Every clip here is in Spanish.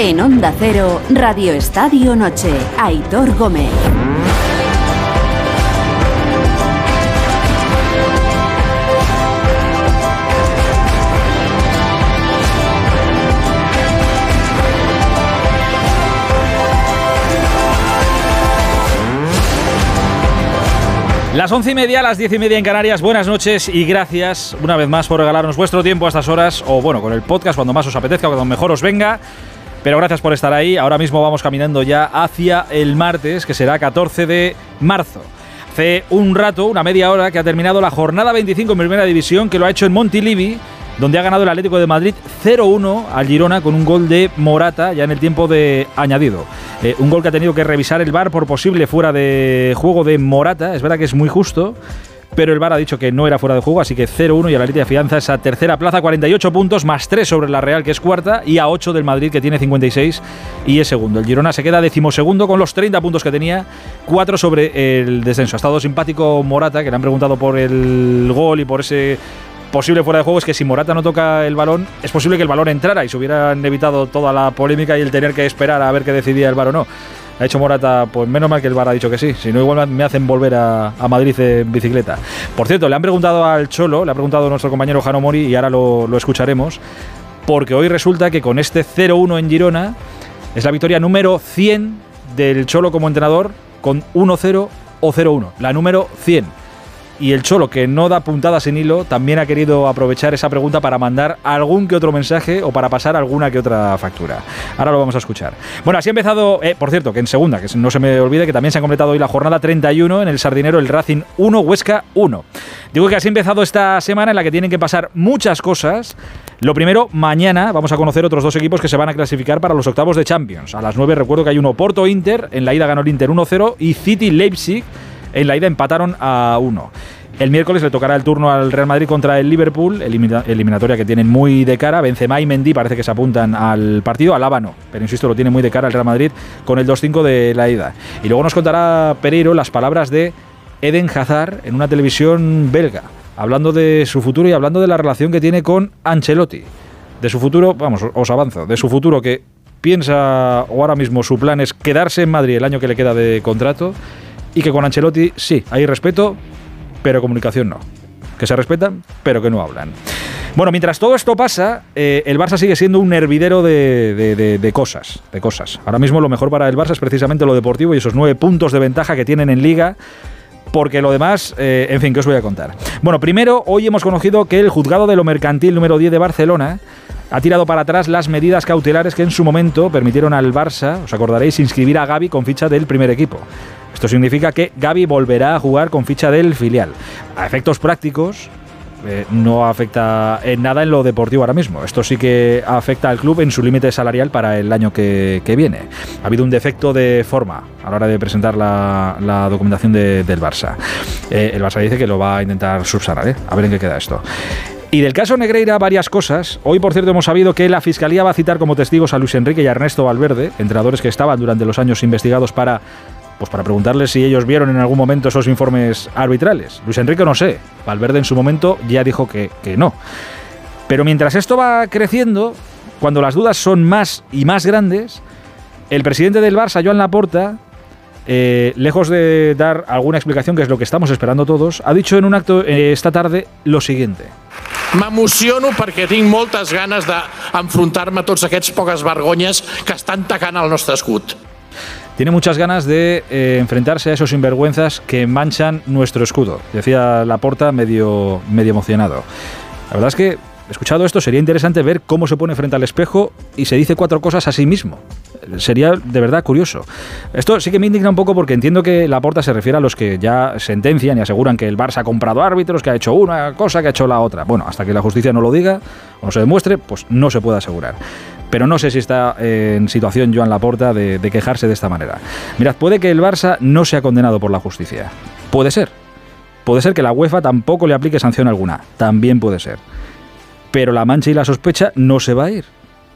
En Onda Cero, Radio Estadio Noche, Aitor Gómez. Las once y media, las diez y media en Canarias. Buenas noches y gracias una vez más por regalarnos vuestro tiempo a estas horas, o bueno, con el podcast cuando más os apetezca, cuando mejor os venga. Pero gracias por estar ahí. Ahora mismo vamos caminando ya hacia el martes, que será 14 de marzo. Hace un rato, una media hora, que ha terminado la jornada 25 en Primera División, que lo ha hecho en Montilivi donde ha ganado el Atlético de Madrid 0-1 al Girona con un gol de Morata ya en el tiempo de añadido. Eh, un gol que ha tenido que revisar el VAR por posible fuera de juego de Morata. Es verdad que es muy justo, pero el VAR ha dicho que no era fuera de juego, así que 0-1 y a la de afianza esa tercera plaza, 48 puntos, más 3 sobre la Real, que es cuarta, y a 8 del Madrid, que tiene 56 y es segundo. El Girona se queda decimosegundo con los 30 puntos que tenía, 4 sobre el descenso. Ha estado simpático Morata, que le han preguntado por el gol y por ese posible fuera de juego es que si Morata no toca el balón, es posible que el balón entrara y se hubieran evitado toda la polémica y el tener que esperar a ver qué decidía el VAR o no. Ha hecho Morata, pues menos mal que el VAR ha dicho que sí, si no igual me hacen volver a, Madrid en bicicleta. Por cierto, le han preguntado al Cholo, le ha preguntado nuestro compañero Jano Mori y ahora lo, lo escucharemos, porque hoy resulta que con este 0-1 en Girona es la victoria número 100 del Cholo como entrenador con 1-0 o 0-1, la número 100 y el Cholo, que no da puntadas en hilo, también ha querido aprovechar esa pregunta para mandar algún que otro mensaje o para pasar alguna que otra factura. Ahora lo vamos a escuchar. Bueno, así ha empezado, eh, por cierto, que en segunda, que no se me olvide que también se ha completado hoy la jornada 31 en el Sardinero, el Racing 1, Huesca 1. Digo que así ha empezado esta semana en la que tienen que pasar muchas cosas. Lo primero, mañana vamos a conocer otros dos equipos que se van a clasificar para los octavos de Champions. A las 9 recuerdo que hay uno Porto Inter, en la ida ganó el Inter 1-0 y City Leipzig en la ida empataron a uno. El miércoles le tocará el turno al Real Madrid contra el Liverpool, eliminatoria que tienen muy de cara. Benzema y Mendy parece que se apuntan al partido. Alaba no, pero insisto, lo tiene muy de cara el Real Madrid con el 2-5 de la ida. Y luego nos contará Pereiro las palabras de Eden Hazard en una televisión belga, hablando de su futuro y hablando de la relación que tiene con Ancelotti. De su futuro, vamos, os avanzo, de su futuro que piensa o ahora mismo su plan es quedarse en Madrid el año que le queda de contrato y que con Ancelotti sí, hay respeto, pero comunicación no. Que se respetan, pero que no hablan. Bueno, mientras todo esto pasa, eh, el Barça sigue siendo un hervidero de, cosas, de cosas. Ahora mismo lo mejor para el Barça es precisamente lo deportivo y esos nueve puntos de ventaja que tienen en Liga porque lo demás, eh, en fin, ¿qué os voy a contar? Bueno, primero, hoy hemos conocido que el juzgado de lo mercantil número 10 de Barcelona ha tirado para atrás las medidas cautelares que en su momento permitieron al Barça, os acordaréis, inscribir a Gaby con ficha del primer equipo. Esto significa que Gaby volverá a jugar con ficha del filial. A efectos prácticos, eh, no afecta en nada en lo deportivo ahora mismo. Esto sí que afecta al club en su límite salarial para el año que, viene. Ha habido un defecto de forma a la hora de presentar la, documentación del Barça. Eh, el Barça dice que lo va a intentar subsanar, ¿eh? a ver en qué queda esto. Y del caso Negreira, varias cosas. Hoy, por cierto, hemos sabido que la Fiscalía va a citar como testigos a Luis Enrique y a Ernesto Valverde, entrenadores que estaban durante los años investigados para pues para preguntarles si ellos vieron en algún momento esos informes arbitrales. Luis Enrique no sé, Valverde en su momento ya dijo que, no. Pero mientras esto va creciendo, cuando las dudas son más y más grandes, el presidente del Barça, Joan Laporta, eh, lejos de dar alguna explicación, que es lo que estamos esperando todos, ha dicho en un acto eh, esta tarde lo siguiente. M'emociono perquè tinc moltes ganes d'enfrontar-me a tots aquests poques vergonyes que estan tacant el nostre escut. Tiene muchas ganas de eh, enfrentarse a esos sinvergüenzas que manchan nuestro escudo, decía Laporta medio, medio emocionado. La verdad es que, escuchado esto, sería interesante ver cómo se pone frente al espejo y se dice cuatro cosas a sí mismo. Sería de verdad curioso. Esto sí que me indigna un poco porque entiendo que Laporta se refiere a los que ya sentencian y aseguran que el Barça ha comprado árbitros, que ha hecho una cosa, que ha hecho la otra. Bueno, hasta que la justicia no lo diga o no se demuestre, pues no se puede asegurar pero no sé si está en situación Joan Laporta de, de quejarse de esta manera. Mirad, puede que el Barça no sea condenado por la justicia. Puede ser. Puede ser que la UEFA tampoco le aplique sanción alguna. También puede ser. Pero la mancha y la sospecha no se va a ir.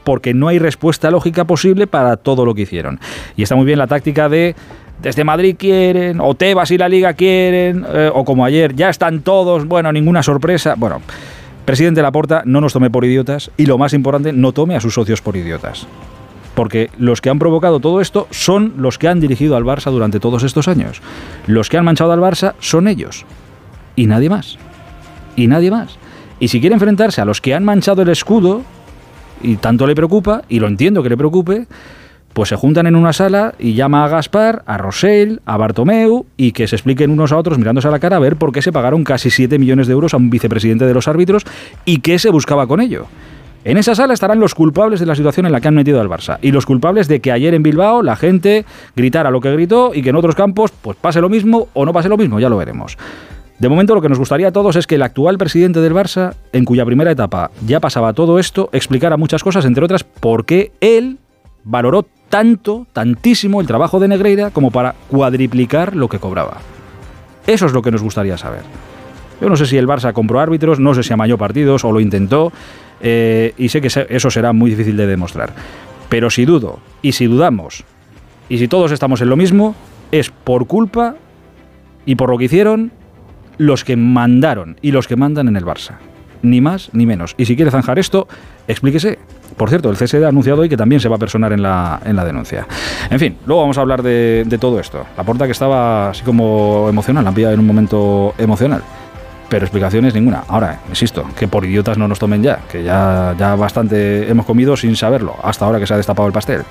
Porque no hay respuesta lógica posible para todo lo que hicieron. Y está muy bien la táctica de desde Madrid quieren, o Tebas y la Liga quieren, eh, o como ayer, ya están todos, bueno, ninguna sorpresa. Bueno, Presidente Laporta, no nos tome por idiotas y lo más importante, no tome a sus socios por idiotas. Porque los que han provocado todo esto son los que han dirigido al Barça durante todos estos años. Los que han manchado al Barça son ellos. Y nadie más. Y nadie más. Y si quiere enfrentarse a los que han manchado el escudo, y tanto le preocupa, y lo entiendo que le preocupe, pues se juntan en una sala y llama a Gaspar, a Rosell, a Bartomeu y que se expliquen unos a otros mirándose a la cara a ver por qué se pagaron casi 7 millones de euros a un vicepresidente de los árbitros y qué se buscaba con ello. En esa sala estarán los culpables de la situación en la que han metido al Barça y los culpables de que ayer en Bilbao la gente gritara lo que gritó y que en otros campos pues pase lo mismo o no pase lo mismo, ya lo veremos. De momento lo que nos gustaría a todos es que el actual presidente del Barça, en cuya primera etapa ya pasaba todo esto, explicara muchas cosas, entre otras por qué él valoró tanto, tantísimo el trabajo de Negreira como para cuadriplicar lo que cobraba. Eso es lo que nos gustaría saber. Yo no sé si el Barça compró árbitros, no sé si amañó partidos o lo intentó, eh, y sé que eso será muy difícil de demostrar. Pero si dudo, y si dudamos, y si todos estamos en lo mismo, es por culpa y por lo que hicieron los que mandaron y los que mandan en el Barça. Ni más ni menos. Y si quiere zanjar esto, explíquese. Por cierto, el CSD ha anunciado hoy que también se va a personar en la, en la denuncia. En fin, luego vamos a hablar de, de todo esto. La porta que estaba así como emocional, la han en un momento emocional pero explicaciones ninguna. Ahora, insisto, que por idiotas no nos tomen ya, que ya, ya bastante hemos comido sin saberlo, hasta ahora que se ha destapado el pastel.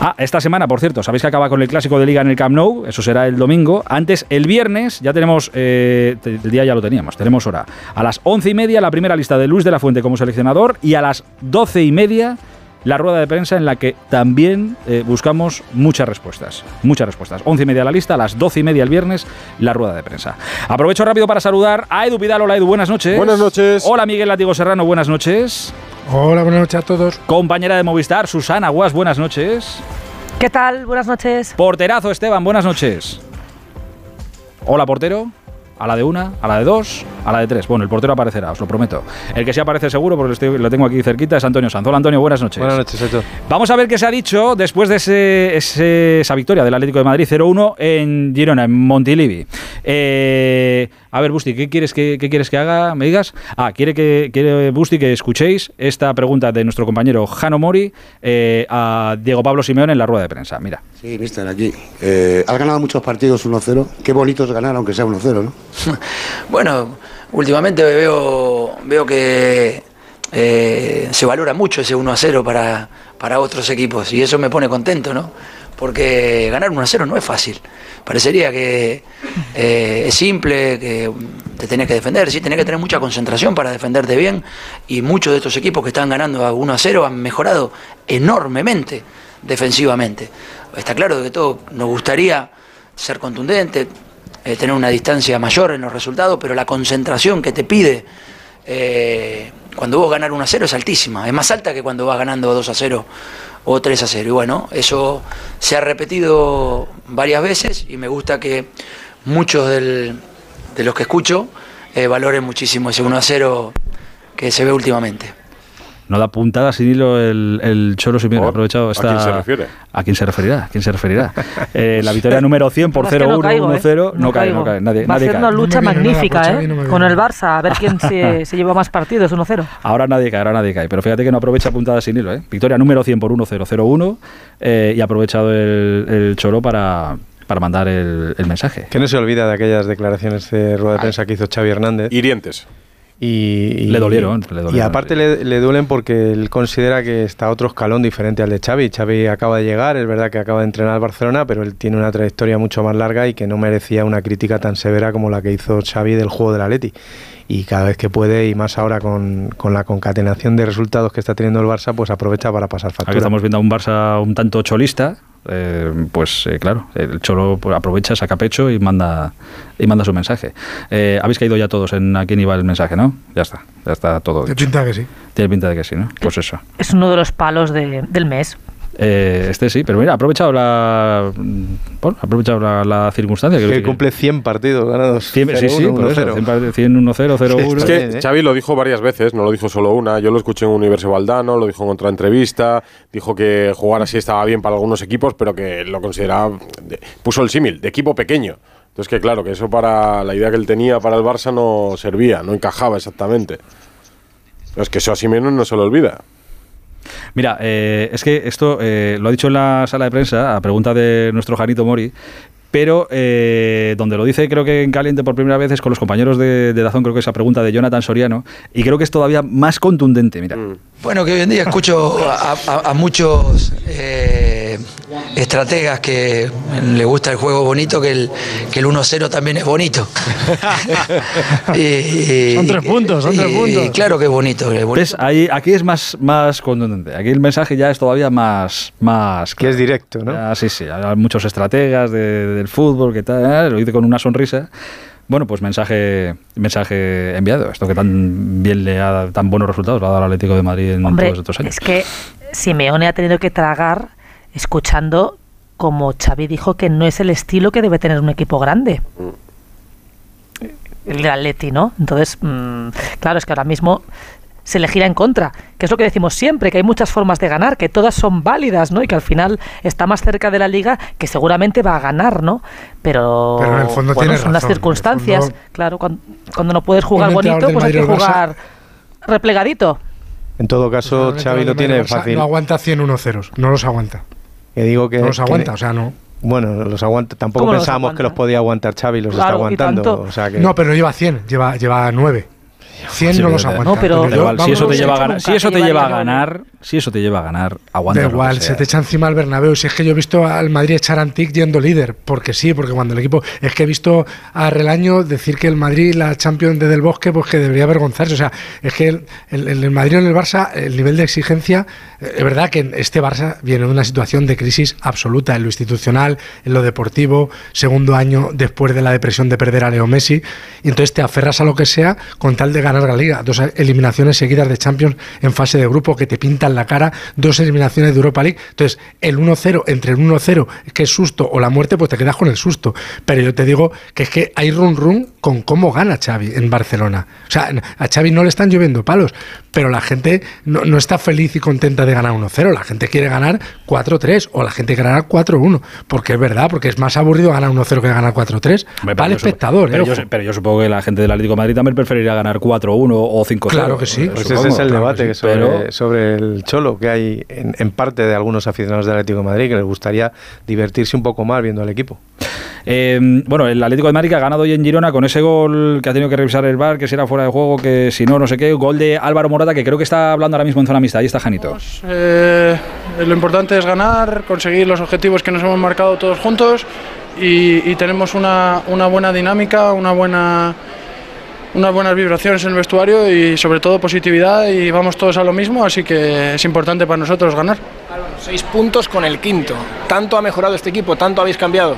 Ah, esta semana, por cierto, sabéis que acaba con el clásico de liga en el Camp Nou, eso será el domingo. Antes, el viernes, ya tenemos, eh, el día ya lo teníamos, tenemos hora. A las once y media, la primera lista de Luis de la Fuente como seleccionador, y a las doce y media la rueda de prensa en la que también eh, buscamos muchas respuestas. Muchas respuestas. Once y media la lista, a las doce y media el viernes, la rueda de prensa. Aprovecho rápido para saludar a Edu Pidal. Hola Edu, buenas noches. Buenas noches. Hola Miguel Latigo Serrano, buenas noches. Hola, buenas noches a todos. Compañera de Movistar, Susana Guas, buenas noches. ¿Qué tal? Buenas noches. Porterazo Esteban, buenas noches. Hola portero a la de una, a la de dos, a la de tres. Bueno, el portero aparecerá, os lo prometo. El que sí aparece seguro, porque lo tengo aquí cerquita, es Antonio Sanz. Hola Antonio, buenas noches. Buenas noches, Eto. Vamos a ver qué se ha dicho después de ese, esa victoria del Atlético de Madrid 0-1 en Girona, en Montilivi. Eh, a ver, Busti, ¿qué quieres que, quieres que haga? ¿Me digas? Ah, quiere que quiere Busti que escuchéis esta pregunta de nuestro compañero Jano Mori eh, a Diego Pablo Simeone en la rueda de prensa. Mira. Sí, mister, aquí. Eh, has ganado muchos partidos 1-0. Qué bonito es ganar, aunque sea 1-0, ¿no? bueno, últimamente veo, veo que eh, se valora mucho ese 1-0 para, para otros equipos y eso me pone contento, ¿no? Porque ganar 1-0 no es fácil. Parecería que eh, es simple, que te tenés que defender, sí, tenés que tener mucha concentración para defenderte bien y muchos de estos equipos que están ganando a 1-0 han mejorado enormemente defensivamente está claro que todo nos gustaría ser contundente, eh, tener una distancia mayor en los resultados, pero la concentración que te pide eh, cuando vos ganar 1 a 0 es altísima, es más alta que cuando vas ganando 2 a 0 o 3 a 0. Y bueno, eso se ha repetido varias veces y me gusta que muchos de los que escucho eh, valoren muchísimo ese 1 a 0 que se ve últimamente. No da puntada sin hilo el, el Cholo Simeone. aprovechado esta, ¿A quién se refiere? ¿A quién se referirá? ¿A quién se referirá? Eh, la victoria número 100 por 0-1, 1-0. No, cae, no cae. Nadie, Va a ser una lucha magnífica, ¿eh? Con el Barça, a ver quién se, se lleva más partidos, 1-0. Ahora nadie cae, ahora nadie cae. Pero fíjate que no aprovecha puntada sin hilo, ¿eh? Victoria número 100 por 1-0, 0-1. Eh, y ha aprovechado el, el Cholo para, para mandar el, el, mensaje. Que no se olvida de aquellas declaraciones de rueda de prensa que hizo Xavi Hernández. Hirientes. Y, le, dolieron, le, dolieron, Y aparte le, le, duelen porque él considera que está otro escalón diferente al de Xavi. Xavi acaba de llegar, es verdad que acaba de entrenar al Barcelona, pero él tiene una trayectoria mucho más larga y que no merecía una crítica tan severa como la que hizo Xavi del juego del Atleti. Y cada vez que puede, y más ahora con, con la concatenación de resultados que está teniendo el Barça, pues aprovecha para pasar factura. Aquí estamos viendo a un Barça un tanto cholista, eh, pues eh, claro, el Cholo pues, aprovecha, saca pecho y manda y manda su mensaje. Eh, Habéis caído ya todos en a quién iba el mensaje, ¿no? Ya está, ya está todo. Tiene pinta que sí. Tiene pinta de que sí, ¿no? Pues eso. Es uno de los palos de, del mes. Eh, este sí, pero mira, ha aprovechado la, bueno, ha aprovechado la, la circunstancia. Que, que cumple 100 partidos ganados. 100, 0, sí, sí, 1, por 0. eso. 100, 1, 0, 0, 1. Es que Xavi lo dijo varias veces, no lo dijo solo una. Yo lo escuché en Universo Valdano, lo dijo en otra entrevista. Dijo que jugar así estaba bien para algunos equipos, pero que lo consideraba. Puso el símil, de equipo pequeño. Entonces, que claro, que eso para la idea que él tenía para el Barça no servía, no encajaba exactamente. Pero es que eso a Simeone no se lo olvida. Mira, eh, es que esto eh, lo ha dicho en la sala de prensa a pregunta de nuestro Janito Mori, pero eh, donde lo dice creo que en caliente por primera vez es con los compañeros de, de Dazón, creo que esa pregunta de Jonathan Soriano, y creo que es todavía más contundente, mira. Bueno, que hoy en día escucho a, a- a muchos eh, estrategas que le gusta el juego bonito, que el, que el 1-0 también es bonito. Y- y- Son tres puntos, son tres y- puntos. Claro que es bonito. es bonito. ¿Ves? Ahí, aquí es más, más contundente. Aquí el mensaje ya es todavía más. más Que es directo, ¿no? Ya, sí, sí. Hay muchos estrategas de- del fútbol que tal. eh, Lo dice con una sonrisa. Bueno, pues mensaje mensaje enviado. Esto que tan bien le ha tan buenos resultados le ha dado al Atlético de Madrid en Hombre, todos estos años. es que Simeone ha tenido que tragar escuchando como Xavi dijo que no es el estilo que debe tener un equipo grande. El del Atleti, ¿no? Entonces, mm, claro, es que ahora mismo se le gira en contra, que es lo que decimos siempre, que hay muchas formas de ganar, que todas son válidas, ¿no? Y que al final está más cerca de la liga, que seguramente va a ganar, ¿no? Pero, Pero en el fondo bueno, tiene son las razón, el circunstancias, fondo- claro, cuando, cuando no puedes jugar bonito, pues hay que el jugar replegadito. En todo caso, Xavi lo tiene fácil. No aguanta 100 1-0, no los aguanta. Que digo que, No los que- aguanta, o sea, no. Bueno, los aguanta. Tampoco ¿Cómo los pensábamos aguanta? que los podía aguantar Xavi, los Claro, está aguantando. tanto. O sea que No, pero no lleva 100, lleva, lleva 9. 100 Sí, no los da- aguanta. No, pero- igual, si eso te lleva a ganar, si eso te lleva a ganar, si eso te lleva a ganar, aguanta. Da igual, se te echa encima al Bernabéu. Si es que yo he visto al Madrid echar a Antic yendo líder, porque sí, porque cuando el equipo. Es que he visto a Relaño decir que el Madrid, la Champions de Del Bosque, pues que debería avergonzarse. O sea, es que el, el, el Madrid en el Barça, el nivel de exigencia, eh, es verdad que este Barça viene de una situación de crisis absoluta en lo institucional, en lo deportivo, segundo año después de la depresión de perder a Leo Messi, y entonces te aferras a lo que sea con tal de ganar la liga. Dos eliminaciones seguidas de Champions en fase de grupo que te pintan la cara, dos eliminaciones de Europa League. Entonces, el 1-0, entre el 1-0, que es susto, o la muerte, pues te quedas con el susto. Pero yo te digo que es que hay run run con cómo gana Xavi en Barcelona. O sea, a Xavi no le están lloviendo palos, pero la gente no, no está feliz y contenta de ganar 1-0. La gente quiere ganar 4-3 o la gente quiere ganar 4-1. Porque es verdad, porque es más aburrido ganar 1-0 que ganar 4-3. Hombre, Para el yo supo- espectador, pero, ¿eh? yo, pero yo supongo que la gente del Atlético de Madrid también preferiría ganar 4-1 o 5-0. Claro que sí. Pues supongo, ese es el claro debate que que sí, sobre, pero- sobre el cholo que hay en, en parte de algunos aficionados del Atlético de Madrid que les gustaría divertirse un poco más viendo al equipo. Eh, bueno, el Atlético de Madrid ha ganado hoy en Girona con ese gol que ha tenido que revisar el bar, que si era fuera de juego, que si no, no sé qué. Gol de Álvaro Morata, que creo que está hablando ahora mismo en zona mixta. Ahí está Janito. Eh, lo importante es ganar, conseguir los objetivos que nos hemos marcado todos juntos y, y tenemos una, una buena dinámica, una buena, unas buenas vibraciones en el vestuario y sobre todo positividad y vamos todos a lo mismo, así que es importante para nosotros ganar. Seis puntos con el quinto. ¿Tanto ha mejorado este equipo? ¿Tanto habéis cambiado?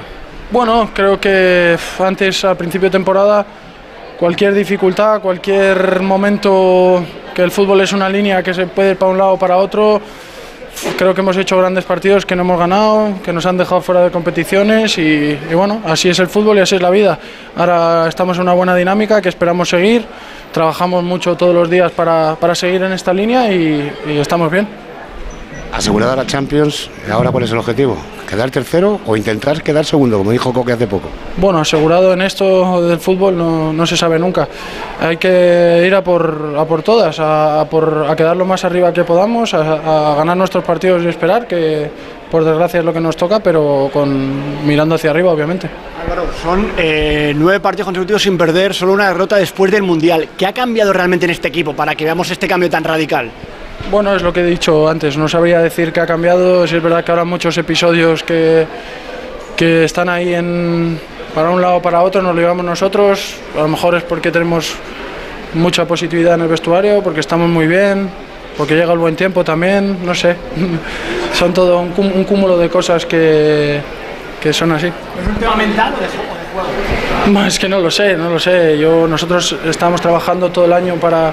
Bueno, creo que antes, a principio de temporada, cualquier dificultad, cualquier momento que el fútbol es una línea que se puede ir para un lado o para otro, creo que hemos hecho grandes partidos que no hemos ganado, que nos han dejado fuera de competiciones y, bueno, así es el fútbol y así es la vida. Ahora estamos en una buena dinámica que esperamos seguir, trabajamos mucho todos los días para, para seguir en esta línea y estamos bien. Asegurada la Champions, ¿ahora cuál es el objetivo? ¿Quedar tercero o intentar quedar segundo, como dijo Coque hace poco? Bueno, asegurado en esto del fútbol no, no se sabe nunca. Hay que ir a por, a por todas, a, a por, a quedar lo más arriba que podamos, a, a ganar nuestros partidos y esperar, que por desgracia es lo que nos toca, pero con, mirando hacia arriba, obviamente. Álvaro, son eh, nueve partidos consecutivos sin perder, solo una derrota después del Mundial. ¿Qué ha cambiado realmente en este equipo para que veamos este cambio tan radical? Bueno, es lo que he dicho antes, no sabría decir que ha cambiado, si es verdad que ahora muchos episodios que, que están ahí en, para un lado o para otro nos lo llevamos nosotros, a lo mejor es porque tenemos mucha positividad en el vestuario, porque estamos muy bien, porque llega el buen tiempo también, no sé, son todo un, cúmulo de cosas que, que son así. ¿Es un tema mental o de juego? Es que no lo sé, no lo sé. Yo, nosotros estamos trabajando todo el año para,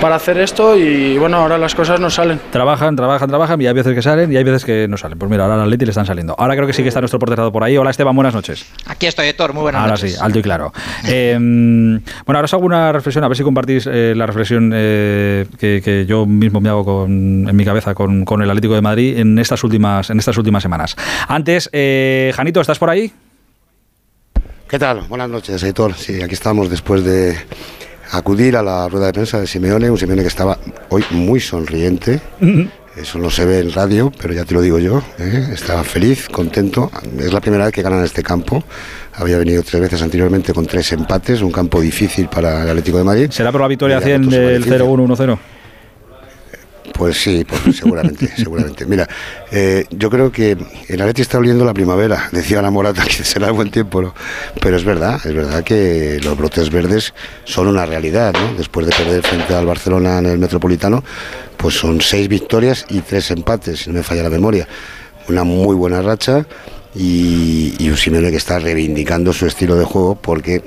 para hacer esto y bueno, ahora las cosas nos salen. Trabajan, trabajan, trabajan y hay veces que salen y hay veces que no salen. Pues mira, ahora al Atleti le están saliendo. Ahora creo que sí que está nuestro porterado por ahí. Hola Esteban, buenas noches. Aquí estoy, Héctor, muy buenas ahora noches. sí, alto y claro. Eh, bueno, ahora os hago una reflexión, a ver si compartís eh, la reflexión eh, que, que yo mismo me hago con, en mi cabeza con, con el Atlético de Madrid en estas últimas, en estas últimas semanas. Antes, eh, Janito, ¿estás por ahí? ¿Qué tal? Buenas noches, Aitor. Sí, aquí estamos después de acudir a la rueda de prensa de Simeone, un Simeone que estaba hoy muy sonriente. Eso no se ve en radio, pero ya te lo digo yo. ¿eh? Estaba feliz, contento. Es la primera vez que ganan este campo. Había venido tres veces anteriormente con tres empates, un campo difícil para el Atlético de Madrid. ¿Será por la victoria Y ha 100 roto su del beneficio. 0-1-1-0? Pues sí, pues seguramente, seguramente. Mira, eh, yo creo que el Atleti está oliendo la primavera, decía la Morata que será buen tiempo, ¿no? pero es verdad, es verdad que los brotes verdes son una realidad, ¿no? Después de perder frente al Barcelona en el Metropolitano, pues son seis victorias y tres empates, si no me falla la memoria. Una muy buena racha y, y un Simeone que está reivindicando su estilo de juego porque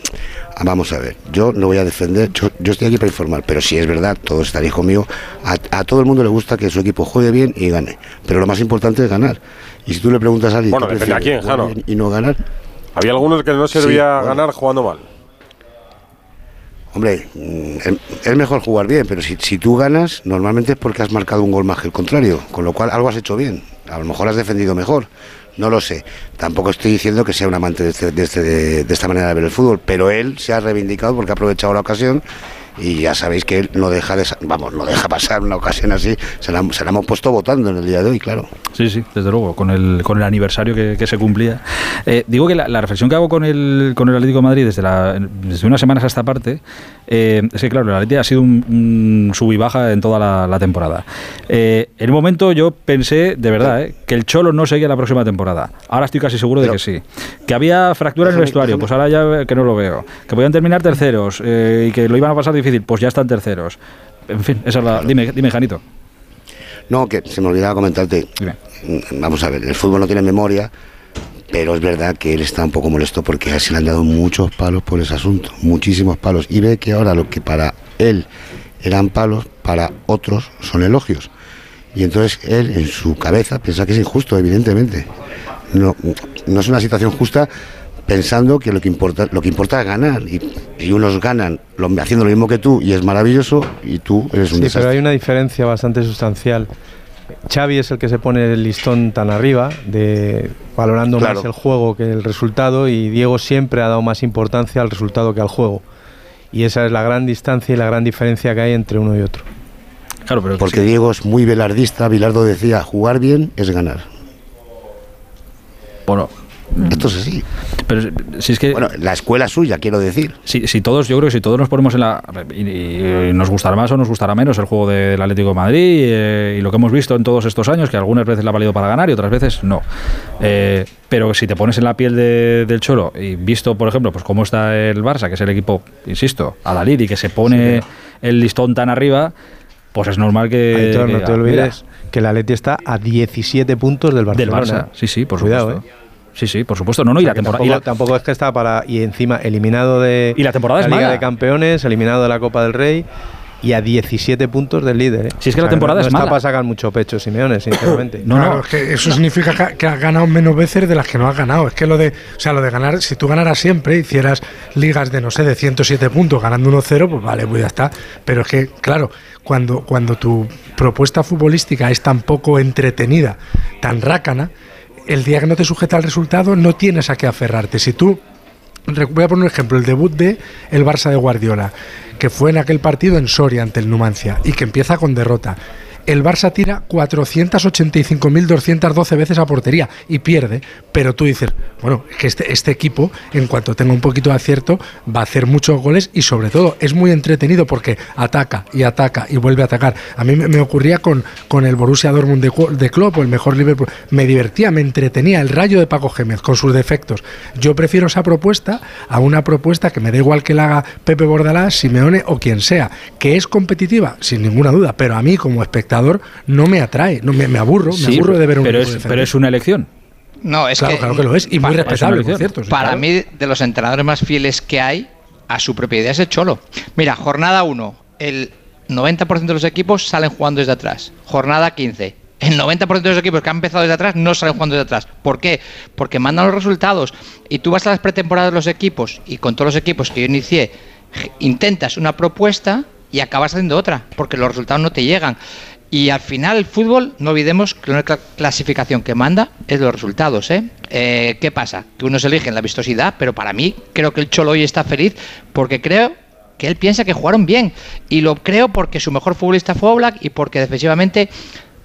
Vamos a ver, yo no voy a defender, yo, yo estoy aquí para informar, pero si es verdad, todos estaréis conmigo, a, a todo el mundo le gusta que su equipo juegue bien y gane, pero lo más importante es ganar. Y si tú le preguntas a alguien Bueno, ¿qué depende a quién, Jano. y no ganar, Había algunos que no Sí, servía bueno. ganar jugando mal. hombre, mm, es- es mejor jugar bien, pero si, si tú ganas, normalmente es porque has marcado un gol más que el contrario, con lo cual algo has hecho bien, a lo mejor has defendido mejor. No lo sé. Tampoco estoy diciendo que sea un amante de, este- de este- de- esta manera de ver el fútbol, pero él se ha reivindicado porque ha aprovechado la ocasión y ya sabéis que él no deja de, vamos, no deja pasar una ocasión así. Se la, se la hemos puesto votando en el día de hoy, claro. Sí, sí, desde luego, con el, con el aniversario que, que se cumplía. Eh, digo que la, la reflexión que hago con el, con el Atlético de Madrid desde, la, desde unas semanas a esta parte eh, es que, claro, el Atlético ha sido un, un sub y baja en toda la, la temporada. Eh, en un momento yo pensé, de verdad, eh, que el Cholo no seguía la próxima temporada. Ahora estoy casi seguro de que sí. Que había fractura en el Déjame- vestuario, déjame- pues ahora ya que no lo veo. Que podían terminar terceros eh, y que lo iban a pasar difícil, pues ya están terceros. En fin, esa es la... Dime, dime, Janito. No, que se me olvidaba comentarte. Dime. Mm, Vamos a ver, el fútbol no tiene memoria, pero es verdad que él está un poco molesto porque se le han dado muchos palos por ese asunto, muchísimos palos. Y ve que ahora lo que para él eran palos, para otros son elogios. Y entonces él en su cabeza piensa que es injusto, evidentemente. No, no es una situación justa pensando que lo que importa, lo que importa es ganar. Y, y unos ganan lo- haciendo lo mismo que tú y es maravilloso y tú eres un Sí, desastre. pero hay una diferencia bastante sustancial. Xavi es el que se pone el listón tan arriba, de valorando Claro. más el juego que el resultado, y Diego siempre ha dado más importancia al resultado que al juego. Y esa es la gran distancia y la gran diferencia que hay entre uno y otro. Claro, pero Porque Diego es muy velardista. Bilardo decía, jugar bien es ganar. Bueno, Esto es así. pero si es que... Bueno, la escuela suya, quiero decir. Si, si todos, yo creo que si todos nos ponemos en la. Y, y nos gustará más o nos gustará menos el juego del Atlético de Madrid eh, y lo que hemos visto en todos estos años, que algunas veces le ha valido para ganar y otras veces no. Eh, pero si te pones en la piel de- del Cholo y visto, por ejemplo, pues cómo está el Barça, que es el equipo, insisto, a la y que se pone el listón tan arriba, pues es normal que. Aitor, no que te olvides que el Atleti está a 17 puntos del "Mira, del Barcelona. Barça. Sí, sí, por Cuidado, supuesto. ¿eh? Sí, sí, por supuesto. No, no, y O sea, la temporada. tampoco, y la- tampoco es que está para. Y encima eliminado de. Y la temporada es Liga mala. de Campeones, eliminado de la Copa del Rey. Y a 17 puntos del líder. ¿eh? Si es que la temporada no, es no está mala. para sacar mucho pecho, Simeone, sinceramente. No, claro, no. es que eso significa que, que has ganado menos veces de las que no has ganado. Es que lo de, o sea, lo de ganar, si tú ganaras siempre, hicieras ligas de no sé, de 107 puntos, ganando 1-0, pues vale, pues ya está. Pero es que, claro, cuando, cuando tu propuesta futbolística es tan poco entretenida, tan rácana, el día que no te sujeta al resultado, no tienes a qué aferrarte. Si tú Voy a poner un ejemplo, el debut de el Barça de Guardiola, que fue en aquel partido en Soria ante el Numancia y que empieza con derrota. El Barça tira 485.212 veces a portería y pierde, pero tú dices, bueno, es que este, este equipo, en cuanto tenga un poquito de acierto, va a hacer muchos goles y sobre todo es muy entretenido porque ataca y ataca y vuelve a atacar. A mí me, ocurría con, con el Borussia Dortmund de, de Klopp o el mejor Liverpool. Me divertía, me entretenía el rayo de Paco Gémez con sus defectos. Yo prefiero esa propuesta a una propuesta que me da igual que la haga Pepe Bordalás, Simeone o quien sea, que es competitiva, sin ninguna duda, pero a mí como espectador no me atrae, no me, me aburro, me aburro de ver un pero equipo es, pero es una elección. No, es Claro, que, claro que lo es, y muy respetable, por cierto. sí, Para claro. mí, de los entrenadores más fieles que hay a su propia idea es el Cholo. Mira, jornada 1, el 90% de los equipos salen jugando desde atrás. Jornada 15, el 90% de los equipos que han empezado desde atrás no salen jugando desde atrás. ¿Por qué? Porque mandan los resultados. Y tú vas a las pretemporadas de los equipos, y con todos los equipos que yo inicié, intentas una propuesta y acabas haciendo otra, porque los resultados no te llegan. Y al final el fútbol, no olvidemos que la única clasificación que manda es los resultados. ¿eh? Eh, qué pasa? Que unos eligen la vistosidad, pero para mí creo que el Cholo hoy está feliz porque creo que él piensa que jugaron bien. Y lo creo porque su mejor futbolista fue Oblak y porque defensivamente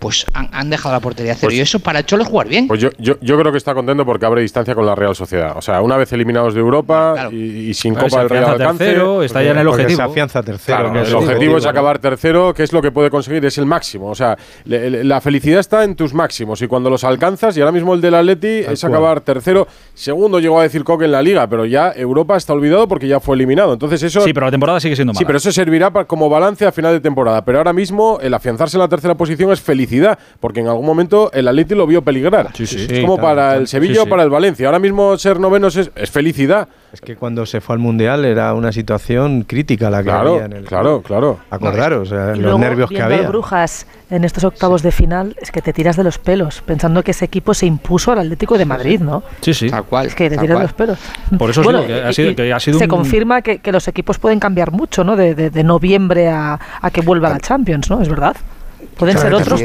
pues han, han dejado la portería a cero. y eso para el Cholo es jugar bien. Pues yo, yo, yo creo que está contento porque abre distancia con la Real Sociedad. O sea, una vez eliminados de Europa y, y sin Claro, Copa del Real alcance. tercero, está ya en el objetivo. se afianza tercero. Claro, el objetivo es acabar tercero, que es lo que puede conseguir, es el máximo. O sea, le- le- la felicidad está en tus máximos y cuando los alcanzas, y ahora mismo el del Atleti Tal es cual. acabar tercero. Segundo llegó a decir Coque en la Liga, pero ya Europa está olvidado porque ya fue eliminado. Entonces eso... Sí, pero la temporada sigue siendo mala. Sí, pero eso servirá como balance a final de temporada. Pero ahora mismo el afianzarse en la tercera posición es felicidad, porque en algún momento el Atleti lo vio peligrar. Sí, sí. Es Sí, como claro, para claro. el Sevilla Sí, o para el Valencia. Ahora mismo ser novenos es, es felicidad. Es que cuando se fue al Mundial era una situación crítica la que Claro, había en el claro, claro. Acordaros, o sea, Y los luego, nervios que había. Brujas en estos octavos de final, es que te tiras de los pelos, pensando que ese equipo se impuso al Atlético de Madrid, ¿no? Sí, sí. Tal cual. Es que te tal tiras de los pelos. Por eso digo que ha sido- que ha sido se un- confirma que, que los equipos pueden cambiar mucho, ¿no? De, de- de noviembre a, a que vuelva la Champions, ¿no? Es verdad. Pueden ser otros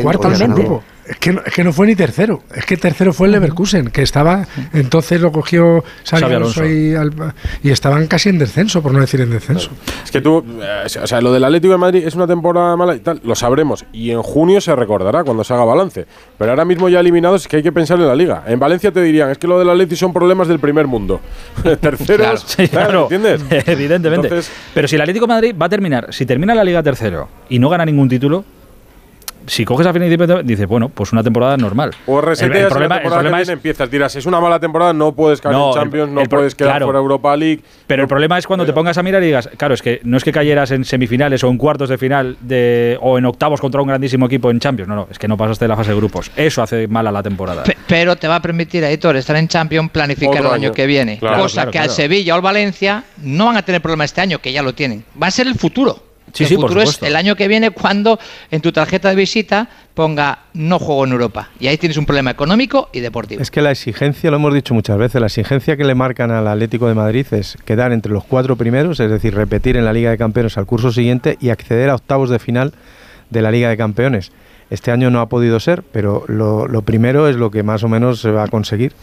grupo. Es que, no, es que no fue ni tercero. Es que tercero fue el Leverkusen, que estaba. Entonces lo cogió Xabi Alonso Alonso. y, Alba- y estaban casi en descenso, por no decir en descenso. Es que tú, eh, o sea, lo del Atlético de Madrid es una temporada mala y tal, lo sabremos. Y en junio se recordará cuando se haga balance. Pero ahora mismo ya eliminados es que hay que pensar en la liga. En Valencia te dirían, es que lo del Atlético son problemas del primer mundo. Terceros, claro, ¿entiendes? evidentemente. Entonces- Pero si el Atlético de Madrid va a terminar, si termina la Liga tercero y no gana ningún título, si coges a final de temporada, dices, bueno, pues una temporada normal. O El- reseteas el la problema, el temporada problema que es viene empiezas, dirás, es una mala temporada, no puedes caer No, en Champions, no puedes quedar claro. fuera Europa League. Pero el problema es cuando te pongas a mirar y digas, claro, es que no es que cayeras en semifinales o en cuartos de final de, o en octavos contra un grandísimo equipo en Champions. No, no, es que no pasaste la fase de grupos. Eso hace mal a la temporada. Pe- Pero te va a permitir a Editor estar en Champions, planificar Otro el año año. que viene. Claro, cosa claro, que al. Sevilla o al Valencia no van a tener problema este año, que ya lo tienen. Va a ser el futuro. Sí, el sí, por futuro es el año que viene cuando en tu tarjeta de visita ponga no juego en Europa. Y ahí tienes un problema económico y deportivo. Es que la exigencia, lo hemos dicho muchas veces, la exigencia que le marcan al Atlético de Madrid es quedar entre los cuatro primeros, es decir, repetir en la Liga de Campeones al curso siguiente y acceder a octavos de final de la Liga de Campeones. Este año no ha podido ser, pero lo, lo primero es lo que más o menos se va a conseguir.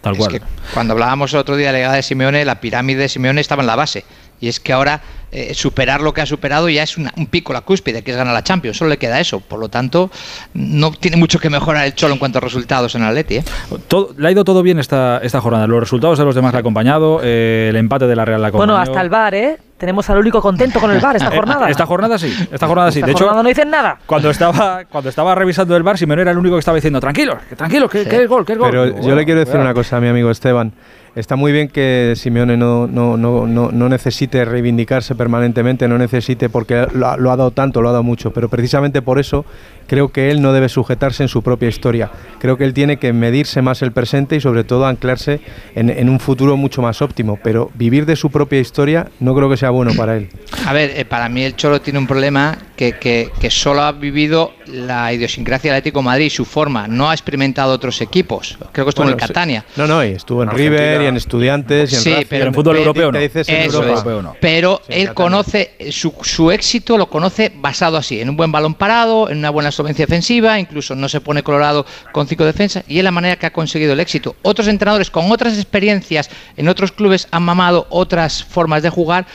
Tal Es cual. que cuando hablábamos el otro día de la llegada de Simeone, la pirámide de Simeone estaba en la base. Y es que ahora eh, superar lo que ha superado ya es una- un pico, la cúspide, que es ganar la Champions. Solo le queda eso. Por lo tanto, no tiene mucho que mejorar el Cholo en cuanto a resultados en Atleti. ¿eh? Todo- le ha ido todo bien esta, esta jornada. Los resultados de los demás le ha acompañado, eh, el empate de la Real la ha Bueno, hasta el bar, ¿eh? Tenemos al único contento con el bar esta Eh, jornada. Esta jornada sí, esta jornada sí. Esta de hecho, jornada no dicen nada. cuando estaba, cuando estaba revisando el bar, Simeone era el único que estaba diciendo, tranquilos, que tranquilos, que, que es gol, que es gol. Pero Digo, yo bueno, le quiero decir una cosa a mi amigo Esteban. Está muy bien que Simeone no, no, no, no, no necesite reivindicarse permanentemente, no necesite, porque lo, lo ha dado tanto, lo ha dado mucho, pero precisamente por eso creo que él no debe sujetarse en su propia historia. Creo que él tiene que medirse más el presente y sobre todo anclarse en, en un futuro mucho más óptimo, pero vivir de su propia historia no creo que sea bueno para él. A ver, eh, para mí el Cholo tiene un problema que, que, que solo ha vivido la idiosincrasia del Atlético de Madrid, su forma. No ha experimentado otros equipos. Creo que estuvo en el sí. Catania. No, no, y estuvo en Argentina. River y en Estudiantes y en Sí, pero en fútbol europeo no. dices en Europa. es. europeo no. Pero Sí, él Catania. conoce eh, su, su éxito, lo conoce basado así, en un buen balón parado, en una buena solvencia defensiva, incluso no se pone colorado con cinco defensas, y es la manera que ha conseguido el éxito. Otros entrenadores con otras experiencias en otros clubes han mamado otras formas de jugar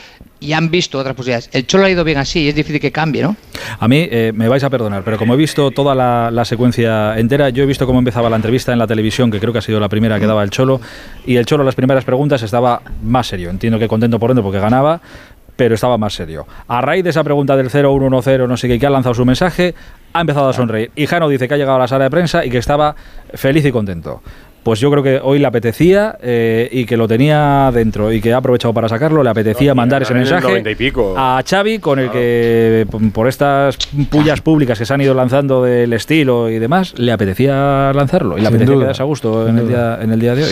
y han visto otras posibilidades. El Cholo ha ido bien así y es difícil que cambie, ¿no? A mí eh, me vais a perdonar, pero como he visto toda la, secuencia entera, yo he visto cómo empezaba la entrevista en la televisión, que creo que ha sido la primera que daba el Cholo, y el Cholo las primeras preguntas estaba más serio. Entiendo que contento por dentro porque ganaba, pero estaba más serio. A raíz de esa pregunta del 0-1-1-0, no sé qué, que ha lanzado su mensaje, ha empezado a sonreír. Y Jano dice que ha llegado a la sala de prensa y que estaba feliz y contento. Pues yo creo que hoy le apetecía eh, y que lo tenía dentro y que ha aprovechado para sacarlo, le apetecía No, mandar ese mensaje 90 y pico. a Xavi, con el que p- por estas pullas públicas que se han ido lanzando del estilo y demás, le apetecía lanzarlo y le Sin apetecía duda, quedarse a gusto en el, día, en el día de hoy.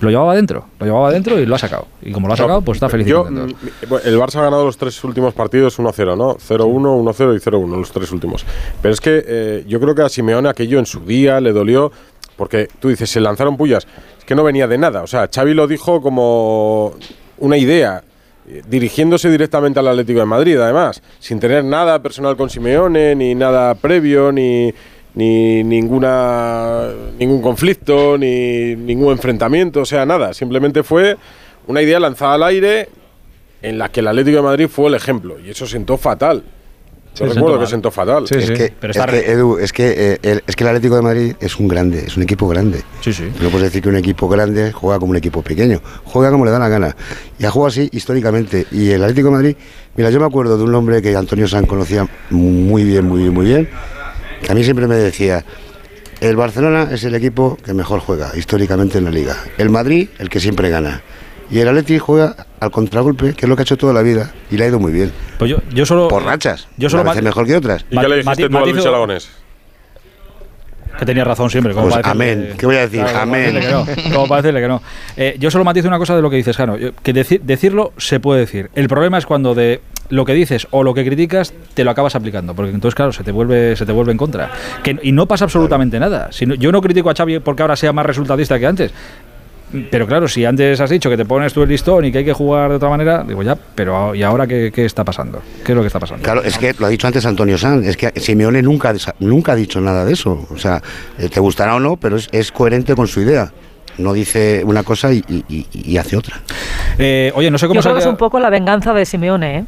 Lo llevaba dentro, lo llevaba dentro y lo ha sacado. Y como lo ha sacado, pues está feliz y Yo, contento. mm, el Barça ha ganado los tres últimos partidos 1-0, ¿no? 0-1, 1-0 y 0-1, los tres últimos. Pero es que eh, yo creo que a Simeone aquello en su día le dolió, porque tú dices, se lanzaron pullas, es que no venía de nada. O sea, Xavi lo dijo como una idea, eh, dirigiéndose directamente al Atlético de Madrid, además, sin tener nada personal con Simeone, ni nada previo, ni, ni ninguna ningún conflicto, ni ningún enfrentamiento, o sea, nada. Simplemente fue una idea lanzada al aire en la que el Atlético de Madrid fue el ejemplo, y eso sentó fatal. Yo recuerdo que sentó fatal. es, que, Pero es que, Edu, es que, eh, el, es que el Atlético de Madrid es un grande, es un equipo grande. Sí, sí. No puedes decir que un equipo grande juega como un equipo pequeño, juega como le da la gana. Y ha jugado así históricamente. Y el Atlético de Madrid, mira, yo me acuerdo de un hombre que Antonio San conocía muy bien, muy bien, muy bien, que a mí siempre me decía, el Barcelona es el equipo que mejor juega históricamente en la liga. El Madrid, el que siempre gana. Y el Atleti juega al contragolpe, que es lo que ha hecho toda la vida, y le ha ido muy bien. Pues yo, yo solo. Por rachas. Yo solo a veces ma- mejor que otras. ¿Y qué le dijiste tú a Luis Aragonés? Que tenía razón siempre. como Pues para decirle- amén. ¿Qué voy a decir? como para Amén. decirle que no, como para decirle que no. Eh, yo solo matizo una cosa de lo que dices, Jano. Que deci- decirlo se puede decir. El problema es cuando de lo que dices o lo que criticas te lo acabas aplicando. Porque entonces, claro, se te vuelve, se te vuelve en contra. Que, y no pasa absolutamente nada. Si no- yo no critico a Xavi porque ahora sea más resultadista que antes. Pero claro, si antes has dicho que te pones tú el listón y que hay que jugar de otra manera, digo ya, pero ¿y ahora qué, qué está pasando? ¿Qué es lo que está pasando? Claro, es que lo ha dicho antes Antonio Sanz, es que Simeone nunca, nunca ha dicho nada de eso. O sea, eh, te gustará o no, pero es, es coherente con su idea. No dice una cosa y, y- y- y hace otra. Eh, oye, no sé cómo Yo creo que es un poco la venganza de Simeone, ¿eh?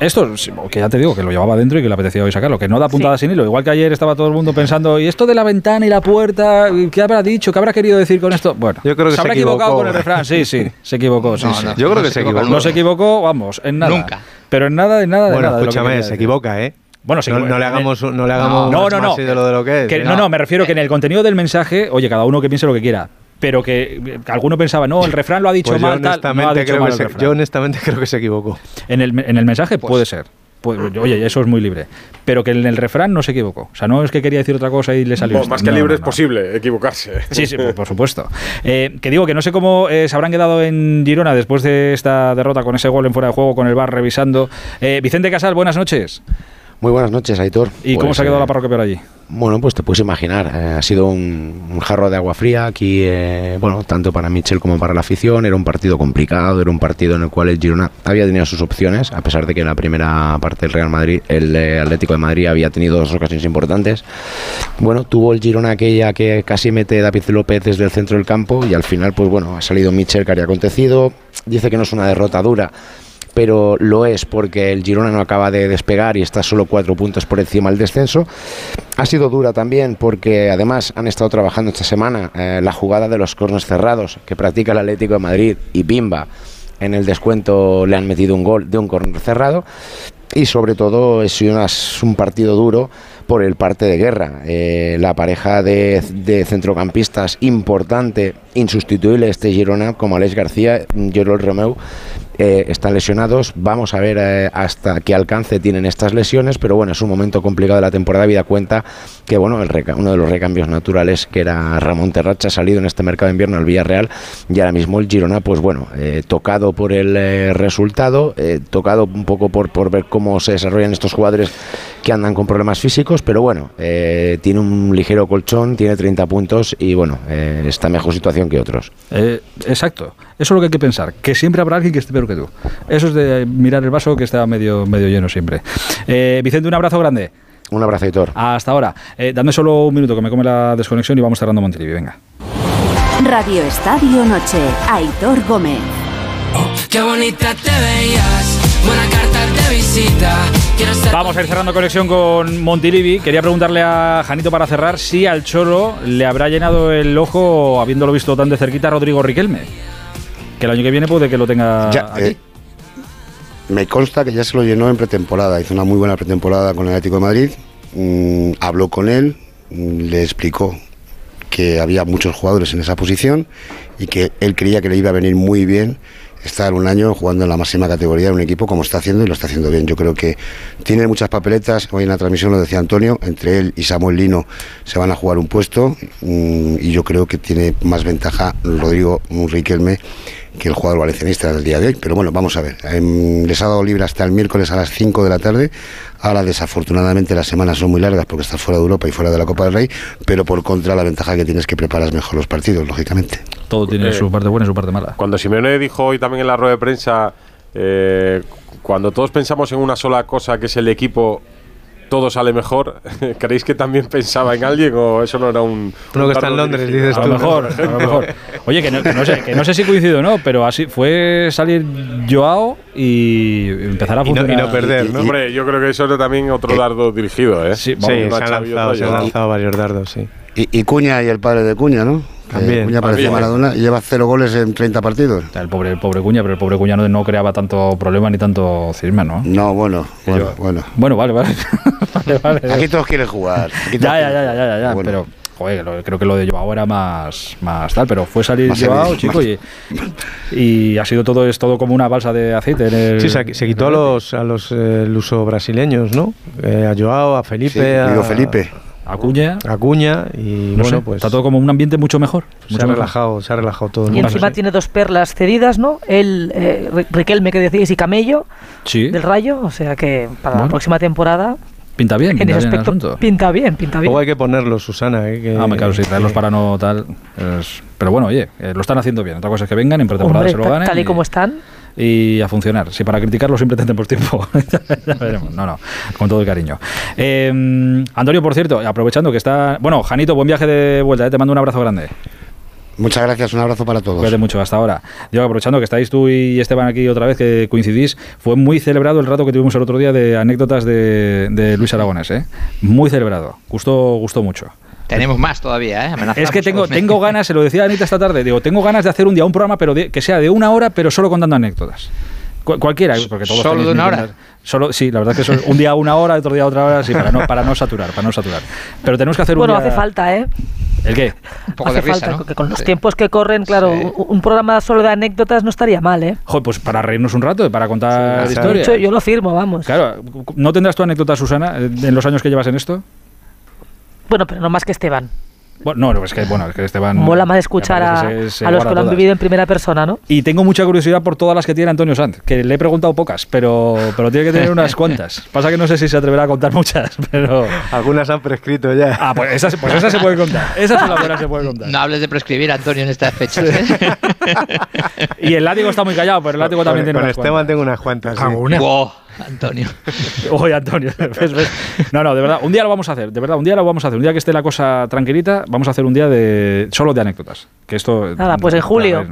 Esto, sí, que ya te digo, que lo llevaba dentro y que le apetecía hoy sacarlo, que no da puntada sin hilo. Igual que ayer estaba todo el mundo pensando, ¿y esto de la ventana y la puerta? ¿Qué habrá dicho? ¿Qué habrá querido decir con esto? Bueno, Yo creo que se se habrá equivocado equivocó. con el refrán. Sí, sí, se equivocó. sí, No, sí. no, Yo creo que se se equivocó. No se equivocó, vamos, en nada. Nunca. Pero en nada, en nada, de Bueno, nada. de lo que escúchame, se equivoca, ¿eh? Bueno, sí, no, bueno, no le hagamos, no le hagamos No, no, más no. de lo de lo que es. Que- ¿eh? no, no, me refiero que en el contenido del mensaje, oye, cada uno que piense lo que quiera. Pero que, que alguno pensaba, no, el refrán lo ha dicho Pues yo mal, tal. No ha honestamente, dicho creo mal que se, yo honestamente creo que se equivocó. En el, en el mensaje puede ser. Pues, oye, eso es muy libre. Pero que en el refrán no se equivocó. O sea, no es que quería decir otra cosa y le salió. Más que No, libre no, es no. posible equivocarse. Sí, sí, por, por supuesto. Eh, que digo que no sé cómo eh, se habrán quedado en Girona después de esta derrota con ese gol en fuera de juego, con el bar revisando. Eh, Vicente Casal, buenas noches. Muy buenas noches, Aitor. ¿Y cómo Pues, se ha quedado eh, la parroquia por allí? Bueno, pues te puedes imaginar, eh, ha sido un, jarro de agua fría aquí, eh, bueno, tanto para Michel como para la afición, era un partido complicado, era un partido en el cual el Girona había tenido sus opciones, a pesar de que en la primera parte del Real Madrid, el eh, Atlético de Madrid había tenido dos ocasiones importantes. Bueno, tuvo el Girona aquella que casi mete David López desde el centro del campo y al final, pues bueno, ha salido Michel que había acontecido, dice que no es una derrota dura, pero lo es porque el Girona no acaba de despegar y está solo cuatro puntos por encima del descenso. Ha sido dura también porque además han estado trabajando esta semana eh, la jugada de los cornos cerrados que practica el Atlético de Madrid y Bimba. En el descuento le han metido un gol de un corner cerrado y sobre todo es un partido duro por el parte de guerra. Eh, la pareja de, centrocampistas importante, insustituible este Girona, como Alex García, Jorol Romeu, eh, están lesionados. Vamos a ver eh, hasta qué alcance tienen estas lesiones, pero bueno, es un momento complicado de la temporada. Vida cuenta que bueno, el uno de los recambios naturales que era Ramón Terracha ha salido en este mercado de invierno al Villarreal y ahora mismo el Girona, pues bueno, eh, tocado por el resultado, tocado un poco por, por ver cómo se desarrollan estos jugadores que andan con problemas físicos, pero bueno, eh, tiene un ligero colchón, tiene 30 puntos y bueno, eh, está en mejor situación que otros. Eh, exacto. Eso es lo que hay que pensar. Que siempre habrá alguien que esté peor que tú. Eso es de mirar el vaso que está medio, medio lleno siempre. Eh, Vicente, un abrazo grande. Un abrazo, Hitor. Hasta ahora. Eh, dame solo un minuto que me come la desconexión y vamos cerrando Montilivi. Venga. Radio Estadio Noche. Aitor Gómez. Qué bonita te veías, buena carta de visita. Quiero estar Vamos a ir cerrando conexión con Montilivi. Quería preguntarle a Janito para cerrar si al Cholo le habrá llenado el ojo, habiéndolo visto tan de cerquita, Rodrigo Riquelme. Que el año que viene puede que lo tenga Ya, aquí. eh, me consta que ya se lo llenó en pretemporada. Hizo una muy buena pretemporada con el Atlético de Madrid. Mm, habló con él, mm, le explicó que había muchos jugadores en esa posición y que él creía que le iba a venir muy bien estar un año jugando en la máxima categoría de un equipo como está haciendo y lo está haciendo bien. Yo creo que tiene muchas papeletas. Hoy en la transmisión lo decía Antonio, entre él y Samuel Lino se van a jugar un puesto mm, y yo creo que tiene más ventaja Rodrigo Riquelme que el jugador valencianista del día de hoy. Pero bueno, vamos a ver. Em, les ha dado libre hasta el miércoles a las 5 de la tarde. Ahora, desafortunadamente, las semanas son muy largas porque estás fuera de Europa y fuera de la Copa del Rey. Pero por contra, la ventaja que tienes es que preparas mejor los partidos, lógicamente. Todo tiene Eh, su parte buena y su parte mala. Cuando Simeone dijo hoy también en la rueda de prensa, eh, cuando todos pensamos en una sola cosa, que es el equipo, todo sale mejor, ¿creéis que también pensaba en alguien o eso no era un... Uno un que está en Londres, dirigido? dices A tú. lo mejor, a lo mejor. Oye, que no, que no sé, que no sé si coincido o no, pero así fue salir Joao y empezar a Y no- y funcionar. no perder, ¿no? Hombre, yo creo que eso era también otro dardo dirigido, ¿eh? Sí, se han lanzado, otra se han Joao. lanzado varios dardos, sí. Y, y Cuña y el padre de Cuña, ¿no? También. Cuña parecía. Maradona y lleva cero goles en 30 partidos. El pobre, el pobre Cuña, pero el pobre Cuña no, no creaba tanto problema ni tanto cisma, ¿no? No, bueno, bueno, bueno. Bueno, vale, vale. vale, vale. Aquí todos quieren jugar. aquí todos Ya, ya, quieren ya, ya, ya, ya, Bueno. pero joder, lo- creo que lo de Joao era más, más tal, pero fue salir Más Joao, chico, y, y ha sido todo, es todo como una balsa de aceite. En el, Sí, se, se quitó a los, a los eh, luso-brasileños, ¿no? Eh, a Joao, a Felipe, Sí, a, digo Felipe. Acuña, a Cuña y no bueno, sé, pues está todo como un ambiente mucho mejor. se Mucho ha mejor. relajado, se ha relajado todo. el Y encima tiene dos perlas cedidas, ¿no? El eh, Ri- Riquelme, que decíais, y Camello, Sí, del Rayo. O sea que para Bueno. la próxima temporada, pinta bien, en pinta ese bien el aspecto, asunto. pinta bien, pinta bien. Luego hay que ponerlos, Susana. eh, que- Ah, me claro, sí, traerlos para no tal. es- pero bueno, oye, eh, lo están haciendo bien. Otra cosa es que vengan en pretemporada Hombre, se lo ganen. tal y y- como están. Y a funcionar. Si para criticarlo siempre tendremos tiempo. ya veremos. No, no, con todo el cariño. Eh, Antonio, por cierto, aprovechando que está. Bueno, Janito, buen viaje de vuelta, eh, te mando un abrazo grande. Muchas gracias, un abrazo para todos. Cuídate mucho hasta ahora. Digo, aprovechando que estáis tú y Esteban aquí otra vez, que coincidís, fue muy celebrado el rato que tuvimos el otro día de anécdotas de, de Luis Aragones, ¿eh? Muy celebrado. Gustó, gustó mucho. Tenemos más todavía, ¿eh? Amenazamos Es que tengo, tengo ganas, se lo decía Anita esta tarde, digo, tengo ganas de hacer un día un programa, pero de- que sea de una hora, pero solo contando anécdotas. Cu- cualquiera, porque todos ¿Solo de una hora? Solo, sí, la verdad es que son un día una hora, otro día otra hora, sí, para no, para no saturar, para no saturar. Pero tenemos que hacer Bueno, un día... hace falta, ¿eh? ¿El qué? Un poco hace de risa, falta, ¿no? que con los Sí. tiempos que corren, claro, Sí. un, programa solo de anécdotas no estaría mal, ¿eh? Joder, pues para reírnos un rato, para contar Sí, historias. yo lo firmo, vamos. Claro, ¿no tendrás tu anécdota, Susana, en los años que llevas en esto? Bueno, pero no más que Esteban. Bueno, no, es que, bueno, es que Esteban... Mola más escuchar a, se- se a los que lo han todas. vivido en primera persona, ¿no? Y tengo mucha curiosidad por todas las que tiene Antonio Sanz, que le he preguntado pocas, pero, pero tiene que tener unas cuantas. Pasa que no sé si se atreverá a contar muchas, pero... Algunas han prescrito ya. Ah, pues esas, pues esas se pueden contar. Esas son las buenas que se pueden contar. No hables de prescribir, Antonio, en estas fechas. ¿eh? Y el látigo está muy callado, pero el látigo también con, tiene con unas Esteban tengo unas cuantas. sí. Alguna. Wow, Antonio. Oye, Antonio. No, no, de verdad, un día lo vamos a hacer, de verdad, un día lo vamos a hacer. Un día que esté la cosa tranquilita, vamos a hacer un día de solo de anécdotas. Que esto... Nada, pues en julio.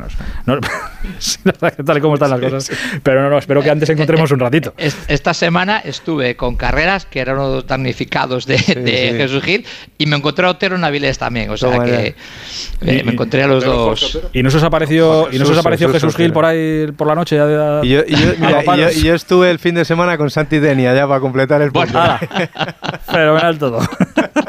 No, tal y como están las cosas. Pero no, no, espero que antes encontremos un ratito. Es- Esta semana estuve con carreras que eran unos damnificados de, de sí. Jesús Gil y me encontré a Otero Naviles también. O sea que eh, me encontré a los dos. ¿Y no se os apareció, y no se os apareció Suso, Jesús Gil por ahí por la noche? Ya de- Y yo, y yo- a mira, los y yo- palos? y yo estuve el fin de semana con Santi Denia ya para completar el Bueno, podcast. Fenomenal todo.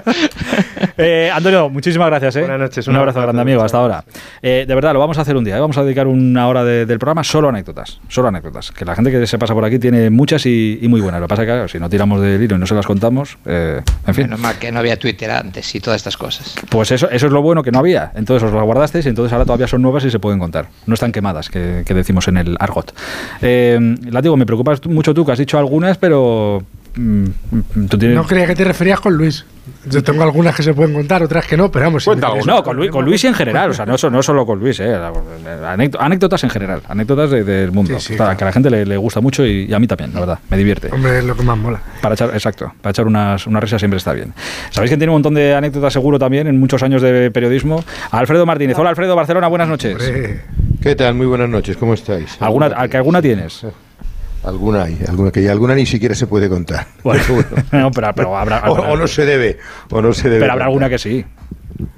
Eh, Antonio, muchísimas gracias. ¿eh? Buenas noches, Un un abrazo abrazo, grande, amigo. Hasta ahora. Eh, de verdad, lo vamos a hacer un día. ¿eh? Vamos a dedicar una hora de- del programa solo a anécdotas. Solo a anécdotas. Que la gente que se pasa por aquí tiene muchas y, y muy buenas. Lo que pasa es que, claro, si no tiramos del hilo y no se las contamos, eh, en fin. Menos mal que no había Twitter antes y todas estas cosas. Pues eso, eso es lo bueno que no había. Entonces os las guardasteis y entonces ahora todavía son nuevas y se pueden contar. No están quemadas, que, que decimos en el argot. Eh, Látigo, me preocupas mucho tú, que has dicho algunas, pero tú tienes... No creía que te referías con Luis. Yo tengo algunas que se pueden contar, otras que no, pero vamos. No, con Luis, con Luis y en general, o sea, no, so- no solo con Luis, eh, anécdot- anécdotas en general, anécdotas de- del mundo, Sí, sí, Para claro. que a la gente le, le gusta mucho y, y a mí también, la verdad, me divierte. Hombre, es lo que más mola. Para echar, exacto, para echar unas, unas risas siempre está bien. ¿Sabéis que tiene un montón de anécdotas seguro también en muchos años de periodismo? Alfredo Martínez. Hola Alfredo, Barcelona, buenas noches. Hombre, ¿Qué tal? Muy buenas noches, ¿cómo estáis? ¿Alguna, al que alguna tienes? Alguna hay, alguna que alguna ni siquiera se puede contar. Bueno, no, pero, pero habrá, O, o no se debe, o no se debe. pero habrá contar. alguna que sí.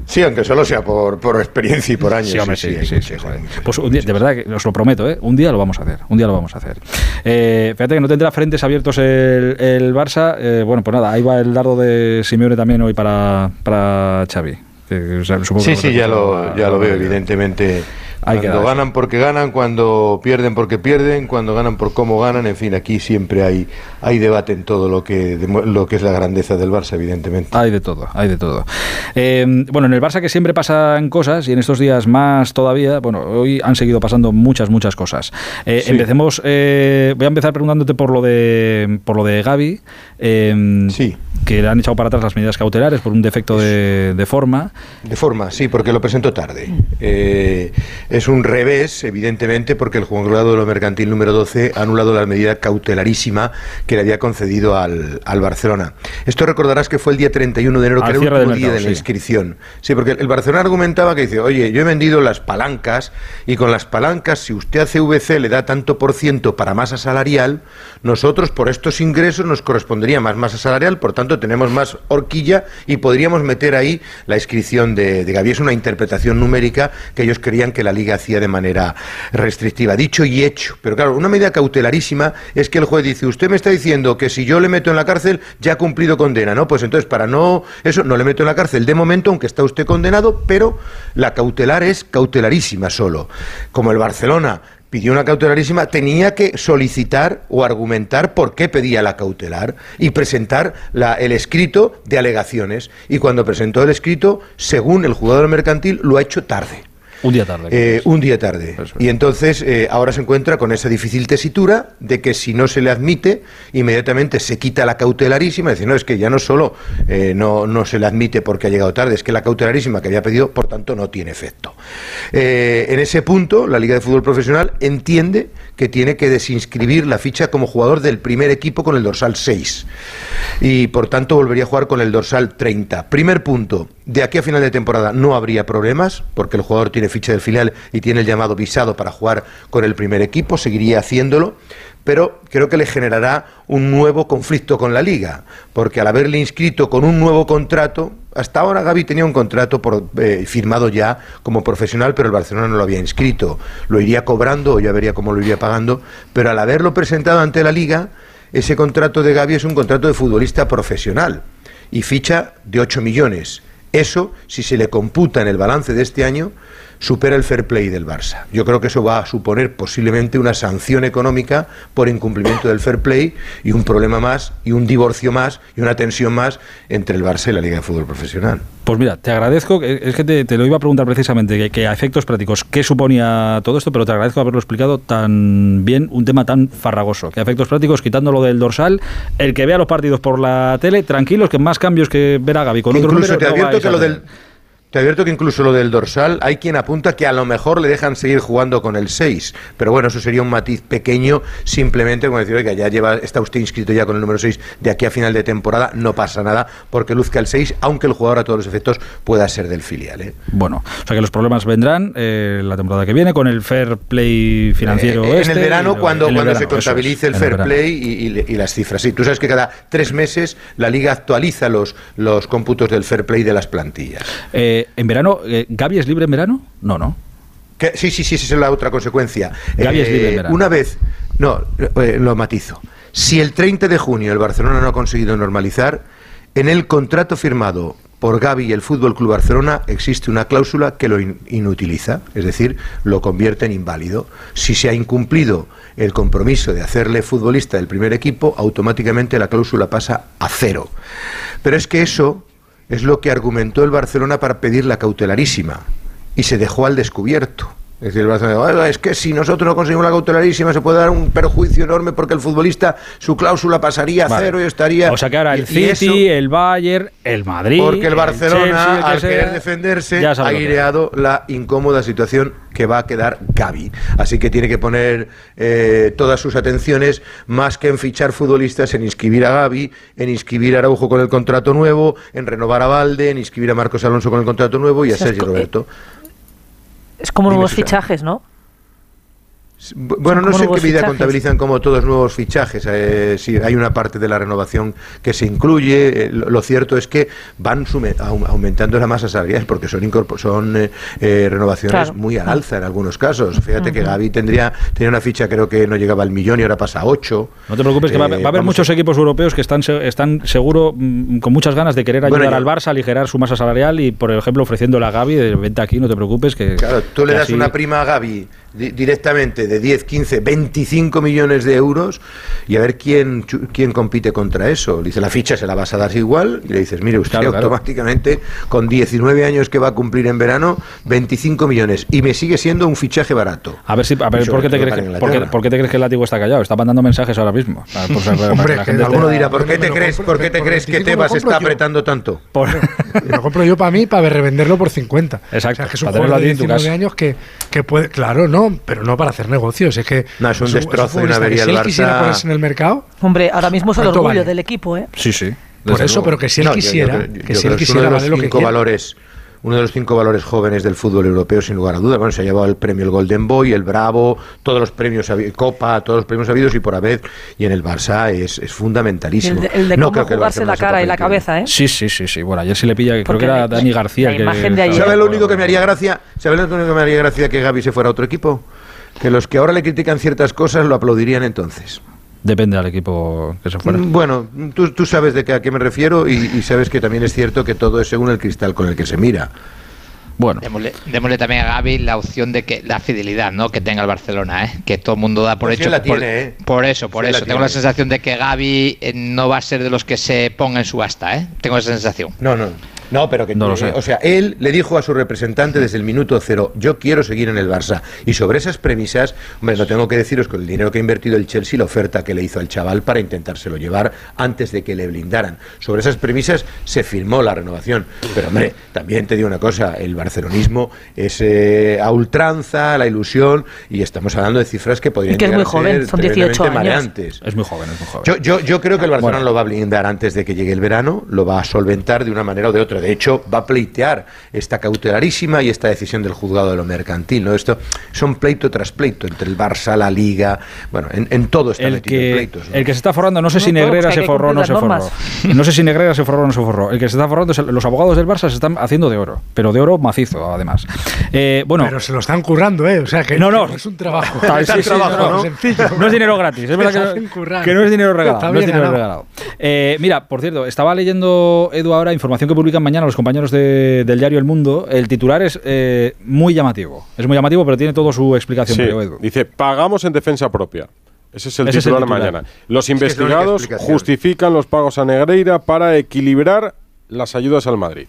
Sí, aunque solo sea por, por experiencia y por años. Sí, hombre, sí, hay sí, sí, hay joder. Pues hay un día, muchas. de verdad, que os lo prometo, ¿eh? Un día lo vamos a hacer, un día lo vamos a hacer. Eh, fíjate que no tendrá frentes abiertos el, el Barça. eh, bueno, pues nada, ahí va el dardo de Simeone también hoy para, para Xavi. o sea, Sí, sí, ya lo, ya lo veo, evidentemente. Hay Cuando ganan porque ganan, cuando pierden porque pierden, cuando ganan por cómo ganan, en fin, aquí siempre hay, hay debate en todo lo que, lo que es la grandeza del Barça, evidentemente. Hay de todo, hay de todo. Eh, bueno, en el Barça que siempre pasan cosas y en estos días más todavía, bueno, hoy han seguido pasando muchas, muchas cosas. Eh, Sí. Empecemos, eh, voy a empezar preguntándote por lo de, por lo de Gaby. Eh, Sí. Que le han echado para atrás las medidas cautelares por un defecto de, de forma. De forma, sí, porque lo presentó tarde. Eh, es un revés, evidentemente, porque el juzgado de lo mercantil número 12 ha anulado la medida cautelarísima que le había concedido al, al Barcelona. Esto recordarás que fue el día 31 de enero, Al que era el último día de la inscripción. Sí, porque el Barcelona argumentaba que dice, oye, yo he vendido las palancas y con las palancas, si usted a CVC le da tanto por ciento para masa salarial, nosotros por estos ingresos nos correspondería más masa salarial, por tanto tenemos más horquilla y podríamos meter ahí la inscripción de, de. Es una interpretación numérica que ellos creían que la liga hacía de manera restrictiva. Dicho y hecho. Pero claro, una medida cautelarísima es que el juez dice, usted me está diciendo que si yo le meto en la cárcel ya ha cumplido condena, ¿no? Pues entonces para no eso no le meto en la cárcel de momento, aunque está usted condenado, pero la cautelar es cautelarísima solo. Como el Barcelona pidió una cautelarísima, tenía que solicitar o argumentar por qué pedía la cautelar y presentar la- el escrito de alegaciones. Y cuando presentó el escrito, según el jugador mercantil, lo ha hecho tarde. Un día tarde. Eh, un día tarde. Y entonces eh, ahora se encuentra con esa difícil tesitura de que si no se le admite, inmediatamente se quita la cautelarísima. Decir, no, es que ya no solo eh, no, no se le admite porque ha llegado tarde, es que la cautelarísima que había pedido, por tanto, no tiene efecto. En ese punto, la Liga de Fútbol Profesional entiende que tiene que desinscribir la ficha como jugador del primer equipo con el dorsal 6. Y por tanto volvería a jugar con el dorsal 30. Primer punto, de aquí a final de temporada no habría problemas, porque el jugador tiene ficha del filial y tiene el llamado visado para jugar con el primer equipo, seguiría haciéndolo, pero creo que le generará un nuevo conflicto con la liga, porque al haberle inscrito con un nuevo contrato, hasta ahora Gaby tenía un contrato por, eh, firmado ya como profesional, pero el Barcelona no lo había inscrito, lo iría cobrando o ya vería cómo lo iría pagando, pero al haberlo presentado ante la liga, ese contrato de Gaby es un contrato de futbolista profesional y ficha de 8 millones. Eso, si se le computa en el balance de este año, supera el fair play del Barça. Yo creo que eso va a suponer posiblemente una sanción económica por incumplimiento del fair play y un problema más y un divorcio más y una tensión más entre el Barça y la Liga de Fútbol Profesional. Pues mira, te agradezco, que- es que te, te lo iba a preguntar precisamente, que, que a efectos prácticos, ¿qué suponía todo esto? Pero te agradezco haberlo explicado tan bien, un tema tan farragoso, que a efectos prácticos, quitándolo del dorsal, el que vea los partidos por la tele, tranquilos, que más cambios que ver a Gaby con otro Incluso número, te advierto que lo del te advierto que incluso lo del dorsal hay quien apunta que a lo mejor le dejan seguir jugando con el 6, pero bueno, eso sería un matiz pequeño, simplemente como decir, oiga, ya lleva, está usted inscrito ya con el número 6 de aquí a final de temporada, no pasa nada porque luzca el 6, aunque el jugador a todos los efectos pueda ser del filial. ¿eh? Bueno, o sea que los problemas vendrán eh, la temporada que viene con el fair play financiero. Eh, en este el y verano, cuando, el cuando verano, se es, contabilice el fair play y, y- y las cifras. Sí, tú sabes que cada tres meses la liga actualiza los, los cómputos del fair play de las plantillas. Eh, en verano, eh, ¿Gaby es libre en verano? No, no. Sí, sí, sí, esa es la otra consecuencia. Gavi es libre en verano. Una vez, no, eh, lo matizo. Si el 30 de junio el Barcelona no ha conseguido normalizar, en el contrato firmado por Gaby y el Fútbol Club Barcelona existe una cláusula que lo in- inutiliza, es decir, lo convierte en inválido. Si se ha incumplido el compromiso de hacerle futbolista del primer equipo, automáticamente la cláusula pasa a cero. Pero es que eso es lo que argumentó el Barcelona para pedir la cautelarísima y se dejó al descubierto. Es decir, el Barcelona dijo, "Oiga, es que si nosotros no conseguimos la cautelarísima se puede dar un perjuicio enorme porque el futbolista su cláusula pasaría a Vale. cero y estaría... O sea que ahora el City, eso- el Bayern, el Madrid. porque el Barcelona, Chelsea, el que al sea, querer defenderse, ya ha ideado la incómoda situación que va a quedar Gaby. Así que tiene que poner eh, todas sus atenciones, más que en fichar futbolistas, en inscribir a Gaby, en inscribir a Araujo con el contrato nuevo, en renovar a Valde, en inscribir a Marcos Alonso con el contrato nuevo y a Sergio Roberto. Es como Dime, nuevos fichajes, ¿no? Bu- Bueno, no sé en qué medida fichajes. contabilizan como todos nuevos fichajes. Eh, si hay una parte de la renovación que se incluye. eh, lo, lo cierto es que van sume- aumentando la masa salarial porque son, incorpor- son eh, eh, renovaciones Claro. muy al alza en algunos casos. Fíjate que. Gaby tendría tenía una ficha creo que no llegaba al millón y ahora pasa a 8. No te preocupes, que va, a haber- va a haber muchos equipos europeos que están, se- están seguro mm, con muchas ganas de querer Bueno, ayudar yo- al Barça a aligerar su masa salarial y, por ejemplo, ofreciéndole a Gaby de venta aquí, no te preocupes. Que, Claro, tú le das así- una prima a Gaby directamente de 10, 15, 25 millones de euros y a ver quién, quién compite contra eso. Le dice, la ficha se la vas a dar igual y le dices, mire usted Claro, claro. automáticamente con 19 años que va a cumplir en verano, 25 millones y me sigue siendo un fichaje barato. A ver, si, a ver ¿por, qué te crees por, qué, por qué te crees que el látigo está callado? Está mandando mensajes ahora mismo. Por- Hombre, la gente alguno dirá, ¿por qué te crees, por qué te por crees que 25 Tebas compro está yo. apretando tanto? Lo compro yo para mí para revenderlo por 50. Exacto, O sea, que es un de a ti en tu 19 casa. años que, que puede. Claro, no, pero no para hacer negocios. Es que. No, es un destrozo futbolista una que avería Si él quisiera ponerse en el mercado. Hombre, ahora mismo es el ¿Cuánto orgullo vale? del equipo, ¿eh? Sí, sí. Por eso, luego. pero que si él No, yo- yo quisiera. creo- yo que si él quisiera, de vale los lo que cinco quiera. valores uno de los cinco valores jóvenes del fútbol europeo sin lugar a dudas bueno se ha llevado el premio el Golden Boy el Bravo todos los premios Copa todos los premios habidos y por haber y en el Barça es, es fundamentalísimo El de, el de No cómo creo jugarse la cara y la cabeza, ¿eh? Sí, sí, sí, sí. Bueno, ayer sí le pilla, creo Porque que era Dani García. la que- imagen de ayer- ¿Sabes lo único que me haría gracia? ¿Sabes lo único que me haría gracia que Gaby se fuera a otro equipo? Que los que ahora le critican ciertas cosas lo aplaudirían entonces. Depende del equipo que se fuera. Mm, Bueno, tú, tú sabes de qué, a qué me refiero y, y sabes que también es cierto que todo es según el cristal con el que se mira. Bueno, Démosle, démosle también a Gaby la opción de que la fidelidad ¿no? que tenga el Barcelona, ¿eh? que todo el mundo da por Pues sí hecho. la por, tiene, ¿eh? por eso, por Sí la eso. Tengo tiene. la sensación de que Gaby eh, no va a ser de los que se ponga en subasta. ¿eh? Tengo esa sensación. No, no. No, pero que No lo sé. O sea, él le dijo a su representante desde el minuto cero, yo quiero seguir en el Barça. Y sobre esas premisas, hombre, no tengo que deciros con el dinero que ha invertido el Chelsea, la oferta que le hizo al chaval para intentárselo llevar antes de que le blindaran. Sobre esas premisas se firmó la renovación. Pero, hombre, también te digo una cosa, el barcelonismo es eh, a ultranza, la ilusión, y estamos hablando de cifras que podrían Y que es llegar muy a ser joven, son 18 tremendamente años. mareantes. es muy joven, es muy joven. Yo, yo, yo creo que el Barcelona Bueno. lo va a blindar antes de que llegue el verano, lo va a solventar de una manera o de otra. De hecho, va a pleitear esta cautelarísima y esta decisión del juzgado de lo mercantil. ¿no? Esto son pleito tras pleito entre el Barça, la Liga, bueno, en, en todo está el que, pleitos. ¿no? el que se está forrando, no sé No, si Negrera pues se forró o no se forró. No sé si Negrera se forró o no se forró. El que se está forrando, es el- los abogados del Barça se están haciendo de oro, pero de oro macizo, además. Eh, bueno, Pero se lo están currando, ¿eh? O sea, que No, no. es un trabajo. Tal- Es sí, trabajo, no, no. Sencillo. No es dinero gratis, es verdad Les que no, currar. que no es dinero regalado. Está no es bien dinero ganado. regalado. Eh, mira, por cierto, estaba leyendo, Edu, ahora información que publican mañana los compañeros de- del diario El Mundo. El titular es eh, muy llamativo. Es muy llamativo, pero tiene todo su explicación, Sí, dice, pagamos en defensa propia. Ese es el Ese es el titular de titular. mañana. Los es investigados justifican los pagos a Negreira para equilibrar las ayudas al Madrid.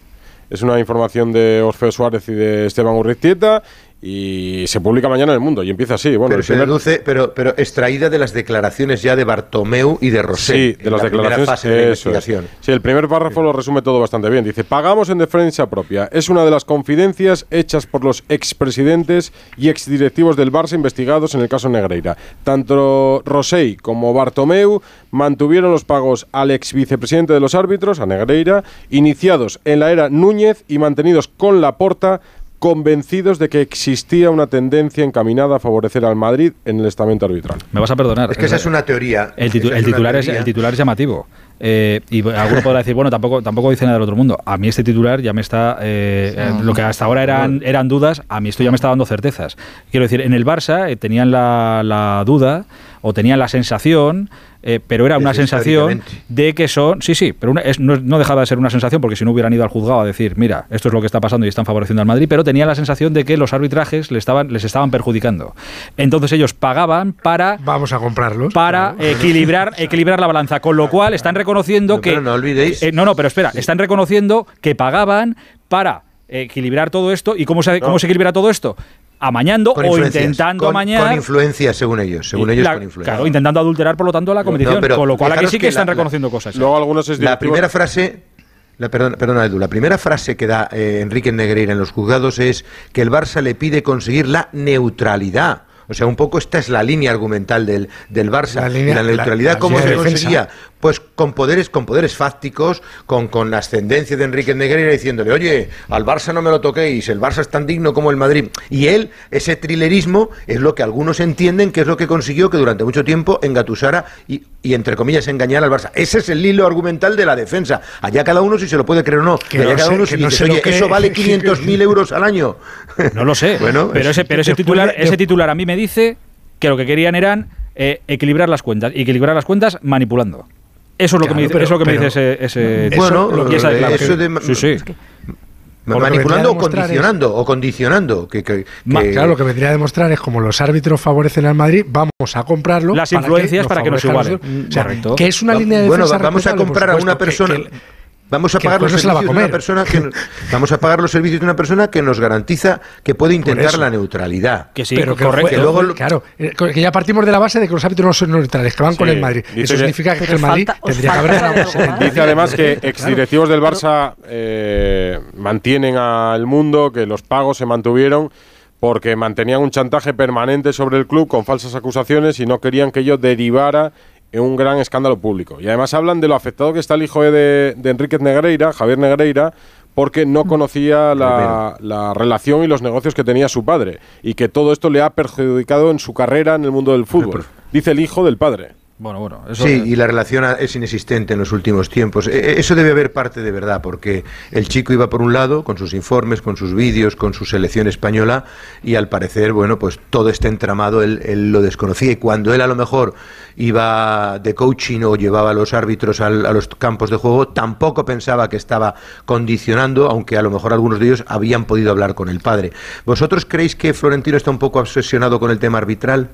Es una información de Orfeo Suárez y de Esteban Urriztieta y se publica mañana en el mundo y empieza así. Bueno, pero primer- deduce, pero, pero extraída de las declaraciones ya de Bartomeu y de Rosé. Sí, de en las la declaraciones. fase de la es. Sí, el primer párrafo lo resume todo bastante bien. Dice, pagamos en defensa propia. Es una de las confidencias hechas por los expresidentes y exdirectivos del Barça investigados en el caso Negreira. Tanto Rosell como Bartomeu mantuvieron los pagos al ex vicepresidente de los árbitros, a Negreira, iniciados en la era Núñez y mantenidos con la porta convencidos de que existía una tendencia encaminada a favorecer al Madrid en el estamento arbitral. Me vas a perdonar. Es que esa es una teoría. El, titu- Esa el es una titular es, teoría. el titular es llamativo. Eh, y alguno podrá decir, bueno, tampoco, tampoco dice nada del otro mundo. A mí este titular ya me está. eh, eh, lo que hasta ahora eran, eran dudas, a mí esto ya me está dando certezas. Quiero decir, en el Barça eh, tenían la, la duda o tenían la sensación, eh, pero era una sensación de que son. Sí, sí, pero una- es- no, no dejaba de ser una sensación porque si no hubieran ido al juzgado a decir, mira, esto es lo que está pasando y están favoreciendo al Madrid, pero tenían la sensación de que los arbitrajes les estaban, les estaban perjudicando. Entonces ellos pagaban para Vamos a comprarlos. para equilibrar, equilibrar la balanza. Con lo cual están reconociendo No, que. pero no olvidéis- Eh, no, no, pero espera, están reconociendo que pagaban para equilibrar todo esto. ¿Y cómo se, cómo se equilibra todo esto? Amañando Con o intentando con, amañar. Con influencias, según ellos. Según ellos, la- con influencias. claro, intentando adulterar, por lo tanto, la competición. No, pero con lo cual aquí sí que, que están la- la- reconociendo cosas. ¿eh? Luego algunos es La primera frase, la, perdona, perdona, Edu, la primera frase que da eh, Enrique Negreira en los juzgados es que el Barça le pide conseguir la neutralidad. O sea, un poco esta es la línea argumental del, del Barça. La Y línea- la neutralidad, la- la ¿cómo se conseguía? Pues con poderes, con poderes fácticos, con, con la ascendencia de Enrique Negreira diciéndole, oye, al Barça no me lo toquéis, el Barça es tan digno como el Madrid. Y él, ese trilerismo, es lo que algunos entienden que es lo que consiguió que durante mucho tiempo engatusara y, y, entre comillas, engañara al Barça. Ese es el hilo argumental de la defensa. Allá cada uno si se lo puede creer o no. Que allá no cada sé- uno si no dice, oye, eso vale 500.000 euros al año. No lo sé. Bueno, pero es- ese, pero ese titular, de- ese titular a mí me dice que lo que querían eran eh, equilibrar las cuentas. Y equilibrar las cuentas manipulando. Eso es lo que Claro, me dice, pero- eso es lo que me pero- dice ese, ese Bueno, lo esa eh, declaración. eso de- Sí, sí. Manipulando o condicionando, o condicionando. Que, que- Ma- que- Claro, lo que vendría a demostrar es como los árbitros favorecen al Madrid, vamos a comprarlo. Las influencias para que nos favorezca a igualen. nosotros. O sea, Correcto. Que es una línea de bueno, defensa va- vamos a comprar a una persona. Vamos a pagar los la va a servicios de una persona que nos- vamos a pagar los servicios de una persona que nos garantiza que puede intentar la neutralidad. Que sí, pero que, correcto. Que luego lo- claro, eh, que ya partimos de la base de que los árbitros no son neutrales, que van con el Madrid. dice Eso significa que el Madrid falta- tendría que haber. Dice además que exdirectivos del Barça eh, mantienen al mundo, que los pagos se mantuvieron porque mantenían un chantaje permanente sobre el club con falsas acusaciones y no querían que ello derivara un gran escándalo público. Y además hablan de lo afectado que está el hijo de, de Enríquez Negreira, Javier Negreira, porque no conocía la, la relación y los negocios que tenía su padre y que todo esto le ha perjudicado en su carrera en el mundo del fútbol. Dice el hijo del padre. Bueno, bueno. Eso Sí, y la relación es inexistente en los últimos tiempos. E- e- Eso debe haber parte de verdad, porque el chico iba por un lado con sus informes, con sus vídeos, con su selección española, y al parecer, bueno, pues todo este entramado él, él lo desconocía. Y cuando él a lo mejor iba de coaching o llevaba a los árbitros al- a los campos de juego, tampoco pensaba que estaba condicionando, aunque a lo mejor algunos de ellos habían podido hablar con el padre. ¿Vosotros creéis que Florentino está un poco obsesionado con el tema arbitral?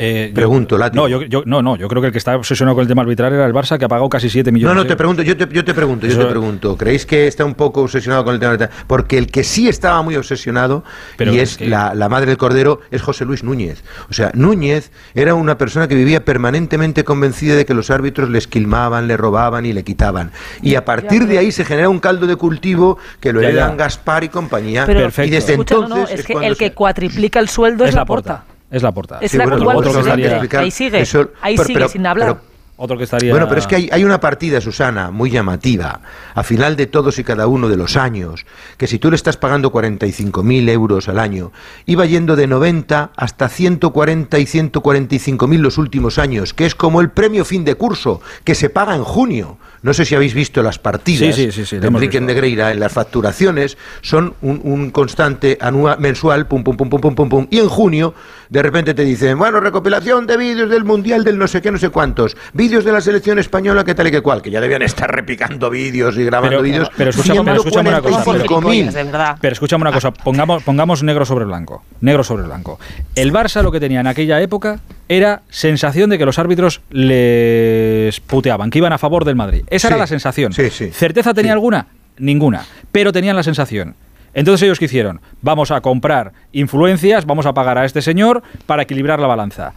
Eh, yo- Pregunto. No, yo, yo- no, no, yo creo que el que está obsesionado con el tema arbitral era el Barça, que ha pagado casi 7 millones. No, no, de te euros. pregunto, yo te, yo te pregunto, yo te pregunto. ¿Creéis que está un poco obsesionado con el tema? de- Porque el que sí estaba muy obsesionado, Pero y es que- la, la madre del cordero, es José Luis Núñez. O sea, Núñez era una persona que vivía permanentemente convencida de que los árbitros le esquilmaban, le robaban y le quitaban. Y a partir de ahí se genera un caldo de cultivo que lo heredan. Gaspar y compañía. Pero, y desde escucha, no, es que el que se- cuatriplica el sueldo es, Es la la porta. porta. Es la porta. Es Sí, la bueno, actual otro que presidente. habría que explicar. Ahí sigue, Eso- ahí pero- sigue pero- sin hablar. pero- Otro que estaría. Bueno, pero es que hay, hay una partida, Susana, muy llamativa, a final de todos y cada uno de los años, que si tú le estás pagando 45.000 euros al año, iba yendo de 90 hasta 140 y 145.000 los últimos años, que es como el premio fin de curso, que se paga en junio. No sé si habéis visto las partidas Sí, sí, sí, sí, lo de Enrique. Negreira en las facturaciones, son un, un constante anual, mensual, pum, pum, pum, pum, pum, pum, pum, y en junio de repente te dicen, bueno, recopilación de vídeos del Mundial del no sé qué, no sé cuántos, vídeos de la selección española, que tal y que cual, que ya debían estar repicando vídeos y grabando vídeos. pero escúchame una cosa, pero- 145.000. de verdad. Pero escúchame una cosa, pongamos, pongamos negro sobre blanco. Negro sobre blanco. El Barça lo que tenía en aquella época era sensación de que los árbitros les puteaban, que iban a favor del Madrid. Esa Sí, era la sensación. sí, sí, ¿Certeza tenía sí. alguna? Ninguna. Pero tenían la sensación. Entonces ellos qué hicieron? Vamos a comprar influencias, vamos a pagar a este señor para equilibrar la balanza.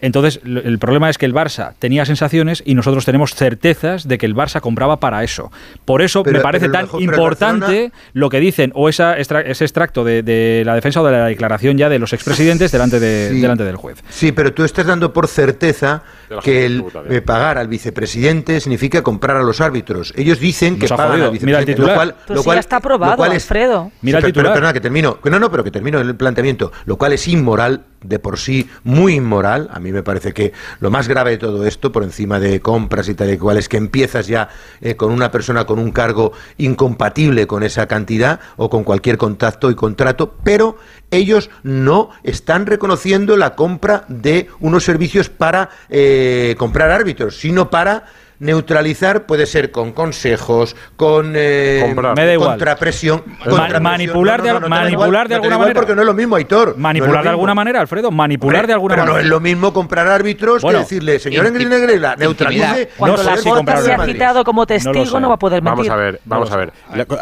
Entonces, el problema es que el Barça tenía sensaciones y nosotros tenemos certezas de que el Barça compraba para eso. Por eso Pero- me parece tan mejor- importante lo que dicen o esa extra- ese extracto de, de la defensa o de la declaración ya de los expresidentes delante, de, Sí. delante del juez. Sí, pero tú estás dando por certeza que el eh, pagar al vicepresidente significa comprar a los árbitros. Ellos dicen que Nos pagan jodido. al Mira el vicepresidente, titular. lo cual, Pero lo si cual- ya está aprobado, lo cual es- Alfredo. Mira el Sí, pero- titular. pero perdona, que termino. No, no, pero que termino el planteamiento. Lo cual es inmoral, de por sí muy inmoral. A mí me parece que lo más grave de todo esto, por encima de compras y tal y cual, es que empiezas ya eh, con una persona con un cargo incompatible con esa cantidad o con cualquier contacto y contrato, pero ellos no están reconociendo la compra de unos servicios para eh, comprar árbitros, sino para neutralizar puede ser con consejos, con eh, contrapresión, contrapresión. manipular de manipular igual, de no alguna manera. porque no es lo mismo, Aitor. Manipular No de alguna manera, Alfredo, manipular de alguna Pero no manera. es lo mismo comprar árbitros Bueno, que decirle, señor Engel Negrela, neutralice. No sé la si se ha citado como testigo no, va a poder mentir. Vamos a ver, vamos a ver.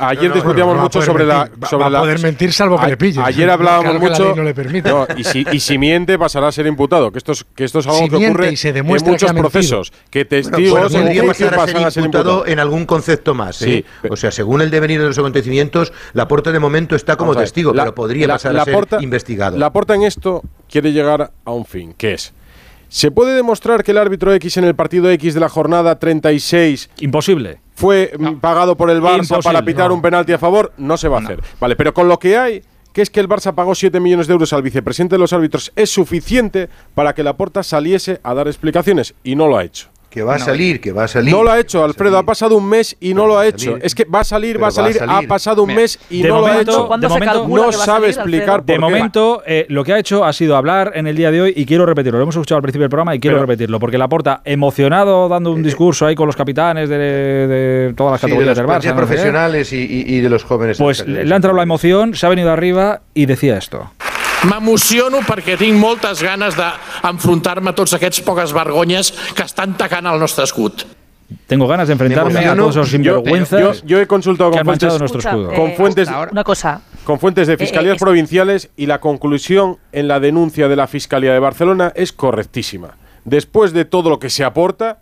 Ayer No, no, discutíamos no, no mucho sobre la. Va- a la poder mentir salvo que le pillen. Ayer hablábamos mucho no. No, y si y si miente pasará a ser imputado, que esto es que esto es algo Si que ocurre y se en demuestra muchos que procesos, que Bueno, testigos bueno, podría pasar a ser imputado en algún concepto más. Sí, ¿eh? pero- o sea, según el devenir de los acontecimientos, Laporta de momento está como testigo, la- pero podría la- pasar la a ser Porta- investigado. La Porta en esto quiere llegar a un fin, que es ¿Se puede demostrar que el árbitro X en el partido X de la jornada 36 Imposible. fue mm, pagado por el Barça Imposible, para pitar no. un penalti a favor? No se va a hacer. Vale, pero con lo que hay, que es que el Barça pagó 7 millones de euros al vicepresidente de los árbitros, es suficiente para que la Porta saliese a dar explicaciones y no lo ha hecho. Que va a salir, que va a salir. No lo ha hecho, Alfredo. Ha pasado un mes y no lo ha hecho. Es que va a salir, va a salir. Ha pasado un mes y no lo ha hecho. ¿Cuándo se calcula no sabe explicar por De qué. momento, eh, lo que ha hecho ha sido hablar en el día de hoy y quiero repetirlo. Lo hemos escuchado al principio del programa y quiero Pero- repetirlo porque Laporta, emocionado, dando un discurso ahí con los capitanes de, de todas las categorías del Barça. profesionales y, de los jóvenes. Pues le ha entrado la emoción, se ha venido arriba y decía esto. M'emociono perquè tinc moltes ganes d'enfrontar-me a tots aquests poques vergonyes que estan tacant el nostre escut. Tengo ganas de enfrentarme a todos esos Yo- sinvergüenzas yo- yo he consultado con fuentes- nuestro escudo. eh, Con fuentes- Una cosa. Con fuentes de fiscalías eh, es- provinciales y la conclusión en la denuncia de la Fiscalía de Barcelona es correctísima. Después de todo lo que se aporta,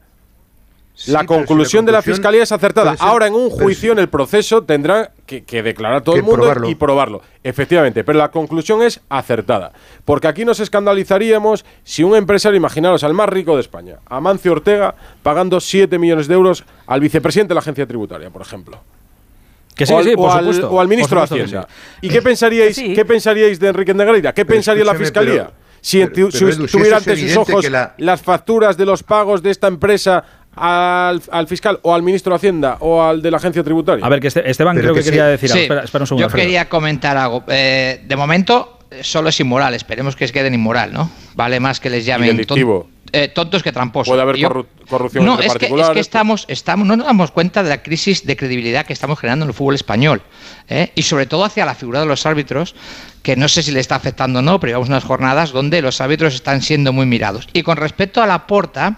la pero si la conclusión de la Fiscalía es acertada. Ahora, en un juicio, en el proceso, tendrá que, que declarar todo Que el mundo probarlo. y probarlo. Efectivamente, pero la conclusión es acertada. Porque aquí nos escandalizaríamos si un empresario, imaginaros al más rico de España, Amancio Ortega, pagando 7 millones de euros al vicepresidente de la agencia tributaria, por ejemplo. Que sí, o, al, sí, por o al- supuesto, o al ministro por de Hacienda. ¿Y qué pensaríais, Sí. qué pensaríais de Enrique Negreira? ¿Qué Pero pensaría la Fiscalía? pero- si pero- si ante sus ojos la- las facturas de los pagos de esta empresa al, al fiscal o al ministro de Hacienda o al de la agencia tributaria. A ver, que este- Esteban Pero creo que, que sí. quería decir algo. Sí, Espera, espera un segundo. yo Alfredo. quería comentar algo. Eh, de momento, eh, solo es inmoral. Esperemos que se queden inmoral, ¿no? Vale más que les llamen eh, tontos que tramposos. Puede haber corru- corrupción no, entre es que, es particulares. que estamos, estamos, no nos damos cuenta de la crisis de credibilidad que estamos generando en el fútbol español. ¿eh? Y sobre todo hacia la figura de los árbitros, que no sé si le está afectando o no, pero llevamos unas jornadas donde los árbitros están siendo muy mirados. Y con respecto a la porta,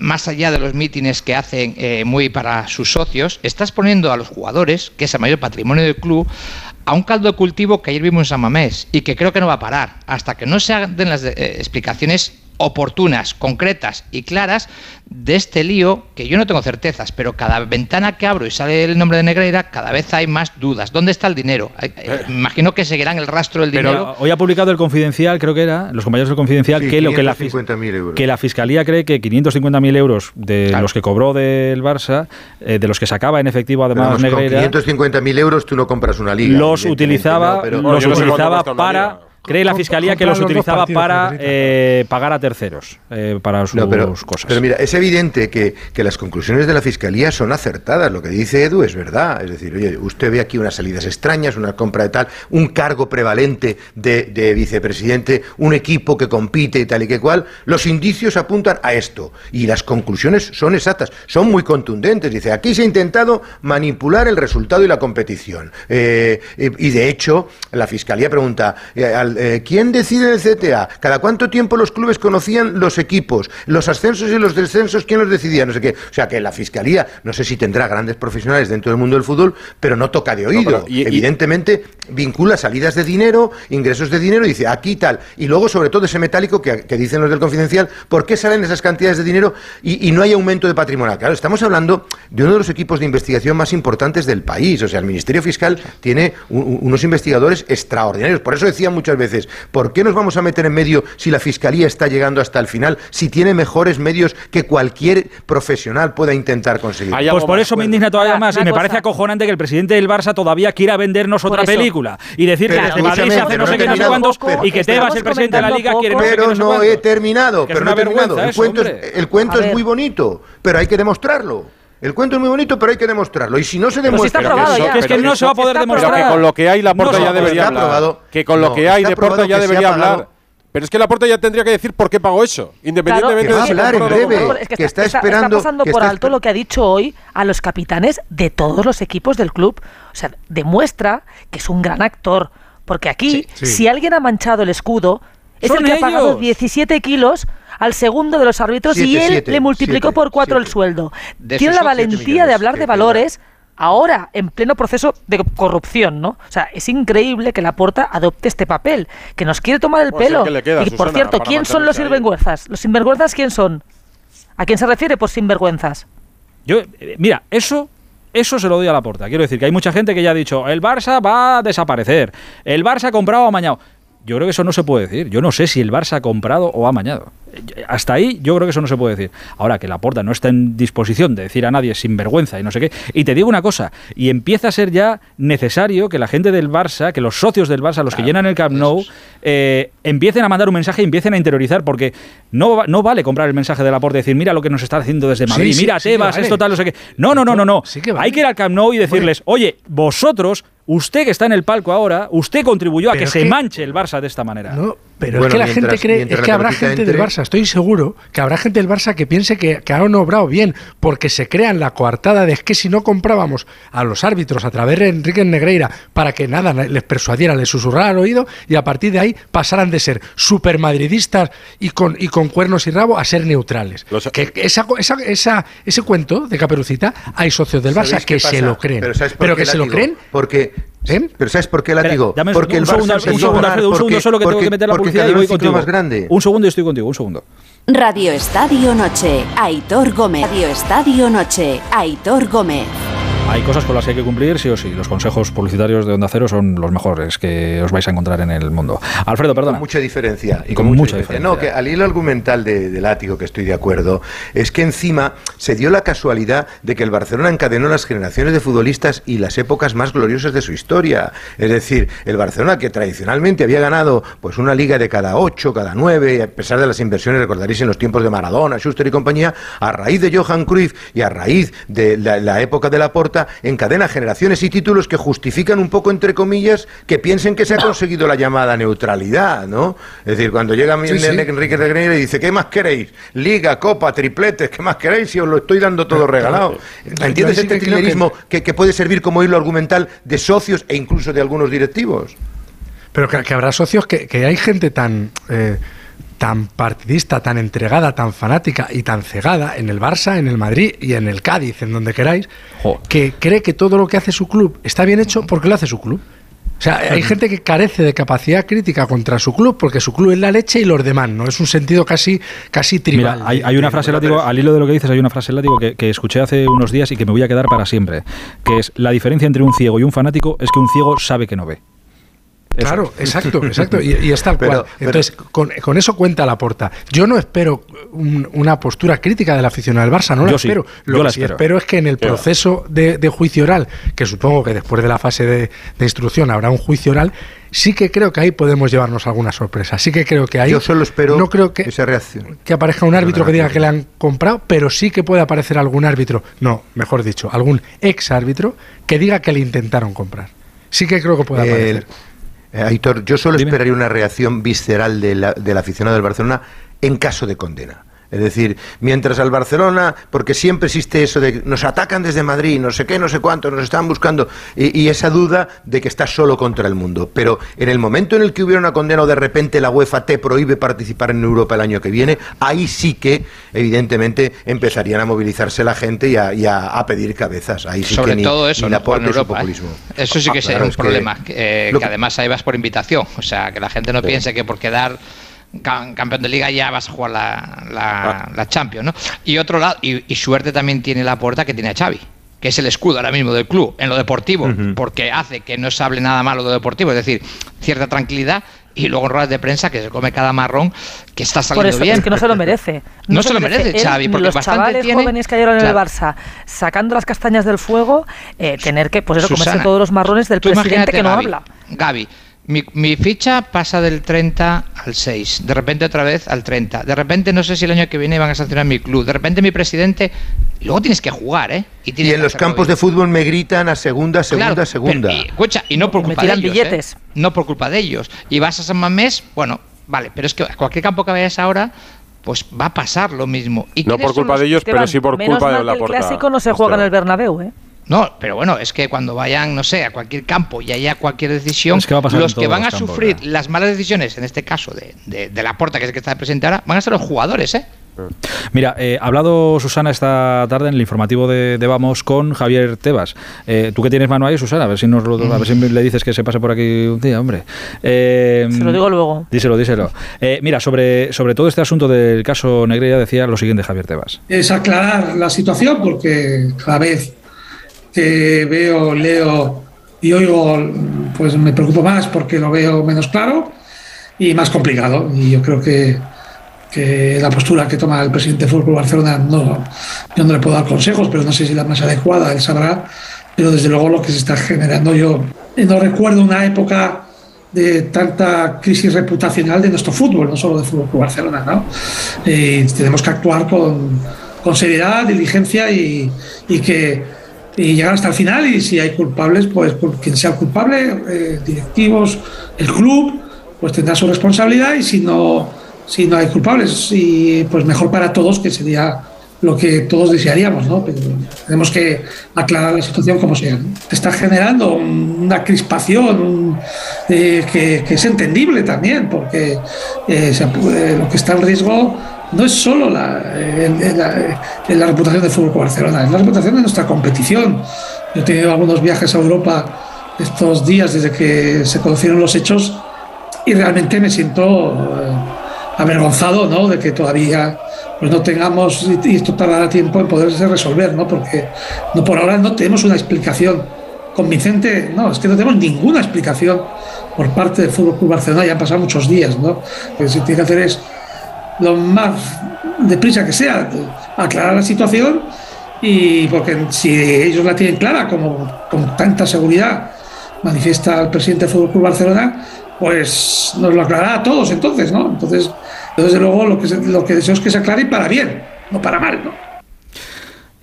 más allá de los mítines que hacen eh, muy para sus socios, estás poniendo a los jugadores, que es el mayor patrimonio del club, a un caldo de cultivo que ayer vimos en San Mamés y que creo que no va a parar. Hasta que no se den las eh, explicaciones oportunas, concretas y claras de este lío que yo no tengo certezas, pero cada ventana que abro y sale el nombre de Negreira, cada vez hay más dudas. ¿Dónde está el dinero? Eh, me imagino que seguirán el rastro del dinero. Pero hoy ha publicado el Confidencial, creo que era, los compañeros del Confidencial, Sí, que lo que la, fis- 550.000 euros. que la Fiscalía cree que 550.000 euros de Claro. los que cobró del Barça, eh, de los que sacaba en efectivo Pero además vamos, con Negreira, 550.000 euros tú no compras una liga. los utilizaba, no, pero- los utilizaba para... Cree la Fiscalía que los utilizaba para eh, pagar a terceros, eh, para sus No, pero, cosas. pero mira, es evidente que, que las conclusiones de la Fiscalía son acertadas. Lo que dice Edu es verdad. Es decir, oye, usted ve aquí unas salidas extrañas, una compra de tal, un cargo prevalente de, de vicepresidente, un equipo que compite y tal y que cual. Los indicios apuntan a esto. Y las conclusiones son exactas, son muy contundentes. Dice, aquí se ha intentado manipular el resultado y la competición. Eh, y de hecho, la Fiscalía pregunta, eh, eh, ¿quién decide el CTA? ¿Cada cuánto tiempo los clubes conocían los equipos? ¿Los ascensos y los descensos quién los decidía? No sé qué. O sea que la Fiscalía, no sé si tendrá grandes profesionales dentro del mundo del fútbol, pero no toca de oído. pero y- y- Evidentemente vincula salidas de dinero, ingresos de dinero y dice aquí tal. Y luego sobre todo ese metálico que, que dicen los del confidencial, ¿por qué salen esas cantidades de dinero y, y no hay aumento de patrimonio? Claro, estamos hablando de uno de los equipos de investigación más importantes del país. O sea, el Ministerio Fiscal tiene unos investigadores extraordinarios. Por eso decía muchas veces, ¿por qué nos vamos a meter en medio si la Fiscalía está llegando hasta el final, si tiene mejores medios que cualquier profesional pueda intentar conseguir? Pues por eso me indigna todavía Ahora, más y me cosa. parece acojonante que el presidente del Barça todavía quiera vendernos Por otra eso. película y decir que Pero desde Madrid se hace no sé qué, he no sé terminado. cuántos y que Tebas, el presidente de la Liga, quiere Pero no sé no cuántos. he terminado, pero no he terminado. El cuento, es, el cuento A es ver. muy bonito, pero hay que demostrarlo. El cuento es muy bonito, pero hay que demostrarlo. Y si no se Pero si está demuestra... aprobado eso- ya. Que es que no se va a poder Está Pero demostrar. que con lo que hay la porta No, ya debería está hablar. aprobado. Que con lo No, que hay de porta ya debería hablar. Pero es que la porta ya tendría que decir por qué pagó eso, independientemente Que va a de si hablar en breve. Es que, que está, esperando- está pasando que por está alto lo que ha dicho hoy a los capitanes de todos los equipos del club. O sea, demuestra que es un gran actor. Porque aquí, Sí. si alguien ha manchado el escudo, es el que ha pagado ellos. 17 kilos al segundo de los árbitros y él siete, le multiplicó siete, por cuatro el sueldo. De Tiene la valentía millones de hablar de valores ahora en pleno proceso de corrupción, ¿no? O sea, es increíble que Laporta adopte este papel, que nos quiere tomar el Pues pelo. ¿qué le queda, y por Susana, cierto, ¿quién son los sinvergüenzas? ¿Los sinvergüenzas quién son? ¿A quién se refiere por sinvergüenzas? Yo, eh, mira, eso, eso se lo doy a la porta. Quiero decir que hay mucha gente que ya ha dicho, el Barça va a desaparecer, el Barça ha comprado o amañado. Yo creo que eso no se puede decir. Yo no sé si el Barça ha comprado o ha mañado. Hasta ahí yo creo que eso no se puede decir. Ahora que la Porta no está en disposición de decir a nadie sin vergüenza y no sé qué. Y te digo una cosa, y empieza a ser ya necesario que la gente del Barça, que los socios del Barça, los que llenan el Camp Nou, eh, empiecen a mandar un mensaje y empiecen a interiorizar, porque no, no vale comprar el mensaje de la Porta y decir, mira lo que nos está haciendo desde Madrid, sí, mira sí Tebas, vale. esto tal, no sé qué. No, no, no, no, no. Hay que ir al Camp Nou y decirles, oye, vosotros, usted que está en el palco ahora, usted contribuyó a que se manche el Barça de esta manera. No, pero Bueno, es que la mientras- gente cree, es que habrá gente del Barça, estoy seguro que habrá gente del Barça que piense que, que han obrado bien, porque se crean la coartada de es que si no comprábamos a los árbitros a través de Enrique Negreira para que nada les persuadiera, les susurrara al oído y a partir de ahí pasaran de ser supermadridistas y con, y con cuernos y rabo a ser neutrales. Que esa, esa, esa- ese cuento de Caperucita hay socios del Barça ¿Sabéis qué que se lo creen. Pero, ¿sabes por Pero qué que se lo creen Porque, pero ¿sabes por qué látigo? Dame un porque el segundo, Barça un segundo, un segundo, Alfredo, un porque- segundo solo que tengo que meter la publicidad y voy contigo. más grande. Un segundo y estoy contigo, un segundo. Radio Estadio Noche, Aitor Gómez. Radio Estadio Noche, Aitor Gómez. Hay cosas con las que hay que cumplir, sí o sí. Los consejos publicitarios de Onda Cero son los mejores que os vais a encontrar en el mundo. Alfredo, perdona. Con mucha diferencia. Y Con con, mucha mucha diferencia. No, que al hilo argumental de, de Látigo, que estoy de acuerdo, es que encima se dio la casualidad de que el Barcelona encadenó las generaciones de futbolistas y las épocas más gloriosas de su historia. Es decir, el Barcelona, que tradicionalmente había ganado pues una liga de cada ocho, cada nueve, y a pesar de las inversiones, recordaréis en los tiempos de Maradona, Schuster y compañía, a raíz de Johan Cruyff y a raíz de la, la época de la Porta, encadena generaciones y títulos que justifican un poco, entre comillas, que piensen que se ha conseguido la llamada neutralidad, ¿no? Es decir, cuando llega Sí, sí. Enrique Negreira y dice, ¿qué más queréis? Liga, Copa, tripletes, ¿qué más queréis? Si os lo estoy dando todo regalado. ¿Entiendes este que- trilerismo que, que puede servir como hilo argumental de socios e incluso de algunos directivos? Pero que, que habrá socios que, que hay gente tan eh, tan partidista, tan entregada, tan fanática y tan cegada en el Barça, en el Madrid y en el Cádiz, en donde queráis, que cree que todo lo que hace su club está bien hecho porque lo hace su club. O sea, hay gente que carece de capacidad crítica contra su club porque su club es la leche y los demás, ¿no? Es un sentido casi, casi tribal. Mira, hay, hay una frase látigo, al hilo de lo que dices, hay una frase látigo que, que escuché hace unos días y que me voy a quedar para siempre, que es la diferencia entre un ciego y un fanático es que un ciego sabe que no ve. Eso. Claro, exacto, exacto. Y, y es tal Pero- cual. Entonces, con, con eso cuenta la porta. Yo no espero un- una postura crítica del aficionado del Barça, no la Yo sí, espero. yo Lo la que sí espero. espero es que en el Yo. proceso de, de juicio oral, que supongo que después de la fase de, de instrucción habrá un juicio oral, sí que creo que ahí podemos llevarnos alguna sorpresa. Sí que creo que ahí. Yo solo espero no creo que, esa reacción. que aparezca un árbitro que diga que le han comprado, pero sí que puede aparecer algún árbitro, no, mejor dicho, algún ex árbitro que diga que le intentaron comprar. Sí que creo que puede aparecer. El- eh, Aitor, yo solo esperaría una reacción visceral de la- del aficionado del Barcelona en caso de condena. Es decir, mientras al Barcelona, porque siempre existe eso de que nos atacan desde Madrid, no sé qué, no sé cuánto, nos están buscando, y, y esa duda de que está solo contra el mundo. Pero en el momento en el que hubiera una condena o de repente la UEFA te prohíbe participar en Europa el año que viene, ahí sí que, evidentemente, empezarían a movilizarse la gente y a, y a- a pedir cabezas. Ahí sí Sobre que ni, todo eso, ni ¿no? Europa, ¿eh? populismo. Eso sí que Ah, sería claro, un es que- problema, que, eh, que que- además ahí vas por invitación. O sea, que la gente no Sí. piense que por quedar campeón de liga ya vas a jugar la, la, la Champions, ¿no? Y otro lado, y, y suerte también tiene la puerta que tiene a Xavi que es el escudo ahora mismo del club en lo deportivo, porque hace que no se hable nada malo de lo deportivo, es decir, cierta tranquilidad y luego en ruedas de prensa que se come cada marrón que está Por saliendo eso bien. es que no se lo merece. No se lo merece, Él, Xavi, porque los bastante chavales tiene- jóvenes que cayeron Claro. en el Barça, sacando las castañas del fuego, eh, tener que, pues eso, comerse todos los marrones del presidente que no Gaby, habla. Gaby, mi, mi ficha pasa del 30 al 6, de repente otra vez al 30, de repente no sé si el año que viene van a sancionar mi club, de repente mi presidente, luego tienes que jugar, ¿eh? Y en los campos bien. de fútbol me gritan a segunda, segunda, Claro, segunda. pero- y, escucha, y no por Me culpa de ellos. billetes. ¿eh? No por culpa de ellos. Y vas a San Mamés, bueno, vale, pero es que a cualquier campo que vayas ahora, pues va a pasar lo mismo. ¿Y No por culpa los- de ellos, pero sí por Menos culpa de la que el porta. clásico no se juega en el Bernabéu, ¿eh? No, pero bueno, es que cuando vayan, no sé, a cualquier campo y haya cualquier decisión, Es que los que van los a campos, sufrir las malas decisiones, en este caso de, de, de la porta, que es el que está presente ahora, van a ser los jugadores, ¿eh? Mira, eh, ha hablado Susana esta tarde en el informativo de, de Vamos con Javier Tebas. Eh, ¿Tú que tienes mano ahí, Susana? A ver si, nos lo- a ver si le dices que se pase por aquí un día, hombre. Eh, Se lo digo luego. Díselo, díselo. Eh, mira, sobre, sobre todo este asunto del caso Negreira decía lo siguiente Javier Tebas. es aclarar la situación porque cada vez que veo, leo y oigo, pues me preocupo más porque lo veo menos claro. y más complicado. Y yo creo que, que la postura que toma el presidente del Fútbol Barcelona, no, yo no le puedo dar consejos, pero no sé si la más adecuada, él sabrá. Pero desde luego lo que se está generando, yo no recuerdo una época de tanta crisis reputacional de nuestro fútbol, no solo de Fútbol Club Barcelona. ¿no? Tenemos que actuar con, con seriedad, diligencia y, y que y llegar hasta el final y si hay culpables, pues quien sea culpable, eh, directivos, el club, pues tendrá su responsabilidad y si no, si no hay culpables, pues mejor para todos, que sería lo que todos desearíamos, ¿no? Pero tenemos que aclarar la situación como sea. Está generando una crispación eh, que, es entendible también, porque eh, lo que está en riesgo no es solo la, la, la reputación del Fútbol Barcelona, es la reputación de nuestra competición. Yo he tenido algunos viajes a Europa estos días desde que se conocieron los hechos y realmente me siento avergonzado ¿no? de que todavía pues no tengamos, y esto tardará tiempo en poderse resolver, ¿no? porque no por ahora no tenemos una explicación convincente, no, es que no tenemos ninguna explicación por parte del Fútbol Club Barcelona, ya han pasado muchos días, ¿no? Lo que se tiene que hacer es lo más deprisa que sea, aclarar la situación y porque si ellos la tienen clara, como con tanta seguridad manifiesta el presidente del Fútbol Barcelona, pues nos lo aclarará a todos entonces, ¿no? Entonces, desde luego lo que, lo que deseo es que se aclare para bien, no para mal, ¿no?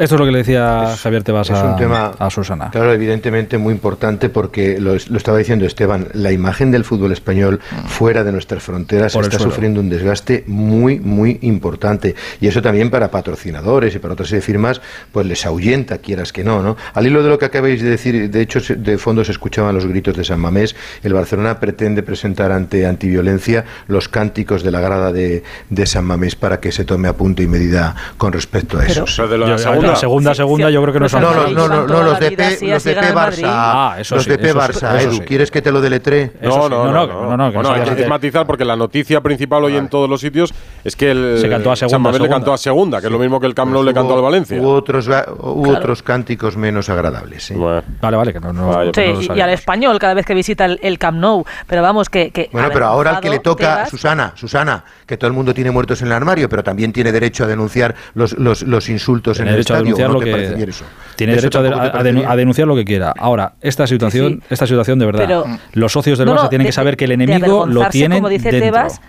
Esto es lo que le decía Javier Tebas es a, un tema, a Susana. Claro, evidentemente muy importante porque lo, lo, estaba diciendo Esteban, la imagen del fútbol español fuera de nuestras fronteras Por está sufriendo un desgaste muy, muy importante. Y eso también para patrocinadores y para otras serie de firmas, pues les ahuyenta, quieras que no, ¿no? Al hilo de lo que acabáis de decir, de hecho, de fondo se escuchaban los gritos de San Mamés, el Barcelona pretende presentar ante antiviolencia los cánticos de la grada de, de San Mamés para que se tome a punto y medida con respecto a Pero- eso. Pero segunda. segunda, segunda, yo creo que no son No, no, así. no, no, los de P, los de P el. Barça. Ah, eso los sí, de P Barça, Edu. ¿quieres que te lo deletree? No, no, no, no, no, no, que Bueno, llame- es matizar porque la noticia principal hoy en todos los sitios es que el Se cantó a segunda, San Mamés le cantó a segunda, que es lo mismo que el Camp Nou le cantó al Valencia. Hubo otros, hubo cánticos menos agradables. Vale, vale, que no, Sí, y- y al español cada vez que visita el, el Camp Nou. Pero vamos, que. que Bueno, pero ahora al que le toca, Susana, Susana, que todo el mundo tiene muertos en el armario, pero también tiene derecho a denunciar los, los, los insultos en el estadio. ¿O denunciar no lo que eso? tiene ¿Eso derecho a, de- denunciar lo que quiera. Ahora, esta situación, esta situación de verdad, Pero- los socios del No, Barça tienen de- que saber que el de enemigo lo tienen como dice dentro. Tebas,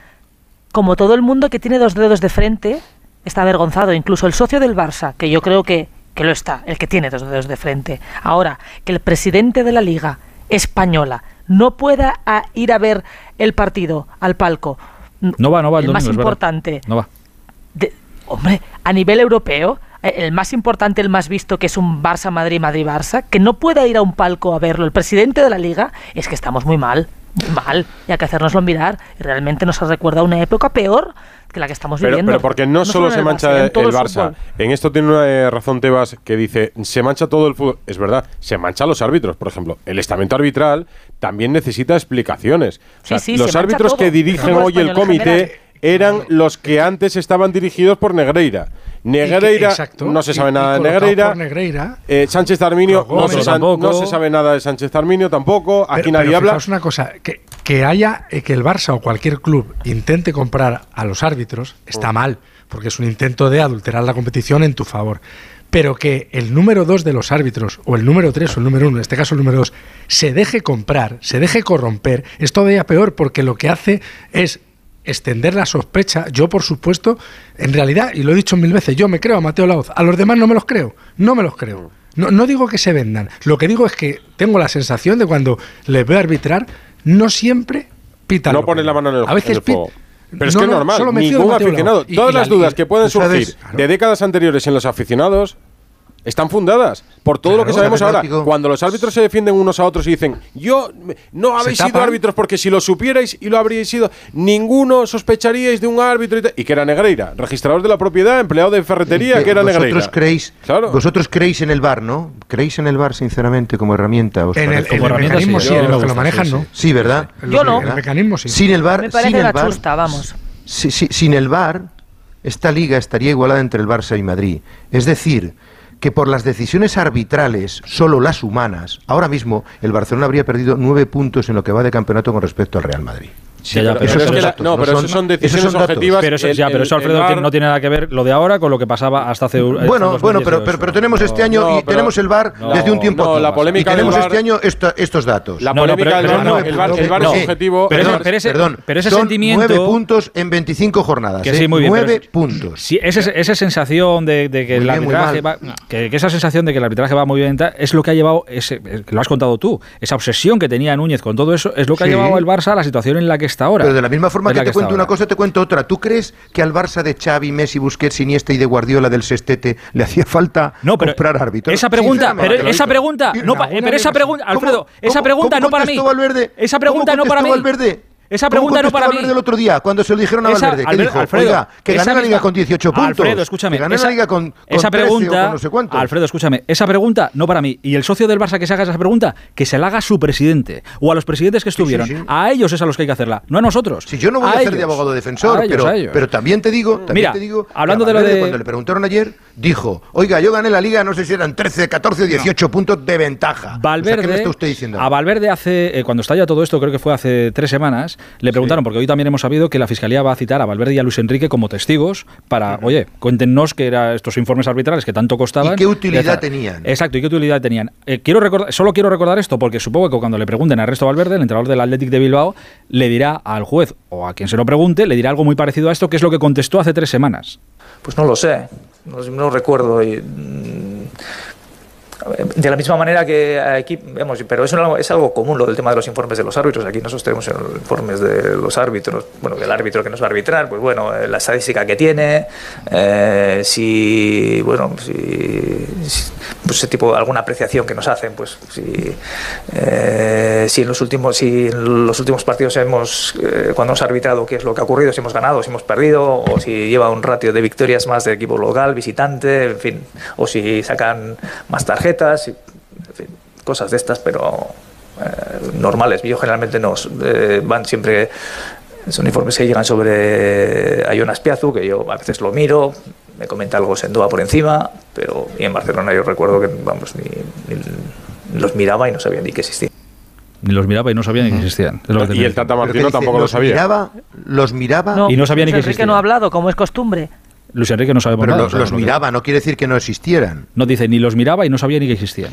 como todo el mundo que tiene dos dedos de frente está avergonzado, incluso el socio del Barça, que yo creo que, que lo está, el que tiene dos dedos de frente. Ahora, que el presidente de la Liga Española no pueda a- ir a ver el partido al palco, No va, no va el, el más domingo, es verdad. importante, No va. de- hombre, a nivel europeo, el más importante, el más visto, que es un Barça-Madrid, Madrid-Barça, que no pueda ir a un palco a verlo el presidente de la liga, es que estamos muy mal, muy mal, y hay que hacérnoslo mirar. Realmente nos recuerda una época peor que la que estamos Pero, viviendo. pero porque no, solo se mancha Barça, el, Barça. En esto tiene una eh, razón Tebas que dice, se mancha todo el fútbol. Es verdad, se mancha los árbitros. Por ejemplo, el estamento arbitral también necesita explicaciones. O sea, Sí, sí, los árbitros que dirigen hoy el comité. Eran los que antes estaban dirigidos por Negreira. Negreira, exacto, no se sabe y nada de Negreira. Eh, Sánchez Tarminio, no se, no sabe nada de Sánchez Tarminio tampoco. Aquí Pero- nadie pero habla. fijaos una cosa, que, que haya eh, que el Barça o cualquier club intente comprar a los árbitros está Oh. mal, porque es un intento de adulterar la competición en tu favor. Pero que el número dos de los árbitros, o el número tres o el número uno, en este caso el número dos, se deje comprar, se deje corromper, es todavía peor porque lo que hace es extender la sospecha. Yo, por supuesto, en realidad, y lo he dicho mil veces, yo me creo a Mateo Laoz, a los demás no me los creo, no me los creo. No, no digo que se vendan, lo que digo es que tengo la sensación de cuando les veo arbitrar, no siempre pitan. No ponen la mano en el, A veces en el pi- fuego. Pero es No, que es no, normal, ningún aficionado. Y- Todas y las la- dudas que pueden surgir claro. de décadas anteriores en los aficionados están fundadas por todo lo que sabemos ¿sabes, ahora. Cuando los árbitros se defienden unos a otros y dicen, yo no habéis sido árbitros porque si lo supierais y lo habríais sido, ninguno sospecharíais de un árbitro y, tal". Y que era Negreira, registrador de la propiedad, empleado de ferretería, que era vosotros Negreira. creéis, Claro. vosotros creéis en el bar, ¿no? ¿Creéis en el bar, sinceramente, como herramienta? ¿Os En el, en el herramienta, mecanismo sí, sí, me los que lo manejan sí, no. Sí, ¿verdad? Yo no. El mecanismo sí. Sin el bar, Me parece sin el una bar, chusta, vamos. si- si- sin el VAR, esta liga estaría igualada entre el Barça y Madrid. Es decir, que por las decisiones arbitrales, solo las humanas, ahora mismo el Barcelona habría perdido nueve puntos en lo que va de campeonato con respecto al Real Madrid. Sí, ya, ya, pero Pero es eso- que eso- no, pero eso son decisiones datos. objetivas. Pero eso, El- ya, pero eso, Alfredo, no tiene nada que ver lo de ahora con lo que pasaba hasta hace. hace Bueno, bueno, pero, pero, pero tenemos este año No, y pero- tenemos el VAR no, desde un tiempo no, la polémica y tenemos del este año esta- estos datos. La No, no, polémica pero- del VAR, no, el VAR, no. es objetivo. Pero, Perdón, ese- pero ese, perdón, pero ese son sentimiento. nueve puntos en 25 jornadas. Que ¿eh? sí, muy bien. Nueve puntos. Esa sensación de, que el arbitraje va, que, esa sensación de que el arbitraje va muy bien es lo que ha llevado eh, lo has contado tú, esa obsesión que tenía Núñez con todo eso es lo que ha llevado el Barça a la situación en la que está ahora. Pero de la misma forma Es que te cuento una cosa, te cuento otra. ¿Tú crees que al Barça de Xavi, Messi, Busquets, Iniesta y de Guardiola del Sestete le hacía falta No, pero comprar árbitros? esa pregunta, pero esa pregunta, no, pero esa pregunta, ¿Cómo- Alfredo, esa pregunta no para mí. Esa ¿Cómo pregunta no para mí. Valverde? Esa ¿Cómo pregunta no para mí. Valverde el otro día cuando se lo dijeron a Esa- Valverde? ¿Qué Albert- dijo? Alfredo, Oiga, que ganó la liga con 18 puntos. Alfredo, escúchame. Que ganó esa, la liga con, con esa 13 o pregunta, con no sé cuántos. Alfredo, escúchame. Esa pregunta no para mí. Y el socio del Barça que se haga esa pregunta, que se la haga a su presidente o a los presidentes que estuvieron. sí. A ellos es a los que hay que hacerla, no a nosotros. Si yo no voy a, hacer de ellos. abogado defensor, A ellos, pero, a ellos. pero también te digo, también Mira, te digo hablando a de lo Valverde, de- cuando le preguntaron ayer, dijo, oiga, yo gané la liga, no sé si eran 13, 14 o 18 puntos de ventaja. O sea, Valverde, ¿Qué me está usted diciendo? a Valverde hace, eh, cuando estalla todo esto, creo que fue hace tres semanas, le preguntaron, porque hoy también hemos sabido que la Fiscalía va a citar a Valverde y a Luis Enrique como testigos para, oye, cuéntenos qué eran estos informes arbitrales que tanto costaban. ¿Y qué utilidad tenían? Exacto, y qué utilidad tenían. Eh, quiero recordar, solo quiero recordar esto, porque supongo que cuando le pregunten a Ernesto Valverde, el entrenador del Athletic de Bilbao, le dirá al juez o a quien se lo pregunte, le dirá algo muy parecido a esto, que es lo que contestó hace tres semanas. Pues no lo sé, no, no recuerdo. Y, mm, de la misma manera que aquí vemos, pero eso es algo común lo del tema de los informes de los árbitros. Aquí nosotros tenemos informes de los árbitros, bueno, del árbitro que nos va a arbitrar, pues bueno, eh, la estadística que tiene, eh, si, bueno, si, pues ese tipo, alguna apreciación que nos hacen, pues si, eh, si en los últimos, si en los últimos partidos hemos, eh, cuando hemos arbitrado, qué es lo que ha ocurrido, si hemos ganado, si hemos perdido, o si lleva un ratio de victorias más de equipo local, visitante, en fin, o si sacan más tarjetas, y, en fin, cosas de estas, pero eh, normales. Yo generalmente nos eh, van siempre son informes que llegan sobre a Jonas Piazu, que yo a veces lo miro, me comenta algo Sendoa por encima, pero y en Barcelona yo recuerdo que vamos ni, ni los miraba y no sabía ni que existían. Ni los miraba y no sabía ni que existían. Es lo que Y el Tata ¿Pero qué Martino dice? tampoco lo ¿Los sabía. Miraba, los miraba. Y no sabía ni que Enrique no existían. ha hablado, como es costumbre. Luis Enrique no sabe por Pero nada. lo- o sea, los que- miraba, no quiere decir que no existieran. No dice ni los miraba y no sabía ni que existían.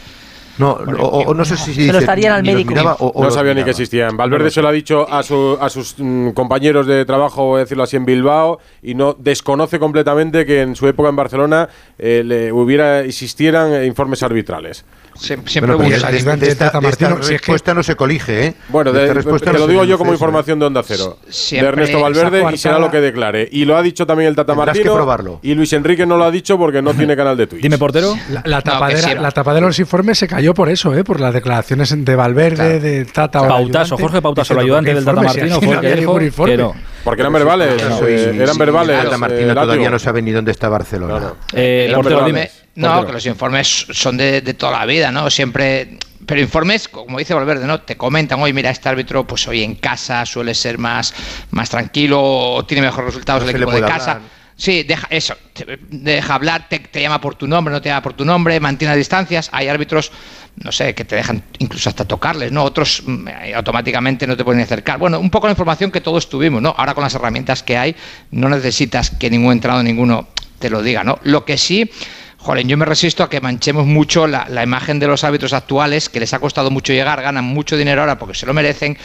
No, o, o no sé si Se lo estarían al médico. miraba o- o no sabía ni que existían. Valverde se lo ha dicho a, su- a sus mm, compañeros de trabajo, voy a decirlo así, en Bilbao, y no desconoce completamente que en su época en Barcelona eh, le hubiera existieran informes arbitrales. Siempre Bueno, pues busca- de, de- esta, de esta respuesta no se colige, ¿eh? Bueno, De respuesta te lo digo yo como información de Onda Cero, Siempre de Ernesto Valverde, y será lo que declare. Y lo ha dicho también el Tata que Martino. probarlo. Y Luis Enrique no lo ha dicho porque no tiene canal de Twitch. Dime, portero. La, la No, que tapadera, sí. la tapadera de los informes se cayó por eso, ¿eh? por las declaraciones de Valverde, de Tata. Pautaso, Jorge Pautaso, el ayudante ¿qué del Tata Martino, fue el que dijo que no. Porque eran verbales. Claro, eh, y- eran y verbales. Tata eh, Látigo. todavía no sabe ni dónde está Barcelona. Eh, portero, informe- dime. no, que los informes son de, de toda la vida, ¿no? Siempre. Pero informes, como dice Valverde, ¿no? Te comentan, oye, mira, este árbitro, pues hoy en casa suele ser más, más tranquilo, o tiene mejores resultados No el equipo de casa. Sí, deja eso, te- deja hablar, te, llama por tu nombre, no te llama por tu nombre, mantiene distancias. Hay árbitros, no sé, que te dejan incluso hasta tocarles, ¿no? Otros mm, eh, automáticamente no te pueden acercar. Bueno, un poco la información que todos tuvimos, ¿no? Ahora con las herramientas que hay, no necesitas que ningún entrado, ninguno te lo diga, ¿no? Lo que sí, joder, yo me resisto a que manchemos mucho la, la imagen de los árbitros actuales, que les ha costado mucho llegar, ganan mucho dinero ahora porque se lo merecen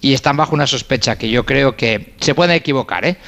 y están bajo una sospecha que yo creo que se pueden equivocar, ¿eh?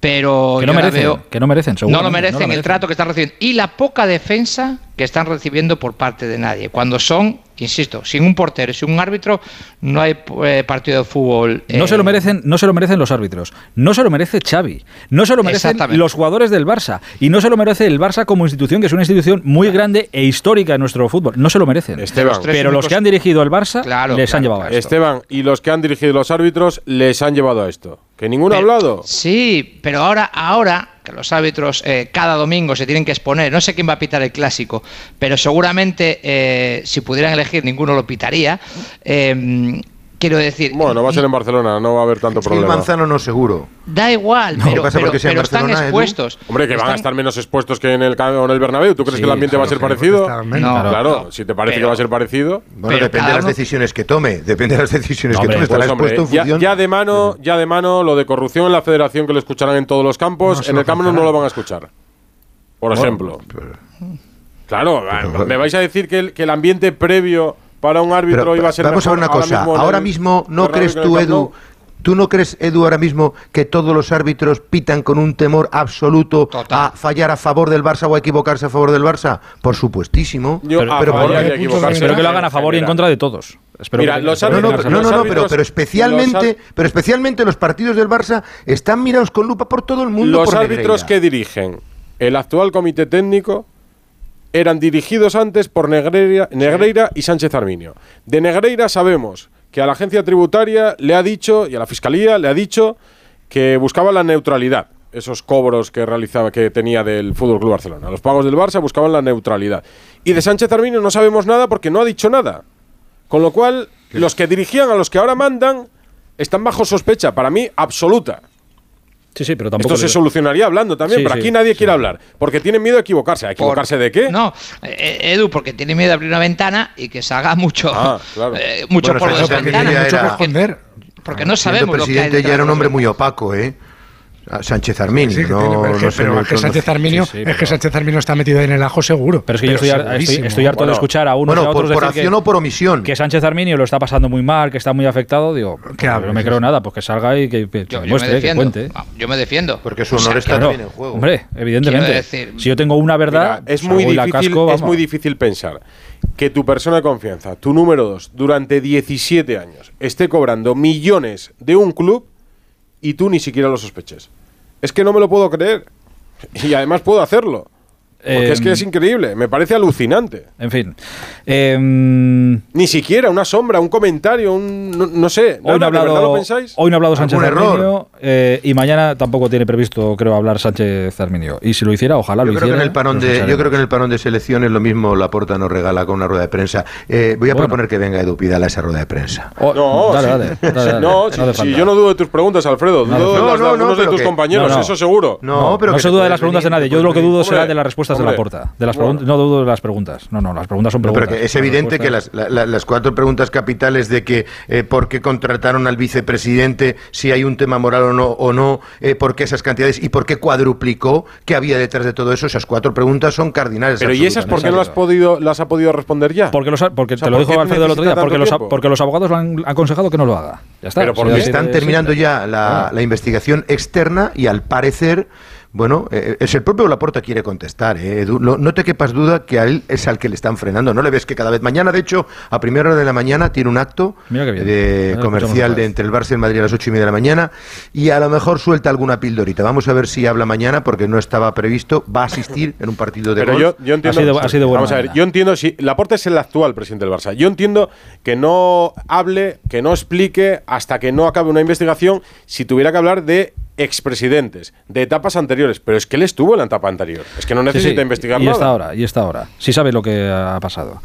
Pero Que no merecen, veo- que no merecen, no seguramente, lo merecen el trato que están recibiendo. Y la poca defensa que están recibiendo por parte de nadie. Cuando son, insisto, sin un portero, sin un árbitro, no hay eh, partido de fútbol. No eh, se lo merecen, no se lo merecen los árbitros, no se lo merece Xavi, no se lo merecen los jugadores del Barça y no se lo merece el Barça como institución, que es una institución muy grande e histórica en nuestro fútbol. No se lo merecen. Esteban. Los Pero los que han dirigido el Barça Claro, les han claro, llevado a esto. Esteban, y los que han dirigido los árbitros les han llevado a esto. Que ninguno ha hablado. Sí, pero ahora, ahora que los árbitros eh, cada domingo se tienen que exponer, no sé quién va a pitar el clásico, pero seguramente eh, si pudieran elegir ninguno lo pitaría. eh, ¿Qué Quiero decir. Bueno, va a ser en Barcelona, no va a haber tanto el problema. Manzano no seguro. Da igual, No, pero, están expuestos. Hombre, que van a Están- estar menos expuestos que en el, en el Bernabéu. ¿Tú crees Sí, que el ambiente va a ser parecido? están. No, claro, no. si te parece Pero- que va a ser parecido. Bueno, Pero depende de las decisiones que tome. Depende de las decisiones que tome. Estará Pues, hombre, expuesto en ya, función. ya de mano, ya de mano lo de corrupción en la federación que lo escucharán en todos los campos, No en el Camp no lo van a escuchar. Por ejemplo. Claro, me vais a decir que el, que el ambiente previo para un árbitro Pero iba a ser vamos a ver una cosa. Ahora el mismo, ¿no crees tú? Edu? ¿Tú no crees, Edu, ahora mismo que todos los árbitros pitan con un temor absoluto a fallar a favor del Barça o a equivocarse a favor del Barça? Por supuestísimo. Yo pero favor por- de equivocarse. Espero que lo hagan a favor y en contra de todos. Espero Mira, que- los que No, no, no, no, no, pero, árbitros- pero especialmente, los pero especialmente los partidos del Barça están mirados con lupa por todo el mundo. Los por árbitros Negreira. que dirigen el actual comité técnico eran dirigidos antes por Negreira, Negreira y Sánchez Arminio. De Negreira sabemos que a la agencia tributaria le ha dicho, y a la fiscalía le ha dicho, que buscaba la neutralidad. Esos cobros que realizaba, que tenía del Fútbol Club Barcelona. Los pagos del Barça buscaban la neutralidad. Y de Sánchez Arminio no sabemos nada porque no ha dicho nada. Con lo cual, los que dirigían a los que ahora mandan están bajo sospecha, para mí, absoluta. Sí, sí, pero tampoco. Esto se le- solucionaría hablando también, Sí, pero sí, aquí nadie sí. quiere hablar, porque tienen miedo a equivocarse. ¿A equivocarse de qué? No, eh, Edu, porque tiene miedo de abrir una ventana y que salga mucho, Ah, claro. eh, mucho Bueno, por ventanas. ya Mucho era- esconder. Porque no Siendo sabemos lo que hay presidente ya era un de hombre muy opaco, ¿eh? Sánchez Arminio. Sí, no, tiene- pero es que, no se pero le es que conoce. Sánchez Arminio, Sí, sí, es pero- que Sánchez Arminio está metido ahí en el ajo seguro. Pero es que yo estoy, harto Bueno, de escuchar a Bueno, a por, otros por decir acción que, o por omisión. que Sánchez Arminio lo está pasando muy mal, que está muy afectado. Digo, ¿Qué no me creo nada, pues que salga y que, que Yo, yo muestre, que cuente. Ah, Yo me defiendo. Porque su O sea, honor está Claro, también en juego. hombre, evidentemente. Decir- si yo tengo una verdad, Mira, es, pues muy difícil, casco, es muy difícil pensar que tu persona de confianza, tu número dos, durante 17 años, esté cobrando millones de un club y tú ni siquiera lo sospeches. Es que no me lo puedo creer. Y además puedo hacerlo. Porque es que Em, es increíble, me parece alucinante. En fin. Em, Ni siquiera una sombra, un comentario, un. No, no sé. Hoy no, ha nada, ¿de verdad hablado, lo pensáis? hoy no ha hablado Sánchez. Arminio eh, y mañana tampoco tiene previsto, creo, hablar Sánchez Arminio. Y si lo hiciera, ojalá Yo lo creo, que hiciera. en el parón de, yo creo que en el parón de selecciones lo mismo Laporta nos regala con una rueda de prensa. Eh, voy a Bueno. proponer que venga Edu Pidal a esa rueda de prensa. Oh, No, dale, sí. dale, dale, dale, no, no si, si yo no dudo de tus preguntas, Alfredo. No, dudo de no, las de no, algunos no, de tus que- compañeros, no, no. eso seguro. No, pero no que se duda de las preguntas de nadie. Yo lo que dudo será de las respuestas de la porta. De las no dudo de las preguntas. No, no, las preguntas son No, preguntas. pero que es evidente que las, la- la- las cuatro preguntas capitales de que eh, por qué contrataron al vicepresidente, si hay un tema moral o no, o no eh, por qué esas cantidades y por qué cuadruplicó, qué había detrás de todo eso, esas cuatro preguntas son cardinales. Pero ¿y esas por qué no las, podido, las ha podido responder ya? Porque, los, porque O sea, te lo ¿por dijo Alfredo el otro día, porque los, porque los abogados lo han aconsejado que no lo haga. Ya está. Pero porque están terminando ya la, Ah. la investigación externa y al parecer, bueno, eh, es el propio Laporta quiere contestar. eh, Edu. no, no te quepas duda que a él es al que le están frenando. No le ves que cada vez mañana, de hecho, a primera hora de la mañana tiene un acto de comercial de entre el Barça y el Madrid a las ocho y media de la mañana y a lo mejor suelta alguna pildorita. Vamos a ver si habla mañana porque no estaba previsto. Va a asistir en un partido de Pero golf. yo, yo entiendo. Ha sido- ha sido buena vamos a ver, yo entiendo si Laporta es el actual presidente del Barça. Yo entiendo que no hable, que no explique hasta que no acabe una investigación si tuviera que hablar de expresidentes, de etapas anteriores. Pero es que él estuvo en la etapa anterior. Es que no necesita sí, investigar y nada. está ahora, y está ahora. Sí sabe lo que ha pasado.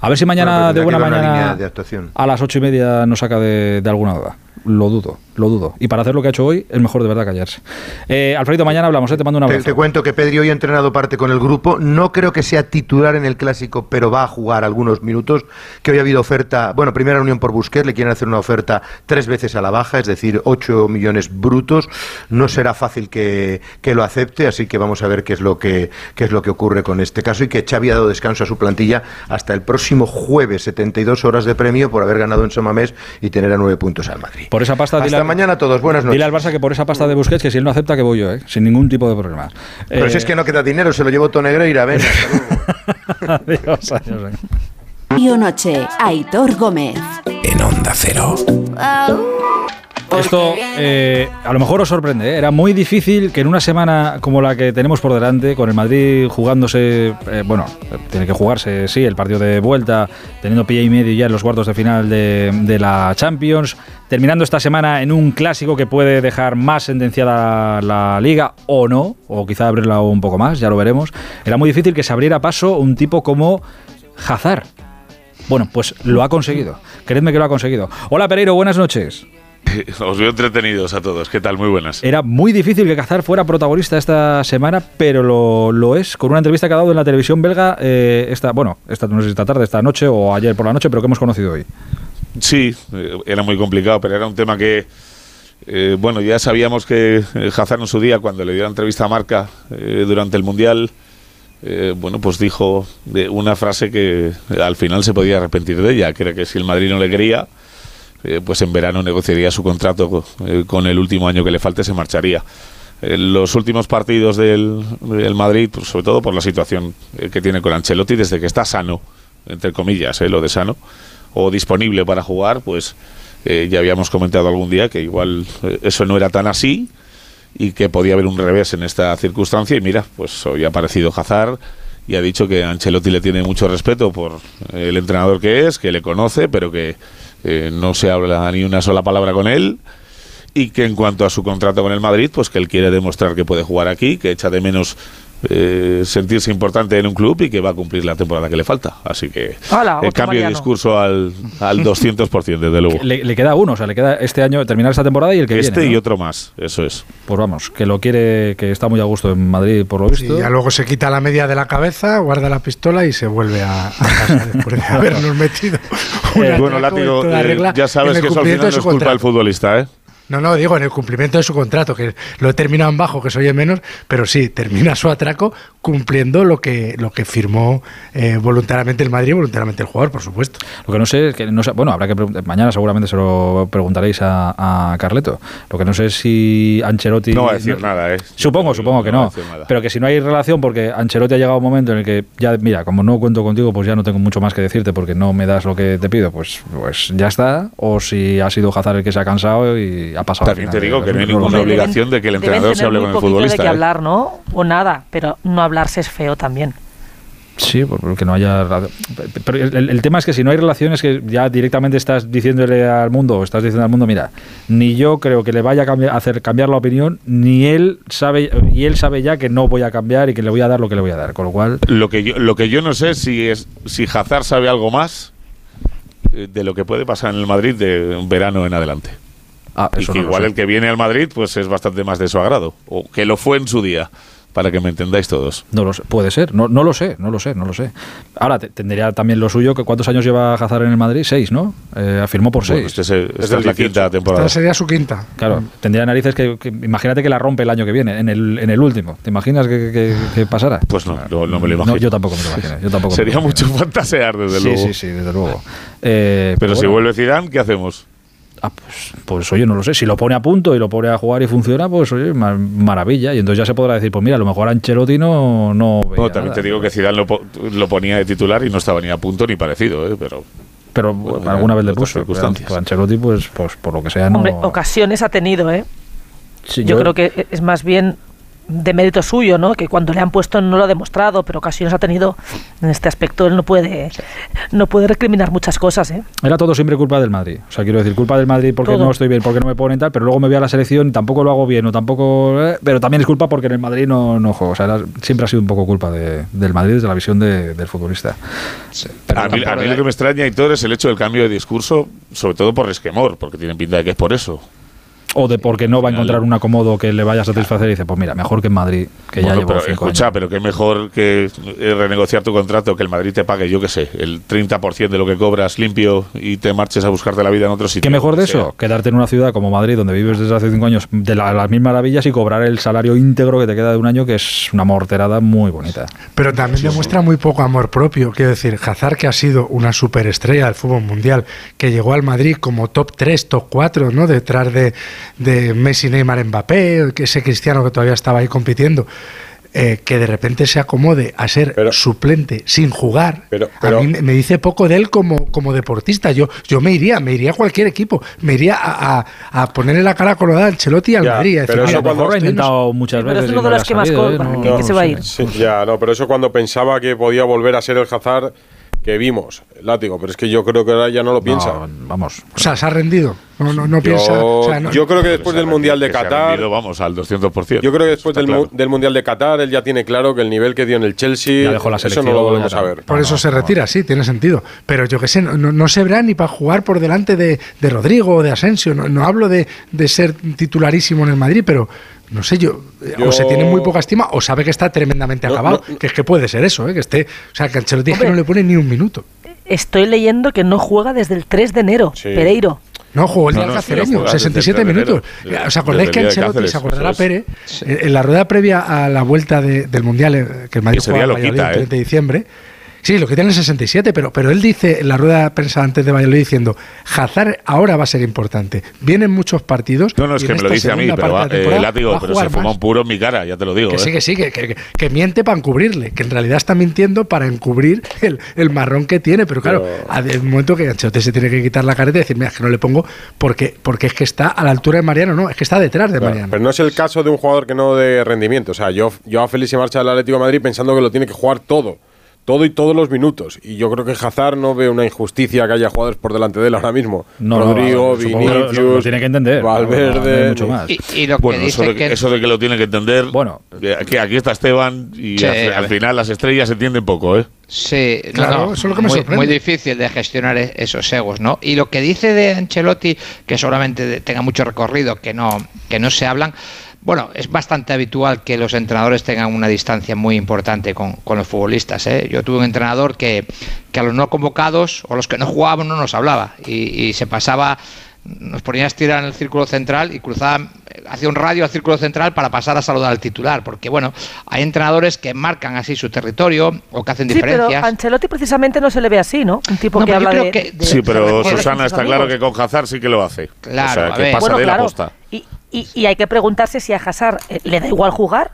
A ver si mañana Bueno, de buena mañana de actuación. a las ocho y media nos saca de, de alguna duda. Lo dudo, lo dudo. Y para hacer lo que ha hecho hoy, es mejor de verdad callarse. Eh, Alfredo, mañana hablamos, ¿eh? te mando un abrazo. te cuento que Pedri hoy ha entrenado parte con el grupo. No creo que sea titular en el clásico, pero va a jugar algunos minutos. Que hoy ha habido oferta, bueno, primera reunión por Busquets, le quieren hacer una oferta tres veces a la baja, es decir, 8 millones brutos. No será fácil que, que lo acepte, así que vamos a ver qué es lo que qué es lo que ocurre con este caso y que Xavi ha dado descanso a su plantilla hasta el próximo jueves, 72 horas de premio por haber ganado en Samamés y tener a nueve puntos al Madrid. Por esa pasta, Hasta dile, mañana a todos, buenas noches. dile al Barça que por esa pasta de Busquets, que si él no acepta, que voy yo, ¿eh? sin ningún tipo de problema. Pero Eh, si es que no queda dinero, se lo llevó Tonegreira, venga. adiós, adiós. Noche, Aitor Gómez. En Onda Cero. Esto eh, a lo mejor os sorprende. ¿eh? Era muy difícil que en una semana como la que tenemos por delante, con el Madrid jugándose, eh, bueno, tiene que jugarse, sí, el partido de vuelta, teniendo pie y medio ya en los cuartos de final de, de la Champions, terminando esta semana en un clásico que puede dejar más sentenciada la liga o no, o quizá abrirla un poco más, ya lo veremos. Era muy difícil que se abriera paso un tipo como Hazard. Bueno, pues lo ha conseguido. Creedme que lo ha conseguido. Hola Pereiro, buenas noches. Os veo entretenidos a todos. ¿Qué tal? Muy buenas. Era muy difícil que Cazar fuera protagonista esta semana, pero lo, lo es con una entrevista que ha dado en la televisión belga eh, esta, bueno, esta, no sé si esta tarde, esta noche o ayer por la noche, pero que hemos conocido hoy. Sí, eh, era muy complicado, pero era un tema que, eh, bueno, ya sabíamos que eh, Hazard en su día, cuando le dio la entrevista a Marca eh, durante el Mundial, eh, bueno, pues dijo una frase que eh, al final se podía arrepentir de ella, que era que si el Madrid no le quería, eh, pues en verano negociaría su contrato eh, con el último año que le falte, se marcharía. En los últimos partidos del, Madrid, pues sobre todo por la situación eh, que tiene con Ancelotti, desde que está sano, entre comillas, eh, lo de sano, o disponible para jugar, pues eh, ya habíamos comentado algún día que igual eh, eso no era tan así y que podía haber un revés en esta circunstancia. Y mira, pues hoy ha aparecido Hazard y ha dicho que Ancelotti le tiene mucho respeto por el entrenador que es, que le conoce, pero que eh, no se habla ni una sola palabra con él y que en cuanto a su contrato con el Madrid, pues que él quiere demostrar que puede jugar aquí, que echa de menos eh, sentirse importante en un club y que va a cumplir la temporada que le falta. Así que Hola, eh, otro cambio de discurso al, al 200%, desde luego. Le, le queda uno, o sea, le queda este año terminar esta temporada y el que Este viene. y ¿no? otro más, eso es. Pues vamos, que lo quiere, que está muy a gusto en Madrid por lo Y visto. ya luego se quita la media de la cabeza, guarda la pistola y se vuelve a, a casa después de habernos metido. Eh, bueno, Látigo, eh, ya sabes el que eso al final no es culpa del futbolista, ¿eh? No, no, digo, en el cumplimiento de su contrato, que lo he terminado en bajo, que soy en menos, pero sí, termina su atraco cumpliendo lo que, lo que firmó eh, voluntariamente el Madrid y voluntariamente el jugador, por supuesto. Lo que no sé es que no sé, bueno, habrá que preguntar, mañana seguramente se lo preguntaréis a, a Carleto. Lo que no sé es si Ancelotti No va a decir nada, ¿eh? Supongo, supongo que no. Pero que si no hay relación, porque Ancelotti ha llegado un momento en el que ya, mira, como no cuento contigo, pues ya no tengo mucho más que decirte porque no me das lo que te pido, pues, pues ya está. O si ha sido Hazard el que se ha cansado y ha pasado. También final te digo de- que no hay ninguna obligación de que el entrenador se hable muy con el futbolista. de que ¿eh? hablar, ¿no? O nada, pero no hablarse es feo también. Sí, porque no haya. Pero el, el tema es que si no hay relaciones, que ya directamente estás diciéndole al mundo, o estás diciendo al mundo, mira, ni yo creo que le vaya a cambiar, hacer cambiar la opinión, ni él sabe, y él sabe ya que no voy a cambiar y que le voy a dar lo que le voy a dar. Con lo cual. Lo que yo, lo que yo no sé si es si Hazard sabe algo más eh, de lo que puede pasar en el Madrid de un verano en adelante. Ah, y eso que no igual el que viene al Madrid pues es bastante más de su agrado. O que lo fue en su día, para que me entendáis todos. No lo sé, puede ser, no, no lo sé, no lo sé, no lo sé. Ahora te- tendría también lo suyo que cuántos años lleva Hazard en el Madrid, seis, ¿no? Eh, afirmó por Bueno, seis. este es el- esta es la quinta temporada. Esta sería su quinta. Claro, tendría narices que, que- imagínate que la rompe el año que viene, en el, en el último. ¿Te imaginas que, que- que pasara? Pues no, no, no me lo No, imagino. yo tampoco me lo imagino. Yo tampoco me Sería lo imagino. mucho fantasear, desde sí, luego. Sí, sí, desde luego. Eh, Pero si bueno, vuelve Zidane, ¿qué hacemos? Pues oye, no lo sé. Si lo pone a punto y lo pone a jugar y funciona, pues oye, ma- maravilla. Y entonces ya se podrá decir, pues mira, a lo mejor Ancelotti no. No, No, también nada. te digo que Zidane lo, lo ponía de titular y no estaba ni a punto ni parecido, ¿eh? pero Pero Bueno, alguna vez le puso. pues Ancelotti, pues, pues por lo que sea, no. Hombre, ocasiones ha tenido, ¿eh? Sí, yo, creo que es más bien de mérito suyo, ¿no? Que cuando le han puesto no lo ha demostrado, pero ocasiones ha tenido en este aspecto. Él no puede, no puede recriminar muchas cosas, ¿eh? Era todo siempre culpa del Madrid. O sea, quiero decir, culpa del Madrid porque Todo. no estoy bien, porque no me ponen tal, pero luego me voy a la selección y tampoco lo hago bien, o tampoco. eh, pero también es culpa porque en el Madrid no, no juego. O sea, era- siempre ha sido un poco culpa de- del Madrid desde la visión de- del futbolista. a mí, a mí lo que me extraña, Hitor, es el hecho del cambio de discurso, sobre todo por resquemor, porque tienen pinta de que es por eso. O de porque no va a encontrar un acomodo que le vaya a satisfacer y dice, pues mira, mejor que en Madrid, que ya llevo pero cinco escucha, años. pero qué mejor que eh, renegociar tu contrato, que el Madrid te pague, yo qué sé, el 30% de lo que cobras limpio y te marches a buscarte la vida en otro sitio. ¿Qué mejor de sea, eso? Quedarte en una ciudad como Madrid, donde vives desde hace cinco años, de la- las mismas maravillas y cobrar el salario íntegro que te queda de un año, que es una morterada muy bonita. Pero también demuestra muy poco amor propio. Quiero decir, Hazard, que ha sido una superestrella del fútbol mundial, que llegó al Madrid como top 3, top 4, ¿no? detrás de, de Messi, Neymar, Mbappé, que ese cristiano que todavía estaba ahí compitiendo. eh, que de repente se acomode a ser suplente sin jugar, pero- a mí me- dice poco de él como, como deportista. Yo, yo me iría, me iría a cualquier equipo, me iría a, a, a ponerle la cara colorada al Ancelotti y al Ya, Madrid. a decir, pero "Mira, eso a lo cuando mejor lo ha estoy en intentado muchas Pero veces. es y uno no de le los ha que más salido, cobra, ¿eh? No- que- se va a ir. Sí, ya, no, pero eso cuando pensaba que podía volver a ser el Hazard que vimos, látigo, pero es que yo creo que ahora ya no lo piensa. vamos. O sea, se ha rendido. No, no, no Yo, piensa. o sea, no- yo creo que después del Mundial de Qatar. rendido, vamos, al 200%. Yo creo que después del, claro. mu- del Mundial de Qatar, él ya tiene claro que el nivel que dio en el Chelsea. Ya dejó la eso no lo volvemos a ver. Por eso se retira, sí, tiene sentido. Pero yo que sé, no, se verá ni para jugar por delante de, de Rodrigo o de Asensio. No, no hablo de, de ser titularísimo en el Madrid, pero no sé yo, Yo- o se tiene muy poca estima o sabe que está tremendamente No, acabado. no, no. Que es que puede ser eso, ¿eh? que esté. O sea, que Ancelotti no le pone ni un minuto. Estoy leyendo que no juega desde el 3 de enero, Sí. Pereiro. No, jugó el No, día no, del cacereño, juega desde 67 el 3 de minutos. enero. ¿Os acordáis que Ancelotti, se acordará. Pérez, en en la rueda previa a la vuelta de- del Mundial, eh, que el Madrid quita, el ¿eh? 30 de diciembre? Sí, lo que tiene el 67, pero, pero él dice en la rueda de prensa antes de Valladolid diciendo, Hazard ahora va a ser importante. Vienen muchos partidos. No, no, es que me lo dice a mí, pero va, eh, temporada látigo, va a pero se fuma un puro en mi cara, ya te lo digo. Que ¿eh? sí, que sí, que, que- que miente para encubrirle, que en realidad está mintiendo para encubrir el, el marrón que tiene. Pero claro, al el momento que Ancelotti se tiene que quitar la careta y decir, mira, es que no le pongo porque, porque es que está a la altura de Mariano, no, es que está detrás de Claro, Mariano. pero no es el caso de un jugador que no de rendimiento. O sea, yo, yo a Félix se marcha del Atlético de Madrid pensando que lo tiene que jugar todo. Todo y todos los minutos. Y yo creo que Hazard no ve una injusticia que haya jugadores por delante de él ahora mismo. No, no, Rodrigo, que lo- lo- Vinicius, lo tiene que entender. Valverde. No, no mucho más. Y, y lo que Bueno, eso dice de, que eso de que lo tiene que entender. Bueno, que aquí está Esteban y Sí, al, final las estrellas se entienden poco, ¿eh? Sí, no, Claro, no, eso es lo que me muy, sorprende. muy difícil de gestionar e- esos egos, ¿no? Y lo que dice de Ancelotti, que seguramente tenga mucho recorrido, que no, que no se hablan, bueno, es bastante habitual que los entrenadores tengan una distancia muy importante con, los futbolistas. ¿eh? Yo tuve un entrenador que, a los no convocados o los que no jugaban no nos hablaba y se pasaba nos ponía a estirar en el círculo central y cruzaba, hacía un radio al círculo central para pasar a saludar al titular, porque bueno, hay entrenadores que marcan así su territorio o que hacen Sí, pero diferencias. Ancelotti precisamente no se le ve así, ¿no? Un tipo No, que habla de, que- de- Sí, pero Susana está claro que con Hazard sí que lo hace. Claro, o sea, a que ver. pasa Bueno, de la claro. posta. Y, y- y hay que preguntarse si a Hazard eh, le da igual jugar,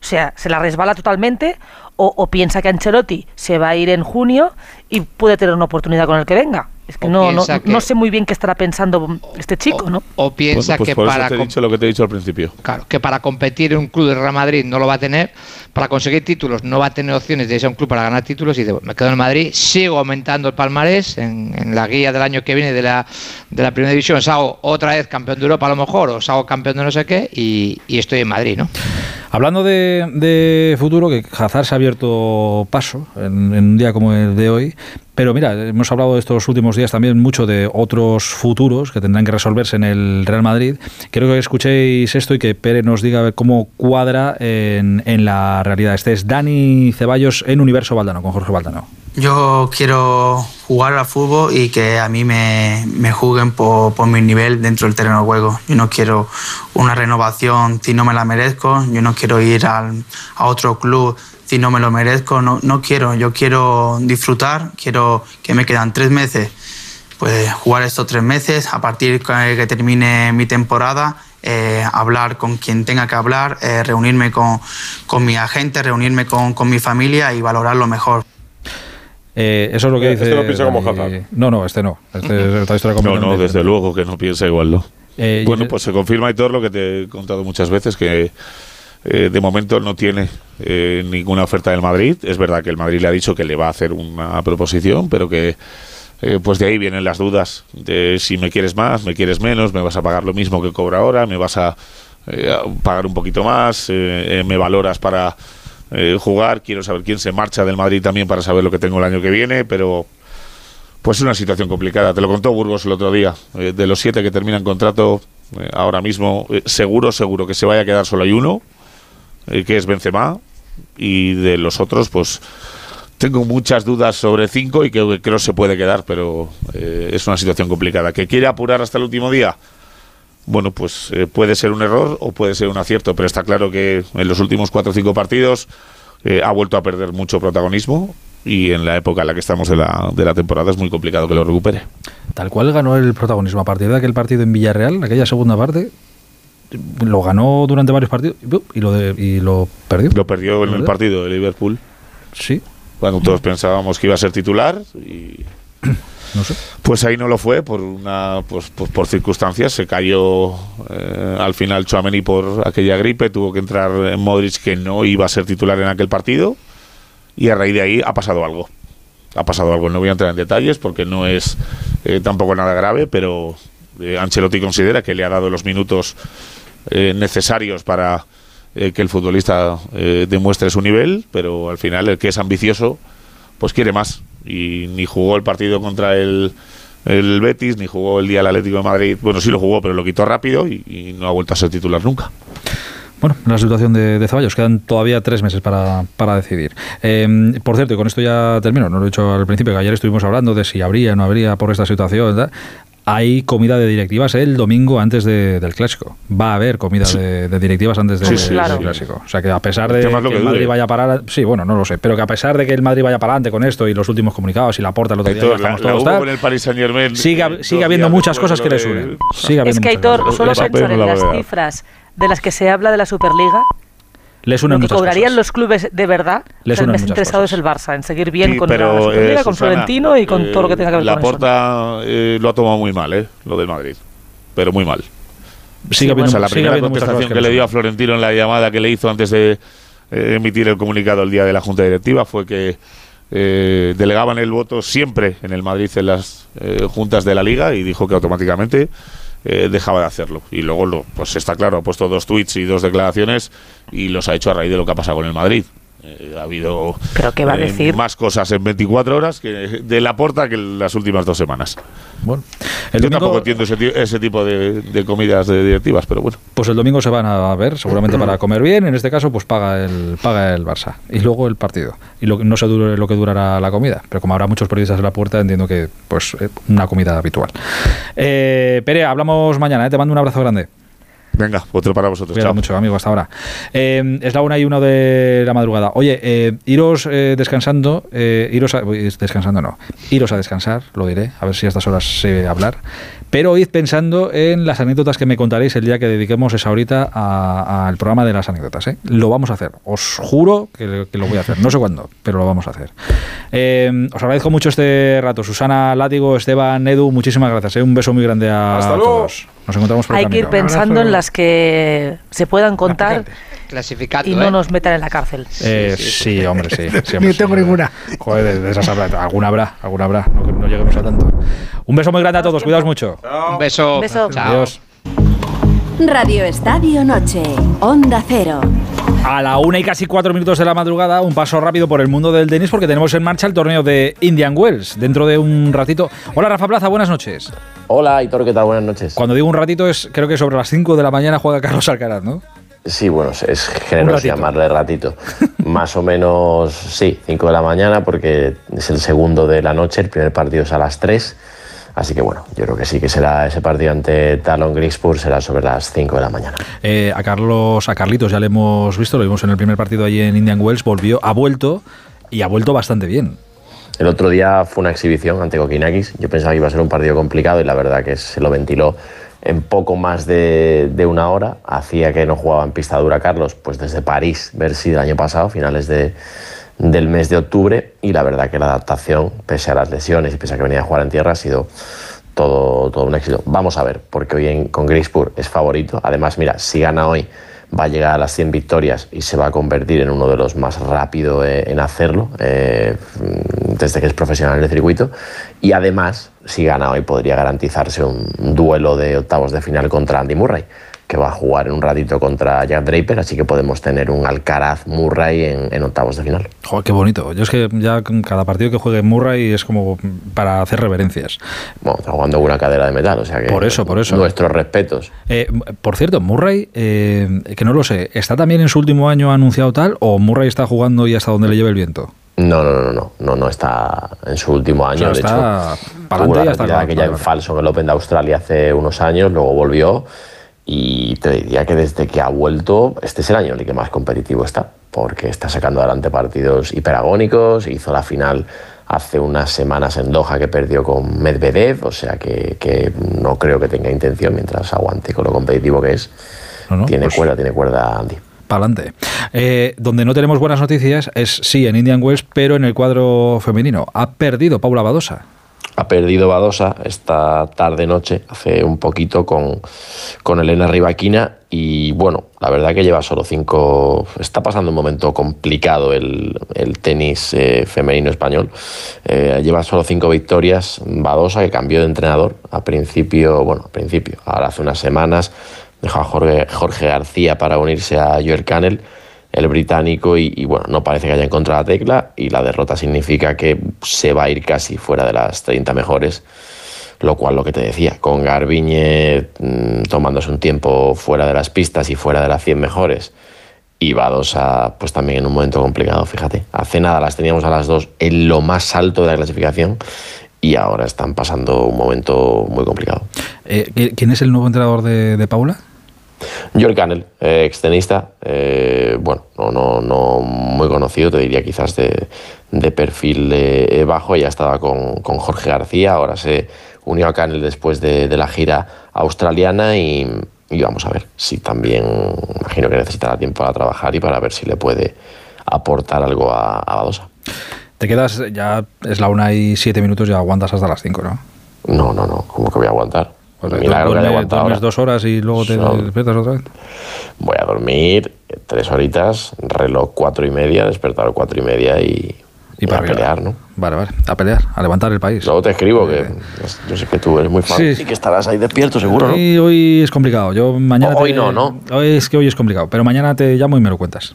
o sea, se la resbala totalmente, o, o piensa que Ancelotti se va a ir en junio y puede tener una oportunidad con el que venga. Es que O no, no, que- no sé muy bien qué estará pensando este chico, ¿no? O piensa pues que por para eso te he com- dicho lo que te he dicho al principio. Claro, que para competir en un club de Real Madrid no lo va a tener, para conseguir títulos no va a tener opciones de irse a un club para ganar títulos y "Bueno, me quedo en Madrid, sigo aumentando el palmarés en, en la guía del año que viene de la, de la primera división, os hago otra vez campeón de Europa a lo mejor, os hago campeón de no sé qué y, y estoy en Madrid, ¿no? Hablando de, futuro, que Hazard se ha abierto paso en, un día como el de hoy, pero mira, hemos hablado estos últimos días también mucho de otros futuros que tendrán que resolverse en el Real Madrid. Quiero que escuchéis esto y que Pérez nos diga cómo cuadra en, en la realidad. Este es Dani Ceballos en Universo Valdano, con Jorge Valdano. Yo quiero jugar al fútbol y que a mí me, me juzguen por, mi nivel dentro del terreno de juego. Yo no quiero una renovación si no me la merezco. Yo no quiero ir al- a otro club si no me lo merezco. No, no quiero. Yo quiero disfrutar. Quiero que me quedan tres meses. Pues jugar estos tres meses. A partir que, que termine mi temporada, eh, hablar con quien tenga que hablar, eh, reunirme con, con mi agente, reunirme con, con mi familia y valorar lo mejor. Eh, eso es lo que Eh, dice. este lo piensa como. Hazard. No, no, este no. Este es otra No, no, desde luego que no piensa igual, ¿no? Eh, bueno, pues se confirma y todo lo que te he contado muchas veces, que eh, de momento no tiene eh, ninguna oferta del Madrid. Es verdad que el Madrid le ha dicho que le va a hacer una proposición, pero que eh, pues de ahí vienen las dudas de si me quieres más, me quieres menos, me vas a pagar lo mismo que cobra ahora, me vas a, eh, a pagar un poquito más, eh, eh, me valoras para eh, jugar, quiero saber quién se marcha del Madrid también para saber lo que tengo el año que viene, pero pues es una situación complicada. Te lo contó Burgos el otro día. Eh, de los siete que terminan contrato, eh, ahora mismo, eh, seguro, seguro que se vaya a quedar solo hay uno, eh, que es Benzema. Y de los otros, pues tengo muchas dudas sobre cinco y que creo se puede quedar, pero eh, es una situación complicada. ¿Que quiere apurar hasta el último día? Bueno, pues eh, puede ser un error o puede ser un acierto, pero está claro que en los últimos cuatro o cinco partidos eh, ha vuelto a perder mucho protagonismo y en la época en la que estamos de la, de la temporada es muy complicado que lo recupere. Tal cual ganó el protagonismo a partir de aquel partido en Villarreal, aquella segunda parte, lo ganó durante varios partidos y lo, de- y lo perdió. Lo perdió en el partido de Liverpool. Sí. Cuando todos pensábamos que iba a ser titular y Pues ahí no lo fue por una pues, pues por circunstancias. Se cayó eh, al final Chouameni por aquella gripe. Tuvo que entrar en Modric que no iba a ser titular en aquel partido. Y a raíz de ahí ha pasado algo. Ha pasado algo. No voy a entrar en detalles porque no es eh, tampoco nada grave pero Eh, Ancelotti considera que le ha dado los minutos eh, necesarios para eh, que el futbolista demuestre su nivel, pero al final el que es ambicioso, pues quiere más. Y ni jugó el partido contra el, el Betis, ni jugó el día del Atlético de Madrid. Bueno, sí lo jugó, pero lo quitó rápido y, no ha vuelto a ser titular nunca. Bueno, la situación de, de Ceballos, quedan todavía tres meses para, para decidir. Eh, por cierto, y con esto ya termino, no lo he dicho al principio, que ayer estuvimos hablando de si habría o no habría por esta situación. Hay comida de directivas el domingo antes de- del clásico. Va a haber comida de, de directivas antes de- Sí, sí, del claro. clásico. O sea que a pesar de que que el Madrid vaya para sí, bueno, no lo sé, pero que a pesar de que el Madrid vaya para adelante con esto y los últimos comunicados y la porta el otro día, ya la, estamos la todos tal, con el Paris Saint Germain. sigue, sigue habiendo muchas cosas que les unen. Sigue Es que Aitor, cosas. solo pensar en las cifras de las que se habla de la Superliga, les unen lo que cobrarían cosas. los clubes de verdad, Les o sea, el más interesado es el Barça, en seguir bien Sí, con pero, la eh, con Susana, Florentino y con todo lo que tenga que ver la con eso. Porta eh, lo ha tomado muy mal, ¿eh? Lo del Madrid. Pero muy mal. Sigue habiendo- o sea, la sigue primera contestación que que, le dio a Florentino en la llamada que le hizo antes de eh, emitir el comunicado el día de la Junta Directiva fue que eh, delegaban el voto siempre en el Madrid en las eh, juntas de la Liga y dijo que automáticamente eh, dejaba de hacerlo. Y luego, lo, pues está claro, ha puesto dos tweets y dos declaraciones y los ha hecho a raíz de lo que ha pasado con el Madrid. Eh, ha habido ¿Pero qué va a eh, decir? más cosas en 24 horas que de la porta que en las últimas dos semanas. Bueno, el Yo domingo- tampoco entiendo ese, ti- ese tipo de, de comidas de directivas, pero bueno. Pues el domingo se van a ver, seguramente para comer bien. En este caso, pues paga el paga el Barça y luego el partido. Y lo, no sé dure lo que durará la comida, pero como habrá muchos periodistas en la puerta, entiendo que pues eh, una comida habitual. Eh, Pere, hablamos mañana. ¿eh? Te mando un abrazo grande. Venga, otro para vosotros. Cuidado mucho, amigo, hasta ahora. Eh, es la una y uno de la madrugada. Oye, eh, iros eh, descansando, eh, iros a, descansando no, iros a descansar, lo diré, a ver si a estas horas sé hablar. Pero id pensando en las anécdotas que me contaréis el día que dediquemos esa horita a- al programa de las anécdotas. ¿eh? Lo vamos a hacer, os juro que, que lo voy a hacer. No sé cuándo, pero lo vamos a hacer. Eh, os agradezco mucho este rato. Susana, Látigo, Esteban, Edu, muchísimas gracias. ¿eh? Un beso muy grande a Hasta luego. todos. Nos encontramos por el Hay que ir pensando en las que se puedan contar Clasificando, y no ¿eh? nos metan en la cárcel. Eh, sí, hombre, sí. sí, Ni tengo sí. ninguna. Joder, de, de esas habrá. Alguna habrá, alguna habrá. No, lleguemos a tanto. Un beso muy grande a todos. Cuidaos mucho. Un beso. Un beso. Chao. Adiós. Radio Estadio Noche, Onda Cero. A la una y casi cuatro minutos de la madrugada, un paso rápido por el mundo del tenis porque tenemos en marcha el torneo de Indian Wells dentro de un ratito. Hola Rafa Plaza, buenas noches. Hola, Hitor, ¿qué tal? Buenas noches. Cuando digo un ratito es creo que sobre las 5 de la mañana juega Carlos Alcaraz, ¿no? Sí, bueno, es- generoso llamarle ratito. Más o menos, sí, 5 de la mañana porque es el segundo de la noche, el primer partido es a las 3. Así que bueno, yo creo que sí que será ese partido ante Talon Grigspur, será sobre las 5 de la mañana. Eh, a Carlos, a Carlitos ya le hemos visto, lo vimos en el primer partido allí en Indian Wells, volvió, ha vuelto y ha vuelto bastante bien. El otro día fue una exhibición ante Kokinakis. Yo pensaba que iba a ser un partido complicado y la verdad que se lo ventiló en poco más de, una hora. Hacía que no jugaba en pista dura Carlos, pues desde París, Bercy del año pasado, finales de, del mes de octubre. Y la verdad que la adaptación, pese a las lesiones y pese a que venía a jugar en tierra, ha sido todo, todo un éxito. Vamos a ver, porque hoy en, con Grispur es favorito. Además, mira, si gana hoy va a llegar a las 100 victorias y se va a convertir en uno de los más rápidos en hacerlo eh, desde que es profesional en el circuito. Y además, si gana hoy, podría garantizarse un, duelo de octavos de final contra Andy Murray, que va a jugar en un ratito contra Jack Draper, así que podemos tener un Alcaraz Murray en, en octavos de final. Joder, qué bonito. Yo es que ya cada partido que juegue Murray es como para hacer reverencias. Bueno, está jugando una cadera de metal, o sea que Por eso, por eso. nuestros respetos. Eh, por cierto, Murray, eh, que no lo sé, ¿está también en su último año anunciado tal o Murray está jugando y hasta donde le lleve el viento? No, no, no, no, no, no está en su último año. O sea, de está hecho, pa'lante tuvo y la hasta retirada abajo, aquella en falso en el Open de Australia hace unos años, luego volvió y te diría que desde que ha vuelto, este es el año en el que más competitivo está, porque está sacando adelante partidos hiperagónicos, hizo la final hace unas semanas en Doha que perdió con Medvedev, o sea que, que no creo que tenga intención mientras aguante con lo competitivo que es. tiene pues cuerda, tiene cuerda Andy. Pa'lante. Eh, donde no tenemos buenas noticias es, sí, en Indian Wells, pero en el cuadro femenino. Ha perdido Paula Badosa. Ha perdido Badosa esta tarde-noche, hace un poquito con, con Elena Rivaquina y bueno, la verdad que lleva solo cinco, está pasando un momento complicado el, el tenis eh, femenino español, Eh, lleva solo cinco victorias, Badosa que cambió de entrenador a principio, bueno, a principio, ahora hace unas semanas dejó a Jorge, Jorge García para unirse a Joel Canel, el británico, y, bueno, no parece que haya encontrado la tecla y la derrota significa que se va a ir casi fuera de las 30 mejores lo cual lo que te decía, con Garbiñe mm, tomándose un tiempo fuera de las pistas y fuera de las 100 mejores, y Badosa pues también en un momento complicado, fíjate. Hace nada las teníamos a las dos en lo más alto de la clasificación y ahora están pasando un momento muy complicado. Eh, ¿qui- ¿Quién es el nuevo entrenador de, de Paula? Joel Canel, eh, extenista, eh, bueno, no, no, no muy conocido, te diría quizás de, de perfil eh, bajo, ya estaba con, con Jorge García, ahora se unió a Canel después de, de la gira australiana y, y vamos a ver si también, imagino que necesitará tiempo para trabajar y para ver si le puede aportar algo a, a Badosa. Te quedas, ya es la una y siete minutos y aguantas hasta las cinco, ¿no? No, no, no, ¿cómo que voy a aguantar? Pues Milagro que haya duermes ahora. dos horas y luego te Son- despiertas otra vez. Voy a dormir eh, tres horitas, reloj cuatro y media, despertador cuatro y media y, Y voy para a arriba. pelear, ¿no? Vale, vale, a pelear, a levantar el país. Luego te escribo, que yo sé que tú eres muy fan Sí. y que estarás ahí despierto, seguro, ¿no? Hoy, hoy es complicado. Yo mañana Hoy te- no, ¿no? Hoy es que hoy es complicado, pero mañana te llamo y me lo cuentas.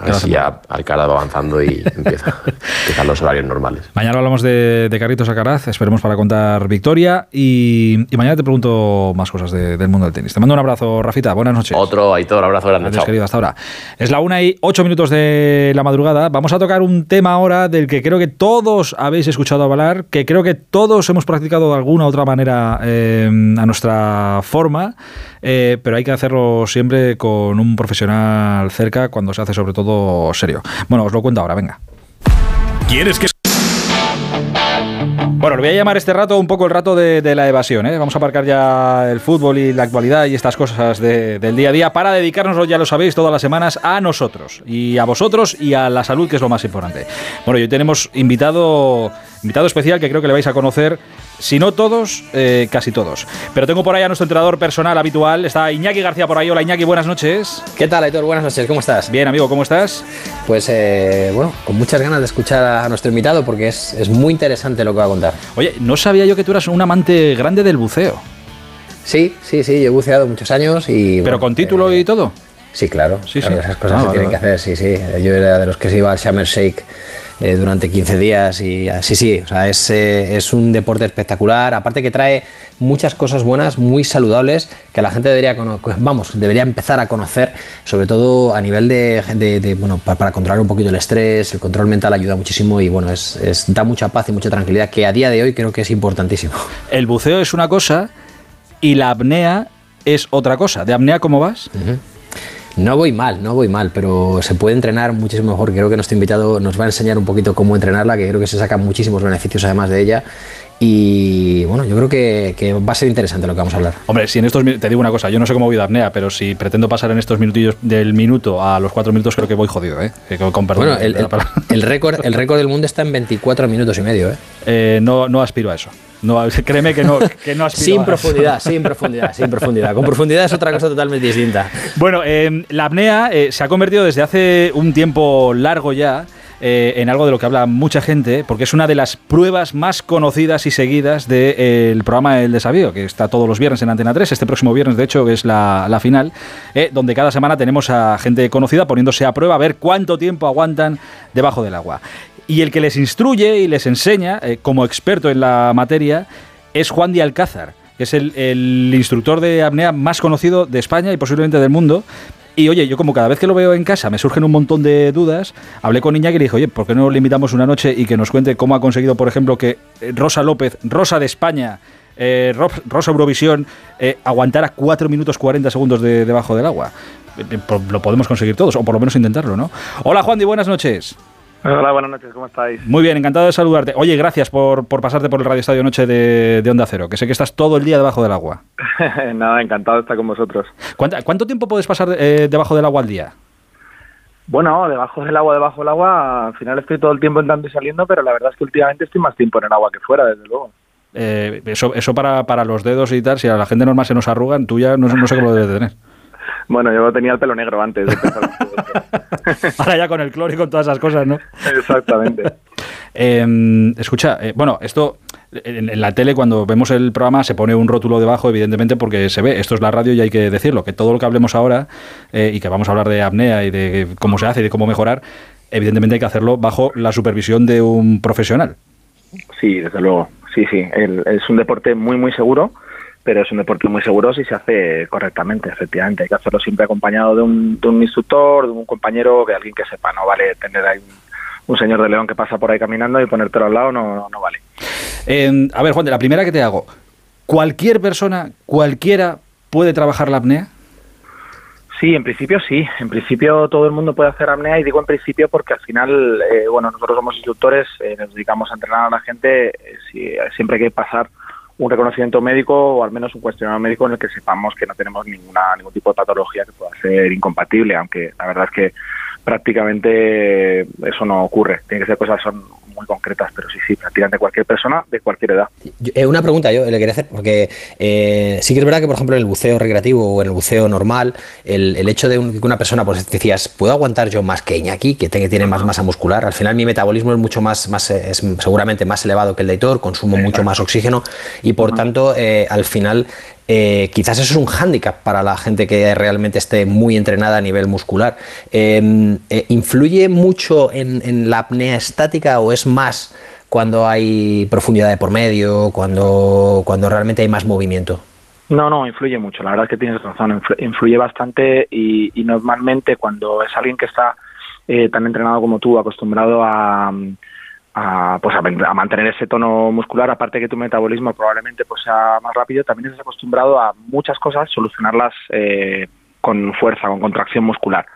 A ver si ya Alcaraz va avanzando y empieza, empiezan los horarios normales. Mañana hablamos de, de Carritos Alcaraz, esperemos para contar victoria y, y mañana te pregunto más cosas de- del mundo del tenis. Te mando un abrazo, Rafita, buenas noches. Otro, Aitor, abrazo grande, chao. querido, hasta ahora. Es la una y ocho minutos de la madrugada. Vamos a tocar un tema ahora del que creo que todos habéis escuchado hablar, que creo que todos hemos practicado de alguna u otra manera eh, a nuestra forma, eh, pero hay que hacerlo siempre con un profesional cerca cuando se hace sobre todo serio. Bueno, os lo cuento ahora, venga. ¿Quieres que Bueno, le voy a llamar este rato un poco el rato de, de la evasión. ¿eh? Vamos a aparcar ya el fútbol y la actualidad y estas cosas de- del día a día para dedicarnos, ya lo sabéis, todas las semanas a nosotros y a vosotros y a la salud, que es lo más importante. Bueno, hoy tenemos invitado, invitado especial que creo que le vais a conocer, si no todos, eh, casi todos. Pero tengo por ahí a nuestro entrenador personal habitual. Está Iñaki García por ahí. Hola Iñaki, buenas noches. ¿Qué tal, Aitor? Buenas noches, ¿cómo estás? Bien, amigo, ¿cómo estás? Pues eh, bueno, con muchas ganas de escuchar a nuestro invitado porque es, es muy interesante lo que va a contar. Oye, no sabía yo que tú eras un amante grande del buceo. Sí, sí, sí, yo he buceado muchos años y... ¿Pero bueno, con título y todo? Sí, claro. Sí, claro, sí. Esas cosas Ah, se tienen que hacer, sí, sí. Yo era de los que se iba al Summer Shake eh, durante 15 días y ah, sí, sí. O sea, es, eh, es un deporte espectacular. Aparte que trae muchas cosas buenas, muy saludables, que la gente debería, cono- vamos, debería empezar a conocer, sobre todo a nivel de, de- de, bueno, pa- para, controlar un poquito el estrés, el control mental ayuda muchísimo y bueno, es, es- da mucha paz y mucha tranquilidad, que a día de hoy creo que es importantísimo. El buceo es una cosa y la apnea es otra cosa. ¿De apnea cómo vas? No voy mal, no voy mal, pero se puede entrenar muchísimo mejor. Creo que nuestro invitado nos va a enseñar un poquito cómo entrenarla, que creo que se sacan muchísimos beneficios además de ella. Y bueno, yo creo que, que va a ser interesante lo que vamos a hablar. Hombre, si en estos te digo una cosa, yo no sé cómo voy de apnea, pero si pretendo pasar en estos minutillos del minuto a los cuatro minutos, creo que voy jodido, ¿eh? Que Con, perdón. Bueno, el, palabra. el récord, el récord del mundo está en 24 minutos y medio, ¿eh? Eh, no, no aspiro a eso. No, créeme que no, que no Sin profundidad, sin profundidad, sin profundidad. Con profundidad es otra cosa totalmente distinta. Bueno, eh, la apnea eh, se ha convertido desde hace un tiempo largo ya eh, en algo de lo que habla mucha gente, porque es una de las pruebas más conocidas y seguidas del programa El Desafío, que está todos los viernes en Antena 3, este próximo viernes, de hecho, es la, final, eh, donde cada semana tenemos a gente conocida poniéndose a prueba a ver cuánto tiempo aguantan debajo del agua. Y el que les instruye y les enseña, eh, como experto en la materia, es Juan Di Alcázar, que es el, el instructor de apnea más conocido de España y posiblemente del mundo. Y oye, yo como cada vez que lo veo en casa me surgen un montón de dudas, hablé con Iñaki y le dije, oye, ¿por qué no le invitamos una noche y que nos cuente cómo ha conseguido, por ejemplo, que eh, Rosa López, Rosa de España, eh, Ro- Rosa Eurovisión, eh, aguantara 4 minutos 40 segundos de- debajo del agua? Lo podemos conseguir todos, o por lo menos intentarlo, ¿no? Hola Juan, y buenas noches. Hola, buenas noches, ¿cómo estáis? Muy bien, encantado de saludarte. Oye, gracias por, por pasarte por el Radio Estadio Noche de, de Onda Cero, que sé que estás todo el día debajo del agua. Nada, encantado de estar con vosotros. ¿Cuánta- ¿Cuánto tiempo puedes pasar eh, debajo del agua al día? Bueno, debajo del agua, debajo del agua, al final estoy todo el tiempo entrando y saliendo, pero la verdad es que últimamente estoy más tiempo en el agua que fuera, desde luego. Eh, eso eso para, para los dedos y tal, si a la gente normal se nos arrugan, tú ya no, no sé cómo lo debes de tener. Bueno, yo tenía el pelo negro antes de empezar. Ahora ya con el cloro y con todas esas cosas, ¿no? Exactamente. Eh, escucha, eh, bueno, esto en, en la tele cuando vemos el programa se pone un rótulo debajo, evidentemente, porque se ve, esto es la radio y hay que decirlo, que todo lo que hablemos ahora eh, y que vamos a hablar de apnea y de cómo se hace y de cómo mejorar, evidentemente hay que hacerlo bajo la supervisión de un profesional. Sí, desde luego. Sí, sí. El- es un deporte muy, muy seguro, pero es un deporte muy seguro si se hace correctamente, efectivamente. Hay que hacerlo siempre acompañado de un, de un instructor, de un compañero, de alguien que sepa. No vale tener ahí un, un señor de león que pasa por ahí caminando y ponértelo al lado, no, no vale. Eh, a ver, Juan, de la primera que te hago, ¿cualquier persona, cualquiera puede trabajar la apnea? Sí, en principio sí. En principio todo el mundo puede hacer apnea y digo en principio porque al final, eh, bueno, nosotros somos instructores, eh, nos dedicamos a entrenar a la gente, eh, si- siempre hay que pasar un reconocimiento médico o al menos un cuestionario médico en el que sepamos que no tenemos ninguna ningún tipo de patología que pueda ser incompatible, aunque la verdad es que prácticamente eso no ocurre. Tiene que ser cosas son muy concretas, pero sí, sí, prácticamente cualquier persona de cualquier edad. Eh, una pregunta yo le quería hacer, porque eh, sí que es verdad que, por ejemplo, en el buceo recreativo o en el buceo normal, el, el hecho de un- que una persona, pues decías, ¿puedo aguantar yo más que Iñaki, que te- que tiene más masa muscular? Al final mi metabolismo es mucho más, más eh, es seguramente más elevado que el de Hitor, consumo mucho más oxígeno y por tanto, eh, al final, eh, quizás eso es un hándicap para la gente que realmente esté muy entrenada a nivel muscular. Eh, eh, ¿Influye mucho en, la apnea estática o es más cuando hay profundidad de por medio, cuando, cuando realmente hay más movimiento? No, no, influye mucho. La verdad es que tienes razón, influ- influye bastante y, y normalmente cuando es alguien que está eh, tan entrenado como tú, acostumbrado a, a, pues a, man- a mantener ese tono muscular, aparte que tu metabolismo probablemente pues sea más rápido, también estás acostumbrado a muchas cosas solucionarlas eh, con fuerza, con contracción muscular.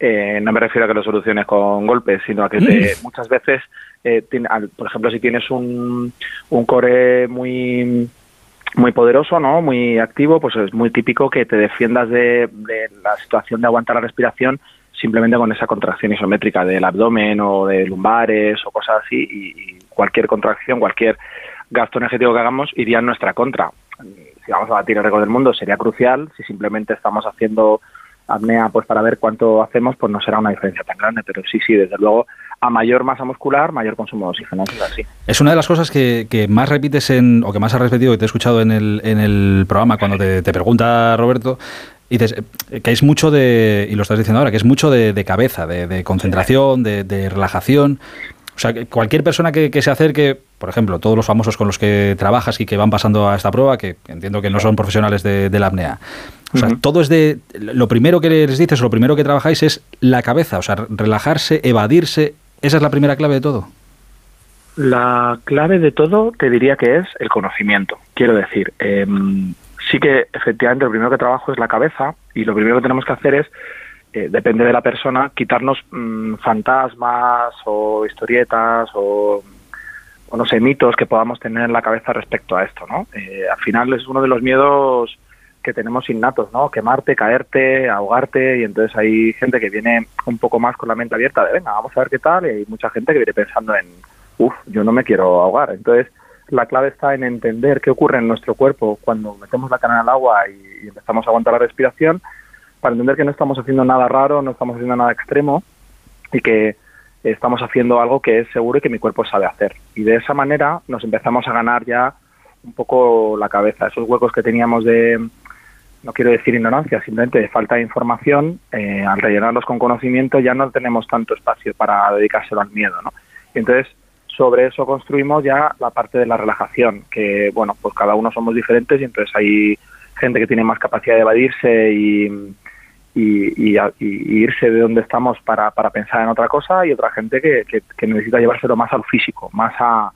Eh, no me refiero a que lo soluciones con golpes, sino a que te- muchas veces, eh, al- por ejemplo, si tienes un, un core muy muy poderoso, ¿no? Muy activo, pues es muy típico que te defiendas de, de la situación de aguantar la respiración simplemente con esa contracción isométrica del abdomen o de lumbares o cosas así y, cualquier contracción, cualquier gasto energético que hagamos iría en nuestra contra. Si vamos a batir el récord del mundo sería crucial, si simplemente estamos haciendo apnea pues para ver cuánto hacemos, pues no será una diferencia tan grande, pero sí, sí, desde luego a mayor masa muscular, mayor consumo de oxígeno. Es una de las cosas que, que más repites en, o que más has repetido, que te he escuchado en el, en el programa cuando te, te pregunta Roberto, y dices eh, que es mucho de, y lo estás diciendo ahora, que es mucho de, de cabeza, de, de concentración, de, de relajación. O sea, que cualquier persona que, que se acerque, por ejemplo, todos los famosos con los que trabajas y que van pasando a esta prueba, que entiendo que no son profesionales de, de la apnea. O sea, todo es de. Lo primero que les dices, lo primero que trabajáis es la cabeza, o sea, relajarse, evadirse. Esa es la primera clave de todo. La clave de todo te diría que es el conocimiento. Quiero decir, em, sí que efectivamente lo primero que trabajo es la cabeza y lo primero que tenemos que hacer es, eh, depende de la persona, quitarnos mm, fantasmas o historietas o, o no sé, mitos que podamos tener en la cabeza respecto a esto, ¿no? Eh, al final es uno de los miedos que tenemos innatos, ¿no? Quemarte, caerte, ahogarte y entonces hay gente que viene un poco más con la mente abierta de, venga, vamos a ver qué tal y hay mucha gente que viene pensando en, uff, yo no me quiero ahogar. Entonces la clave está en entender qué ocurre en nuestro cuerpo cuando metemos la cara el agua y, empezamos a aguantar la respiración para entender que no estamos haciendo nada raro, no estamos haciendo nada extremo y que estamos haciendo algo que es seguro y que mi cuerpo sabe hacer. Y de esa manera nos empezamos a ganar ya un poco la cabeza, esos huecos que teníamos de, no quiero decir ignorancia, simplemente de falta de información, eh, al rellenarlos con conocimiento ya no tenemos tanto espacio para dedicárselo al miedo, ¿no? Entonces sobre eso construimos ya la parte de la relajación, que bueno, pues cada uno somos diferentes y entonces hay gente que tiene más capacidad de evadirse y, y, irse de donde estamos para, pensar en otra cosa y otra gente que, necesita llevárselo más al físico, más a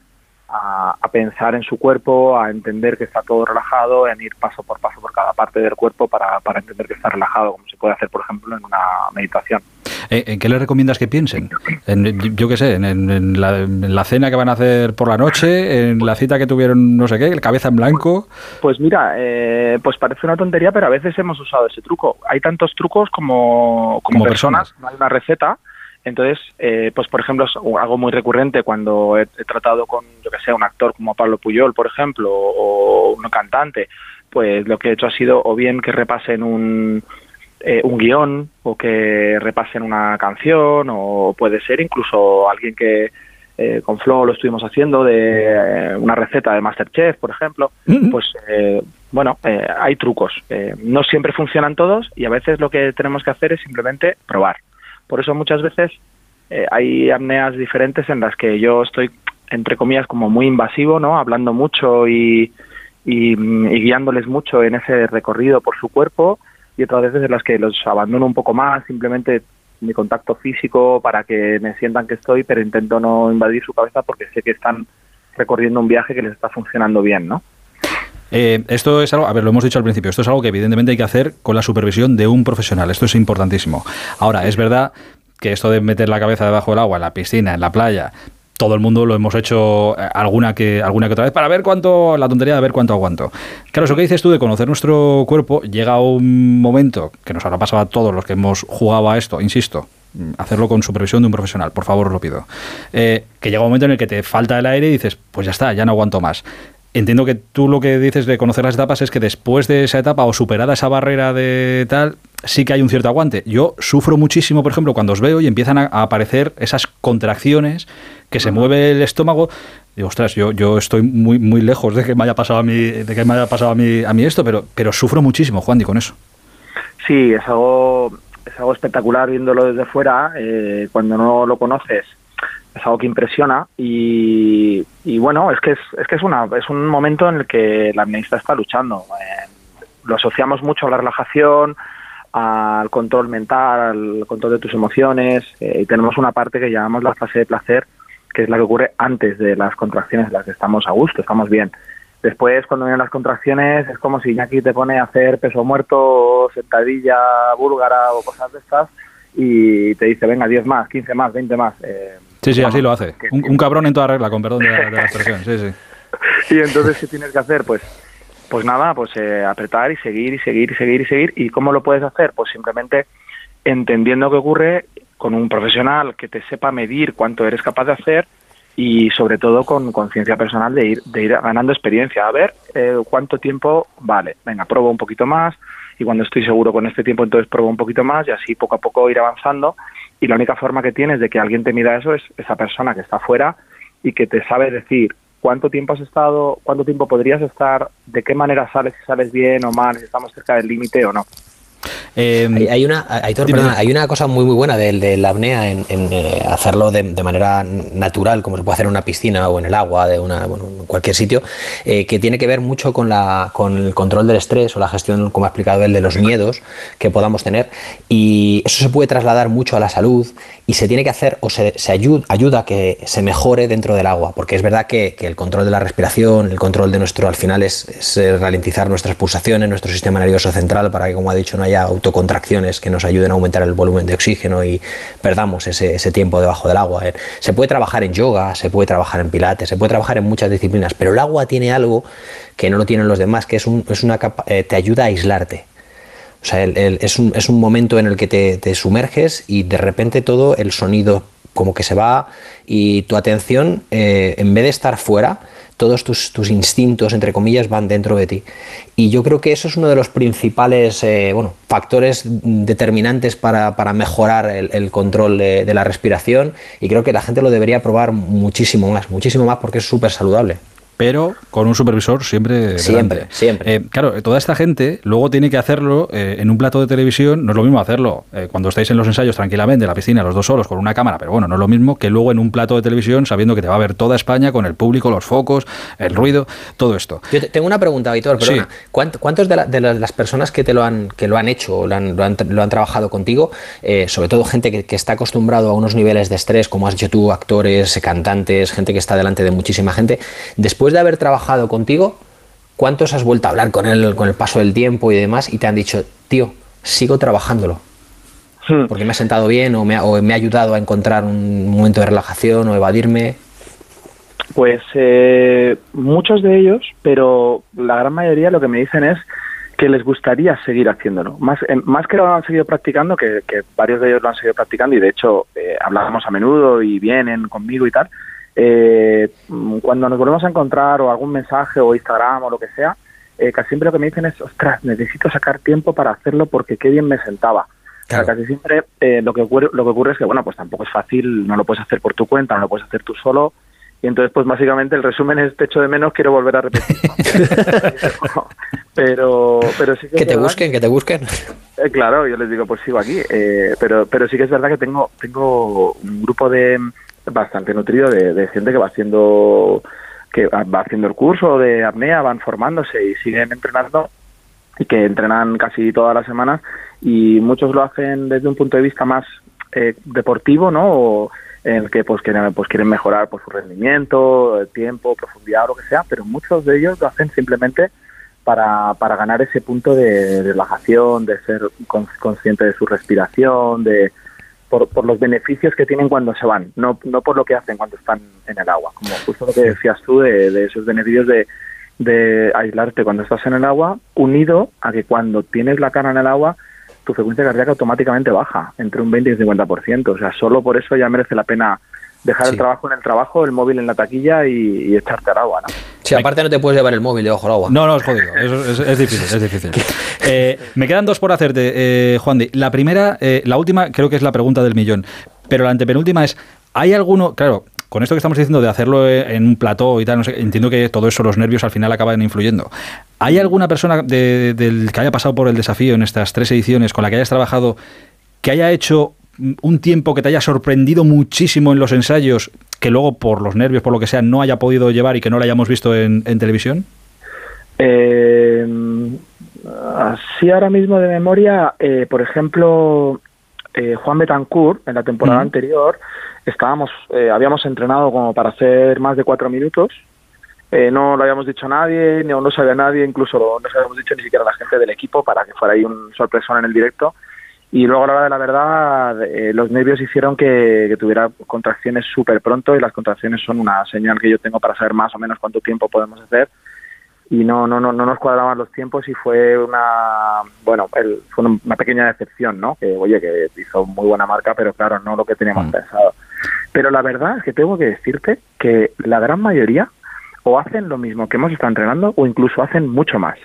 pensar en su cuerpo, a entender que está todo relajado, en ir paso por paso por cada parte del cuerpo para, para entender que está relajado, como se puede hacer, por ejemplo, en una meditación. Eh, ¿En qué le recomiendas que piensen? En, yo qué sé, en, en- la, en la cena que van a hacer por la noche, en la cita que tuvieron no sé qué, cabeza en blanco. Pues mira, eh, pues parece una tontería, pero a veces hemos usado ese truco. Hay tantos trucos como, como, Como personas, no hay una receta. Entonces, eh, pues por ejemplo, es algo muy recurrente cuando he, he tratado con, yo que sé, un actor como Pablo Puyol, por ejemplo, o un cantante, pues lo que he hecho ha sido o bien que repasen un, eh, un guion o que repasen una canción o puede ser incluso alguien que eh, con Flo lo estuvimos haciendo de eh, una receta de Masterchef, por ejemplo, pues eh, bueno, eh, hay trucos. Eh, no siempre funcionan todos y a veces lo que tenemos que hacer es simplemente probar. Por eso muchas veces hay apneas diferentes en las que yo estoy, entre comillas, como muy invasivo, ¿no? Hablando mucho y, y, y guiándoles mucho en ese recorrido por su cuerpo y otras veces en las que los abandono un poco más, simplemente mi contacto físico para que me sientan que estoy, pero intento no invadir su cabeza porque sé que están recorriendo un viaje que les está funcionando bien, ¿no? Eh, esto es algo, a ver, lo hemos dicho al principio, esto es algo que evidentemente hay que hacer con la supervisión de un profesional, esto es importantísimo. Ahora, es verdad que esto de meter la cabeza debajo del agua, en la piscina, en la playa, todo el mundo lo hemos hecho eh, alguna que, alguna que otra vez para ver cuánto, la tontería de ver cuánto aguanto. Claro, eso que dices tú de conocer nuestro cuerpo, llega un momento que nos habrá pasado a todos los que hemos jugado a esto, insisto, mm, hacerlo con supervisión de un profesional, por favor, os lo pido. Eh, que llega un momento en el que te falta el aire y dices, pues ya está, ya no aguanto más. Entiendo que tú lo que dices de conocer las etapas es que después de esa etapa o superada esa barrera de tal, sí que hay un cierto aguante. Yo sufro muchísimo, por ejemplo, cuando os veo y empiezan a, aparecer esas contracciones que se mueve el estómago. Digo, ostras, yo, yo estoy muy, muy lejos de que me haya pasado a mí, de que me haya pasado a mí, a mí esto, pero, pero sufro muchísimo, Juan, y con eso. Sí, es algo, es algo espectacular viéndolo desde fuera. eh, cuando no lo conoces, es algo que impresiona. Y, y bueno, es que es, es que es una es un momento en el que la apneísta está luchando. Eh, lo asociamos mucho a la relajación, al control mental, al control de tus emociones. eh, y tenemos una parte que llamamos la fase de placer, que es la que ocurre antes de las contracciones, en las que estamos a gusto, estamos bien. Después, cuando vienen las contracciones, es como si Iñaki te pone a hacer peso muerto, sentadilla búlgara o cosas de estas, y te dice, venga, 10 más, 15 más, 20 más. Eh, Sí, sí, así lo hace. Un, un cabrón en toda regla, con perdón de la, de la expresión. Sí, sí. y entonces, ¿qué tienes que hacer? Pues, pues nada, pues eh, apretar y seguir y seguir y seguir y seguir. ¿Y cómo lo puedes hacer? Pues simplemente entendiendo qué ocurre con un profesional que te sepa medir cuánto eres capaz de hacer y sobre todo con conciencia personal de ir, de ir ganando experiencia. A ver eh, cuánto tiempo vale. Venga, pruebo un poquito más y cuando estoy seguro con este tiempo entonces pruebo un poquito más y así poco a poco ir avanzando. Y la única forma que tienes de que alguien te mida eso es esa persona que está afuera y que te sabe decir cuánto tiempo has estado, cuánto tiempo podrías estar, de qué manera sales, si sales bien o mal, si estamos cerca del límite o no. Hay, hay una, Aitor, perdona, hay una cosa muy muy buena de, de la apnea en, en, eh, hacerlo de, de manera natural, como se puede hacer en una piscina o en el agua, de una, bueno, en cualquier sitio, eh, que tiene que ver mucho con, la, con el control del estrés o la gestión, como ha explicado él, de los miedos que podamos tener. Y eso se puede trasladar mucho a la salud y se tiene que hacer o se, se ayuda, ayuda a que se mejore dentro del agua, porque es verdad que, que el control de la respiración, el control de nuestro, al final es, es eh, ralentizar nuestras pulsaciones, nuestro sistema nervioso central, para que, como ha dicho, no haya autocontracciones que nos ayuden a aumentar el volumen de oxígeno y perdamos ese, tiempo debajo del agua. Eh, Se puede trabajar en yoga, se puede trabajar en pilates, se puede trabajar en muchas disciplinas, pero el agua tiene algo que no lo tienen los demás, que es, un, es una capa- eh, te ayuda a aislarte. O sea, es, un, es un momento en el que te, te sumerges y de repente todo el sonido como que se va y tu atención, eh, en vez de estar fuera, todos tus, tus instintos, entre comillas, van dentro de ti. Y yo creo que eso es uno de los principales eh, bueno, factores determinantes para, para mejorar el, control de, de la respiración y creo que la gente lo debería probar muchísimo más, muchísimo más porque es súper saludable. Pero con un supervisor siempre. Siempre, delante. siempre. Eh, claro, toda esta gente luego tiene que hacerlo eh, en un plato de televisión. No es lo mismo hacerlo eh, cuando estáis en los ensayos tranquilamente, en la piscina, los dos solos, con una cámara. Pero bueno, no es lo mismo que luego en un plato de televisión sabiendo que te va a ver toda España con el público, los focos, el ruido, todo esto. Yo te- tengo una pregunta, Víctor, perdona. ¿Cuánt- ¿Cuántos de, la- de la- las personas que te lo han, que lo han hecho, lo han, lo han, lo han trabajado contigo, eh, sobre todo gente que, que está acostumbrado a unos niveles de estrés, como has dicho tú, actores, cantantes, gente que está delante de muchísima gente, después de haber trabajado contigo, ¿cuántos has vuelto a hablar con él con el paso del tiempo y demás y te han dicho, tío, sigo trabajándolo? Porque me ha sentado bien o me ha, o me ha ayudado a encontrar un momento de relajación o evadirme. Pues eh, muchos de ellos, pero la gran mayoría lo que me dicen es que les gustaría seguir haciéndolo. Más, eh, más que lo han seguido practicando, que, que varios de ellos lo han seguido practicando y de hecho eh, hablábamos a menudo y vienen conmigo y tal. Eh, cuando nos volvemos a encontrar o algún mensaje o Instagram o lo que sea, eh, casi siempre lo que me dicen es, ostras, necesito sacar tiempo para hacerlo porque qué bien me sentaba. O sea, casi siempre eh, lo, que ocurre, lo que ocurre es que, bueno, pues tampoco es fácil, no lo puedes hacer por tu cuenta, no lo puedes hacer tú solo. Y entonces, pues básicamente el resumen es, te echo de menos, quiero volver a repetir. pero, pero sí que... Te verdad busquen, que te busquen. eh, claro, yo les digo, pues sigo aquí. Eh, pero, pero sí que es verdad que tengo, tengo un grupo de bastante nutrido de, gente que va haciendo que va haciendo el curso de apnea, van formándose y siguen entrenando y que entrenan casi todas las semanas y muchos lo hacen desde un punto de vista más eh, deportivo, ¿no? O en el que pues quieren, pues quieren mejorar pues, su rendimiento, tiempo, profundidad o lo que sea, pero muchos de ellos lo hacen simplemente para, para ganar ese punto de, relajación, de ser con- consciente de su respiración, de por, por los beneficios que tienen cuando se van, no, no por lo que hacen cuando están en el agua, como justo lo que decías tú de, de esos beneficios de, de aislarte cuando estás en el agua, unido a que cuando tienes la cara en el agua, tu frecuencia cardíaca automáticamente baja entre un 20 y un 50%. O sea, solo por eso ya merece la pena dejar Sí. el trabajo en el trabajo, el móvil en la taquilla y, y echarte al agua, ¿no? Si aparte no te puedes llevar el móvil debajo del agua. No, no, es jodido. Es, es- es difícil, es difícil. Eh, me quedan dos por hacerte, eh, Juan Di. La primera, eh, la última, creo que es la pregunta del millón. Pero la antepenúltima es: ¿hay alguno. Claro, con esto que estamos diciendo de hacerlo en un plató y tal, no sé, entiendo que todo eso, los nervios al final acaban influyendo. ¿Hay alguna persona de- del que haya pasado por el desafío en estas tres ediciones con la que hayas trabajado que haya hecho un tiempo que te haya sorprendido muchísimo en los ensayos, que luego por los nervios, por lo que sea, no haya podido llevar y que no lo hayamos visto en, en televisión? Eh, así ahora mismo de memoria, eh, por ejemplo, eh, Juan Betancourt, en la temporada anterior, estábamos, eh, habíamos entrenado como para hacer más de cuatro minutos. Eh, no lo habíamos dicho a nadie, no lo sabía nadie, incluso no se lo habíamos dicho ni siquiera a la gente del equipo para que fuera ahí un sorpresón en el directo. Y luego a la hora de la verdad, eh, los nervios hicieron que, que tuviera contracciones súper pronto y las contracciones son una señal que yo tengo para saber más o menos cuánto tiempo podemos hacer. Y no no no no nos cuadraban los tiempos y fue una bueno el- fue una- pequeña decepción no que oye que hizo muy buena marca pero claro no lo que teníamos pensado. Pero la verdad es que tengo que decirte que la gran mayoría o hacen lo mismo que hemos estado entrenando o incluso hacen mucho más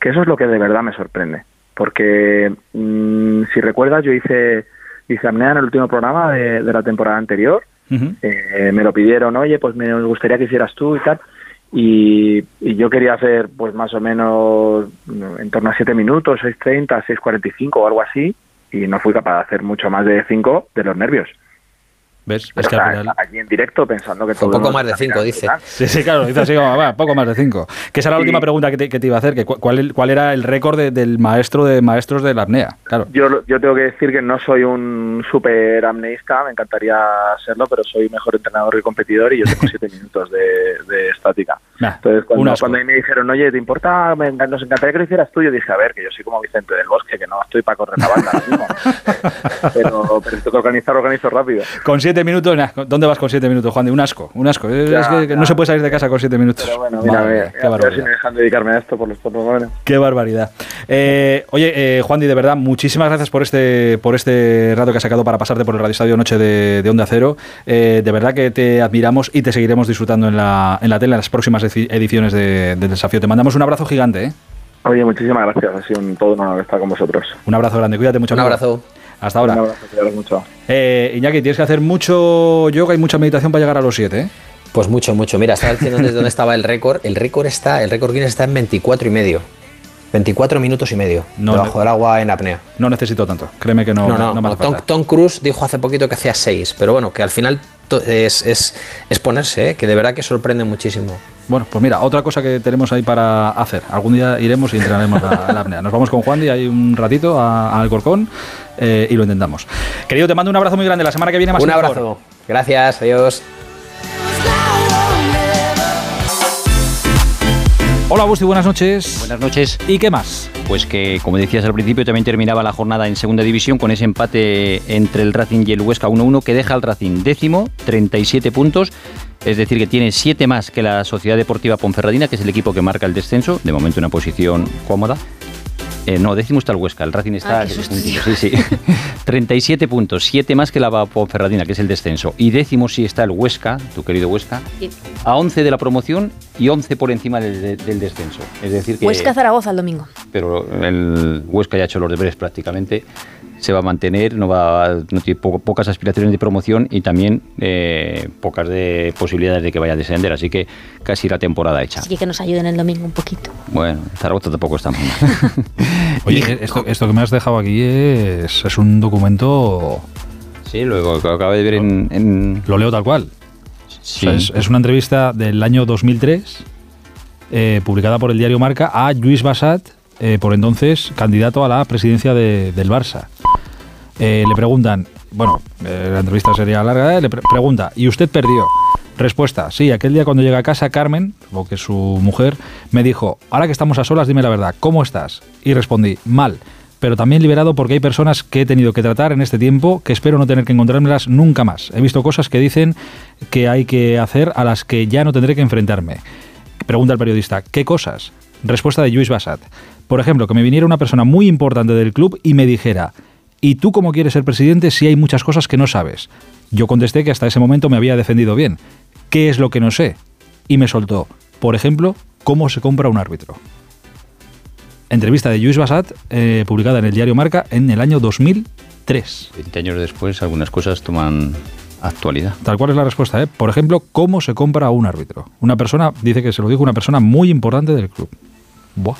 que eso es lo que de verdad me sorprende porque mm, si recuerdas yo hice hice apnea en el último programa de, de la temporada anterior eh, me lo pidieron, oye, pues me gustaría que hicieras tú y tal. Y, y yo quería hacer, pues más o menos en torno a 7 minutos, 6.30, 6.45 o algo así. Y no fui capaz de hacer mucho más de 5 de los nervios. ¿Ves? Pero, Es que o sea, al final... Allí en directo pensando que Un todo. poco nos más de cinco, dice. y. Sí, sí, claro, dice así como, va, poco más de cinco. Que esa era la última pregunta que te, que te iba a hacer, que cu- cuál, cuál era el récord de- del maestro de maestros de la apnea, claro. Yo, yo tengo que decir que no soy un súper amneísta, me encantaría serlo, pero soy mejor entrenador que competidor y yo tengo 7 minutos de, de estática. Nah, Entonces, un cuando, cuando ahí me dijeron, oye, ¿te importa? Me nos encantaría que lo hicieras tú. Yo dije, a ver, que yo soy como Vicente del Bosque, que no estoy para correr la banda ahora mismo. pero, pero tengo que organizar, organizo rápido. Con siete minutos, nah, ¿dónde vas con siete minutos, Juan? De un asco, un asco. Es, Ya, es que, no se puede salir de casa con siete minutos. Pero bueno, mira, Madre mira, mía, qué si barbaridad. me dejan dedicarme a esto por los por lo menos. Qué barbaridad. Eh, oye, eh, Juan de verdad, muchísimas gracias por este, por este rato que has sacado para pasarte por el Radio Estadio Noche de, de Onda Cero. Eh, de verdad que te admiramos y te seguiremos disfrutando en la, en la tele en las próximas edi- ediciones de- del desafío. Te mandamos un abrazo gigante, ¿eh? Oye, muchísimas gracias. Ha sido un, todo un honor estar con vosotros. Un abrazo grande, cuídate mucho. Un amigo. abrazo. Hasta ahora. Un abrazo, mucho. Eh, Iñaki, tienes que hacer mucho yoga y mucha meditación para llegar a los siete, ¿eh? Pues mucho, mucho. Mira, estaba diciendo desde dónde estaba el récord. El récord está, el récord Guinness está en 24 y medio. 24 minutos y medio. No, debajo del agua en apnea. No necesito tanto. Créeme que no, No, no, no me hace Tom, falta. Tom Cruise dijo hace poquito que hacía 6, pero bueno, que al final es, es, es ponerse, ¿eh? que de verdad que sorprende muchísimo. Bueno, pues mira, otra cosa que tenemos ahí para hacer. Algún día iremos y entrenaremos la, la apnea. Nos vamos con Juan y ahí un ratito a- a Alcorcón eh, y lo intentamos. Querido, te mando un abrazo muy grande. La semana que viene más Un mejor. abrazo. Gracias, adiós. Hola, Busti, buenas noches. Buenas noches. ¿Y qué más? Pues que, como decías al principio, también terminaba la jornada en segunda división con ese empate entre el Racing y el Huesca 1-1 que deja al Racing décimo, 37 puntos. Es decir, que tiene 7 más que la Sociedad Deportiva Ponferradina, que es el equipo que marca el descenso. De momento una posición cómoda. Eh, no, décimo está el Huesca, el Racing está... Ah, sí, sí. 37 puntos, 7 más que la Ponferradina, que es el descenso. Y décimo sí está el Huesca, tu querido Huesca, Sí. a 11 de la promoción y 11 por encima del, del descenso. Es decir que... Huesca Zaragoza el domingo. Pero el Huesca ya ha hecho los deberes prácticamente. Se va a mantener, no va a- no tiene po- pocas aspiraciones de promoción y también eh, pocas de posibilidades de que vaya a descender. Así que casi la temporada hecha. Así que que nos ayuden el domingo un poquito. Bueno, Zaragoza tampoco está muy mal. Oye, esto, esto que me has dejado aquí es, es un documento. Sí, luego lo acabo de ver en. en- Lo leo tal cual. Sí. O sea, es, es una entrevista del año 2003, eh, publicada por el diario Marca, a Luis Bassat, eh, por entonces candidato a la presidencia de- del Barça. Eh, le preguntan, bueno, eh, la entrevista sería larga, eh, le pre- pregunta, ¿y usted perdió? Respuesta, sí, aquel día cuando llega a casa Carmen, o que su mujer, me dijo, ahora que estamos a solas, dime la verdad, ¿cómo estás? Y respondí, mal, pero también liberado porque hay personas que he tenido que tratar en este tiempo que espero no tener que encontrármelas nunca más. He visto cosas que dicen que hay que hacer a las que ya no tendré que enfrentarme. Pregunta el periodista, ¿qué cosas? Respuesta de Luis Bassat. Por ejemplo, que me viniera una persona muy importante del club y me dijera, ¿y tú cómo quieres ser presidente si hay muchas cosas que no sabes? Yo contesté que hasta ese momento me había defendido bien. ¿Qué es lo que no sé? Y me soltó, por ejemplo, cómo se compra un árbitro. Entrevista de Luis Bassat, eh, publicada en el diario Marca en el año 2003. 20 años después, algunas cosas toman actualidad. Tal cual es la respuesta, ¿eh? Por ejemplo, ¿cómo se compra un árbitro? Una persona, dice que se lo dijo una persona muy importante del club. Buah.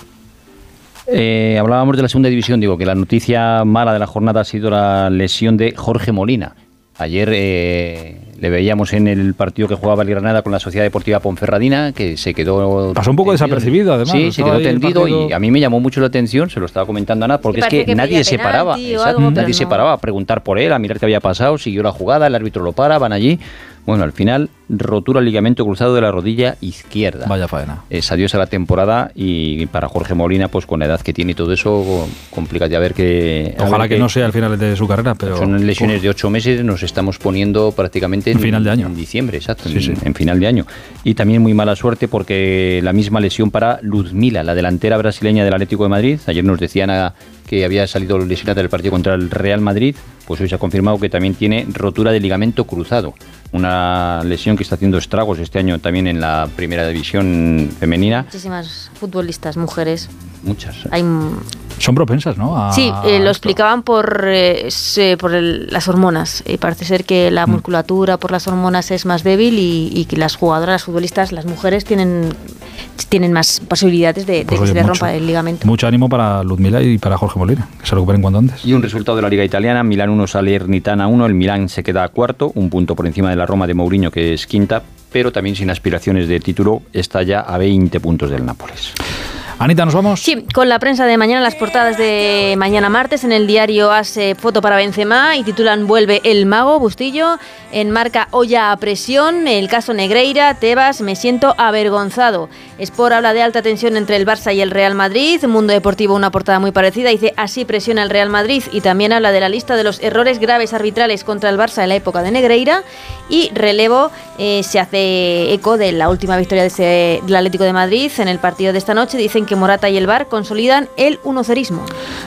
Eh, hablábamos de la segunda división, digo que la noticia mala de la jornada ha sido la lesión de Jorge Molina. Ayer eh, le veíamos en el partido que jugaba el Granada con la Sociedad Deportiva Ponferradina, que se quedó... Pasó un poco tendido. desapercibido, además, Sí, se quedó tendido partido. y a mí me llamó mucho la atención, se lo estaba comentando a Ana, porque Sí, es que, nadie se paraba. exacto, algo, nadie se paraba a preguntar por él, a mirar qué había pasado, siguió la jugada, el árbitro lo para, van allí. Bueno, al final, rotura del ligamento cruzado de la rodilla izquierda. Vaya faena. Es adiós a la temporada y para Jorge Molina, pues con la edad que tiene y todo eso, complica ya ver que... Ojalá ver que no sea al final de su carrera, pero... Son lesiones de ocho meses, nos estamos poniendo prácticamente en Final de año. En diciembre, exacto, Sí, en, sí. en final de año. Y también muy mala suerte porque la misma lesión para Luzmila, la delantera brasileña del Atlético de Madrid. Ayer nos decían a- que había salido lesionada del partido contra el Real Madrid, pues hoy se ha confirmado que también tiene rotura de ligamento cruzado. Una lesión que está haciendo estragos este año también en la primera división femenina. Muchísimas futbolistas, mujeres. Muchas. Hay, Son propensas, ¿no? A- sí, eh, lo explicaban por, eh, se- por el- las hormonas. Eh, parece ser que Mm. la musculatura por las hormonas es más débil y, y que las jugadoras, las futbolistas, las mujeres tienen, tienen más posibilidades de, de Pues que se les rompa el ligamento. Mucho ánimo para Ludmila y para Jorge Molina, que se recuperen cuanto antes. Y un resultado de la Liga Italiana, Milán 1, Salernitana 1, el Milán se queda a cuarto, un punto por encima de la Roma de Mourinho que es quinta, pero también sin aspiraciones de título, está ya a 20 puntos del Nápoles. Anita, ¿nos vamos? Sí, con la prensa de mañana, las portadas de mañana martes, en el diario ASE foto para Benzema y titulan Vuelve el mago, Bustillo, en marca Olla a presión, el caso Negreira, Tebas, me siento avergonzado. Sport habla de alta tensión entre el Barça y el Real Madrid, Mundo Deportivo una portada muy parecida, dice así presiona el Real Madrid y también habla de la lista de los errores graves arbitrales contra el Barça en la época de Negreira y relevo eh, se hace eco de la última victoria del Atlético de Madrid en el partido de esta noche, dicen que Morata y el Bar consolidan el unocerismo.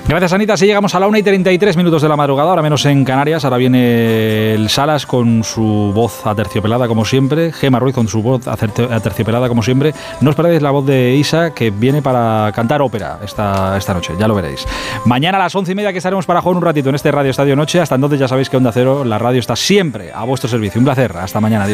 Gracias, Anita. Así llegamos a la 1 y 33 minutos de la madrugada, ahora menos en Canarias. Ahora viene el Salas con su voz aterciopelada, como siempre. Gema Ruiz con su voz aterciopelada, como siempre. No os perdáis la voz de Isa, que viene para cantar ópera esta, esta noche, ya lo veréis. Mañana a las 11 y media que estaremos para jugar un ratito en este Radio Estadio Noche. Hasta entonces ya sabéis que Onda Cero, la radio está siempre a vuestro servicio. Un placer. Hasta mañana. Adiós.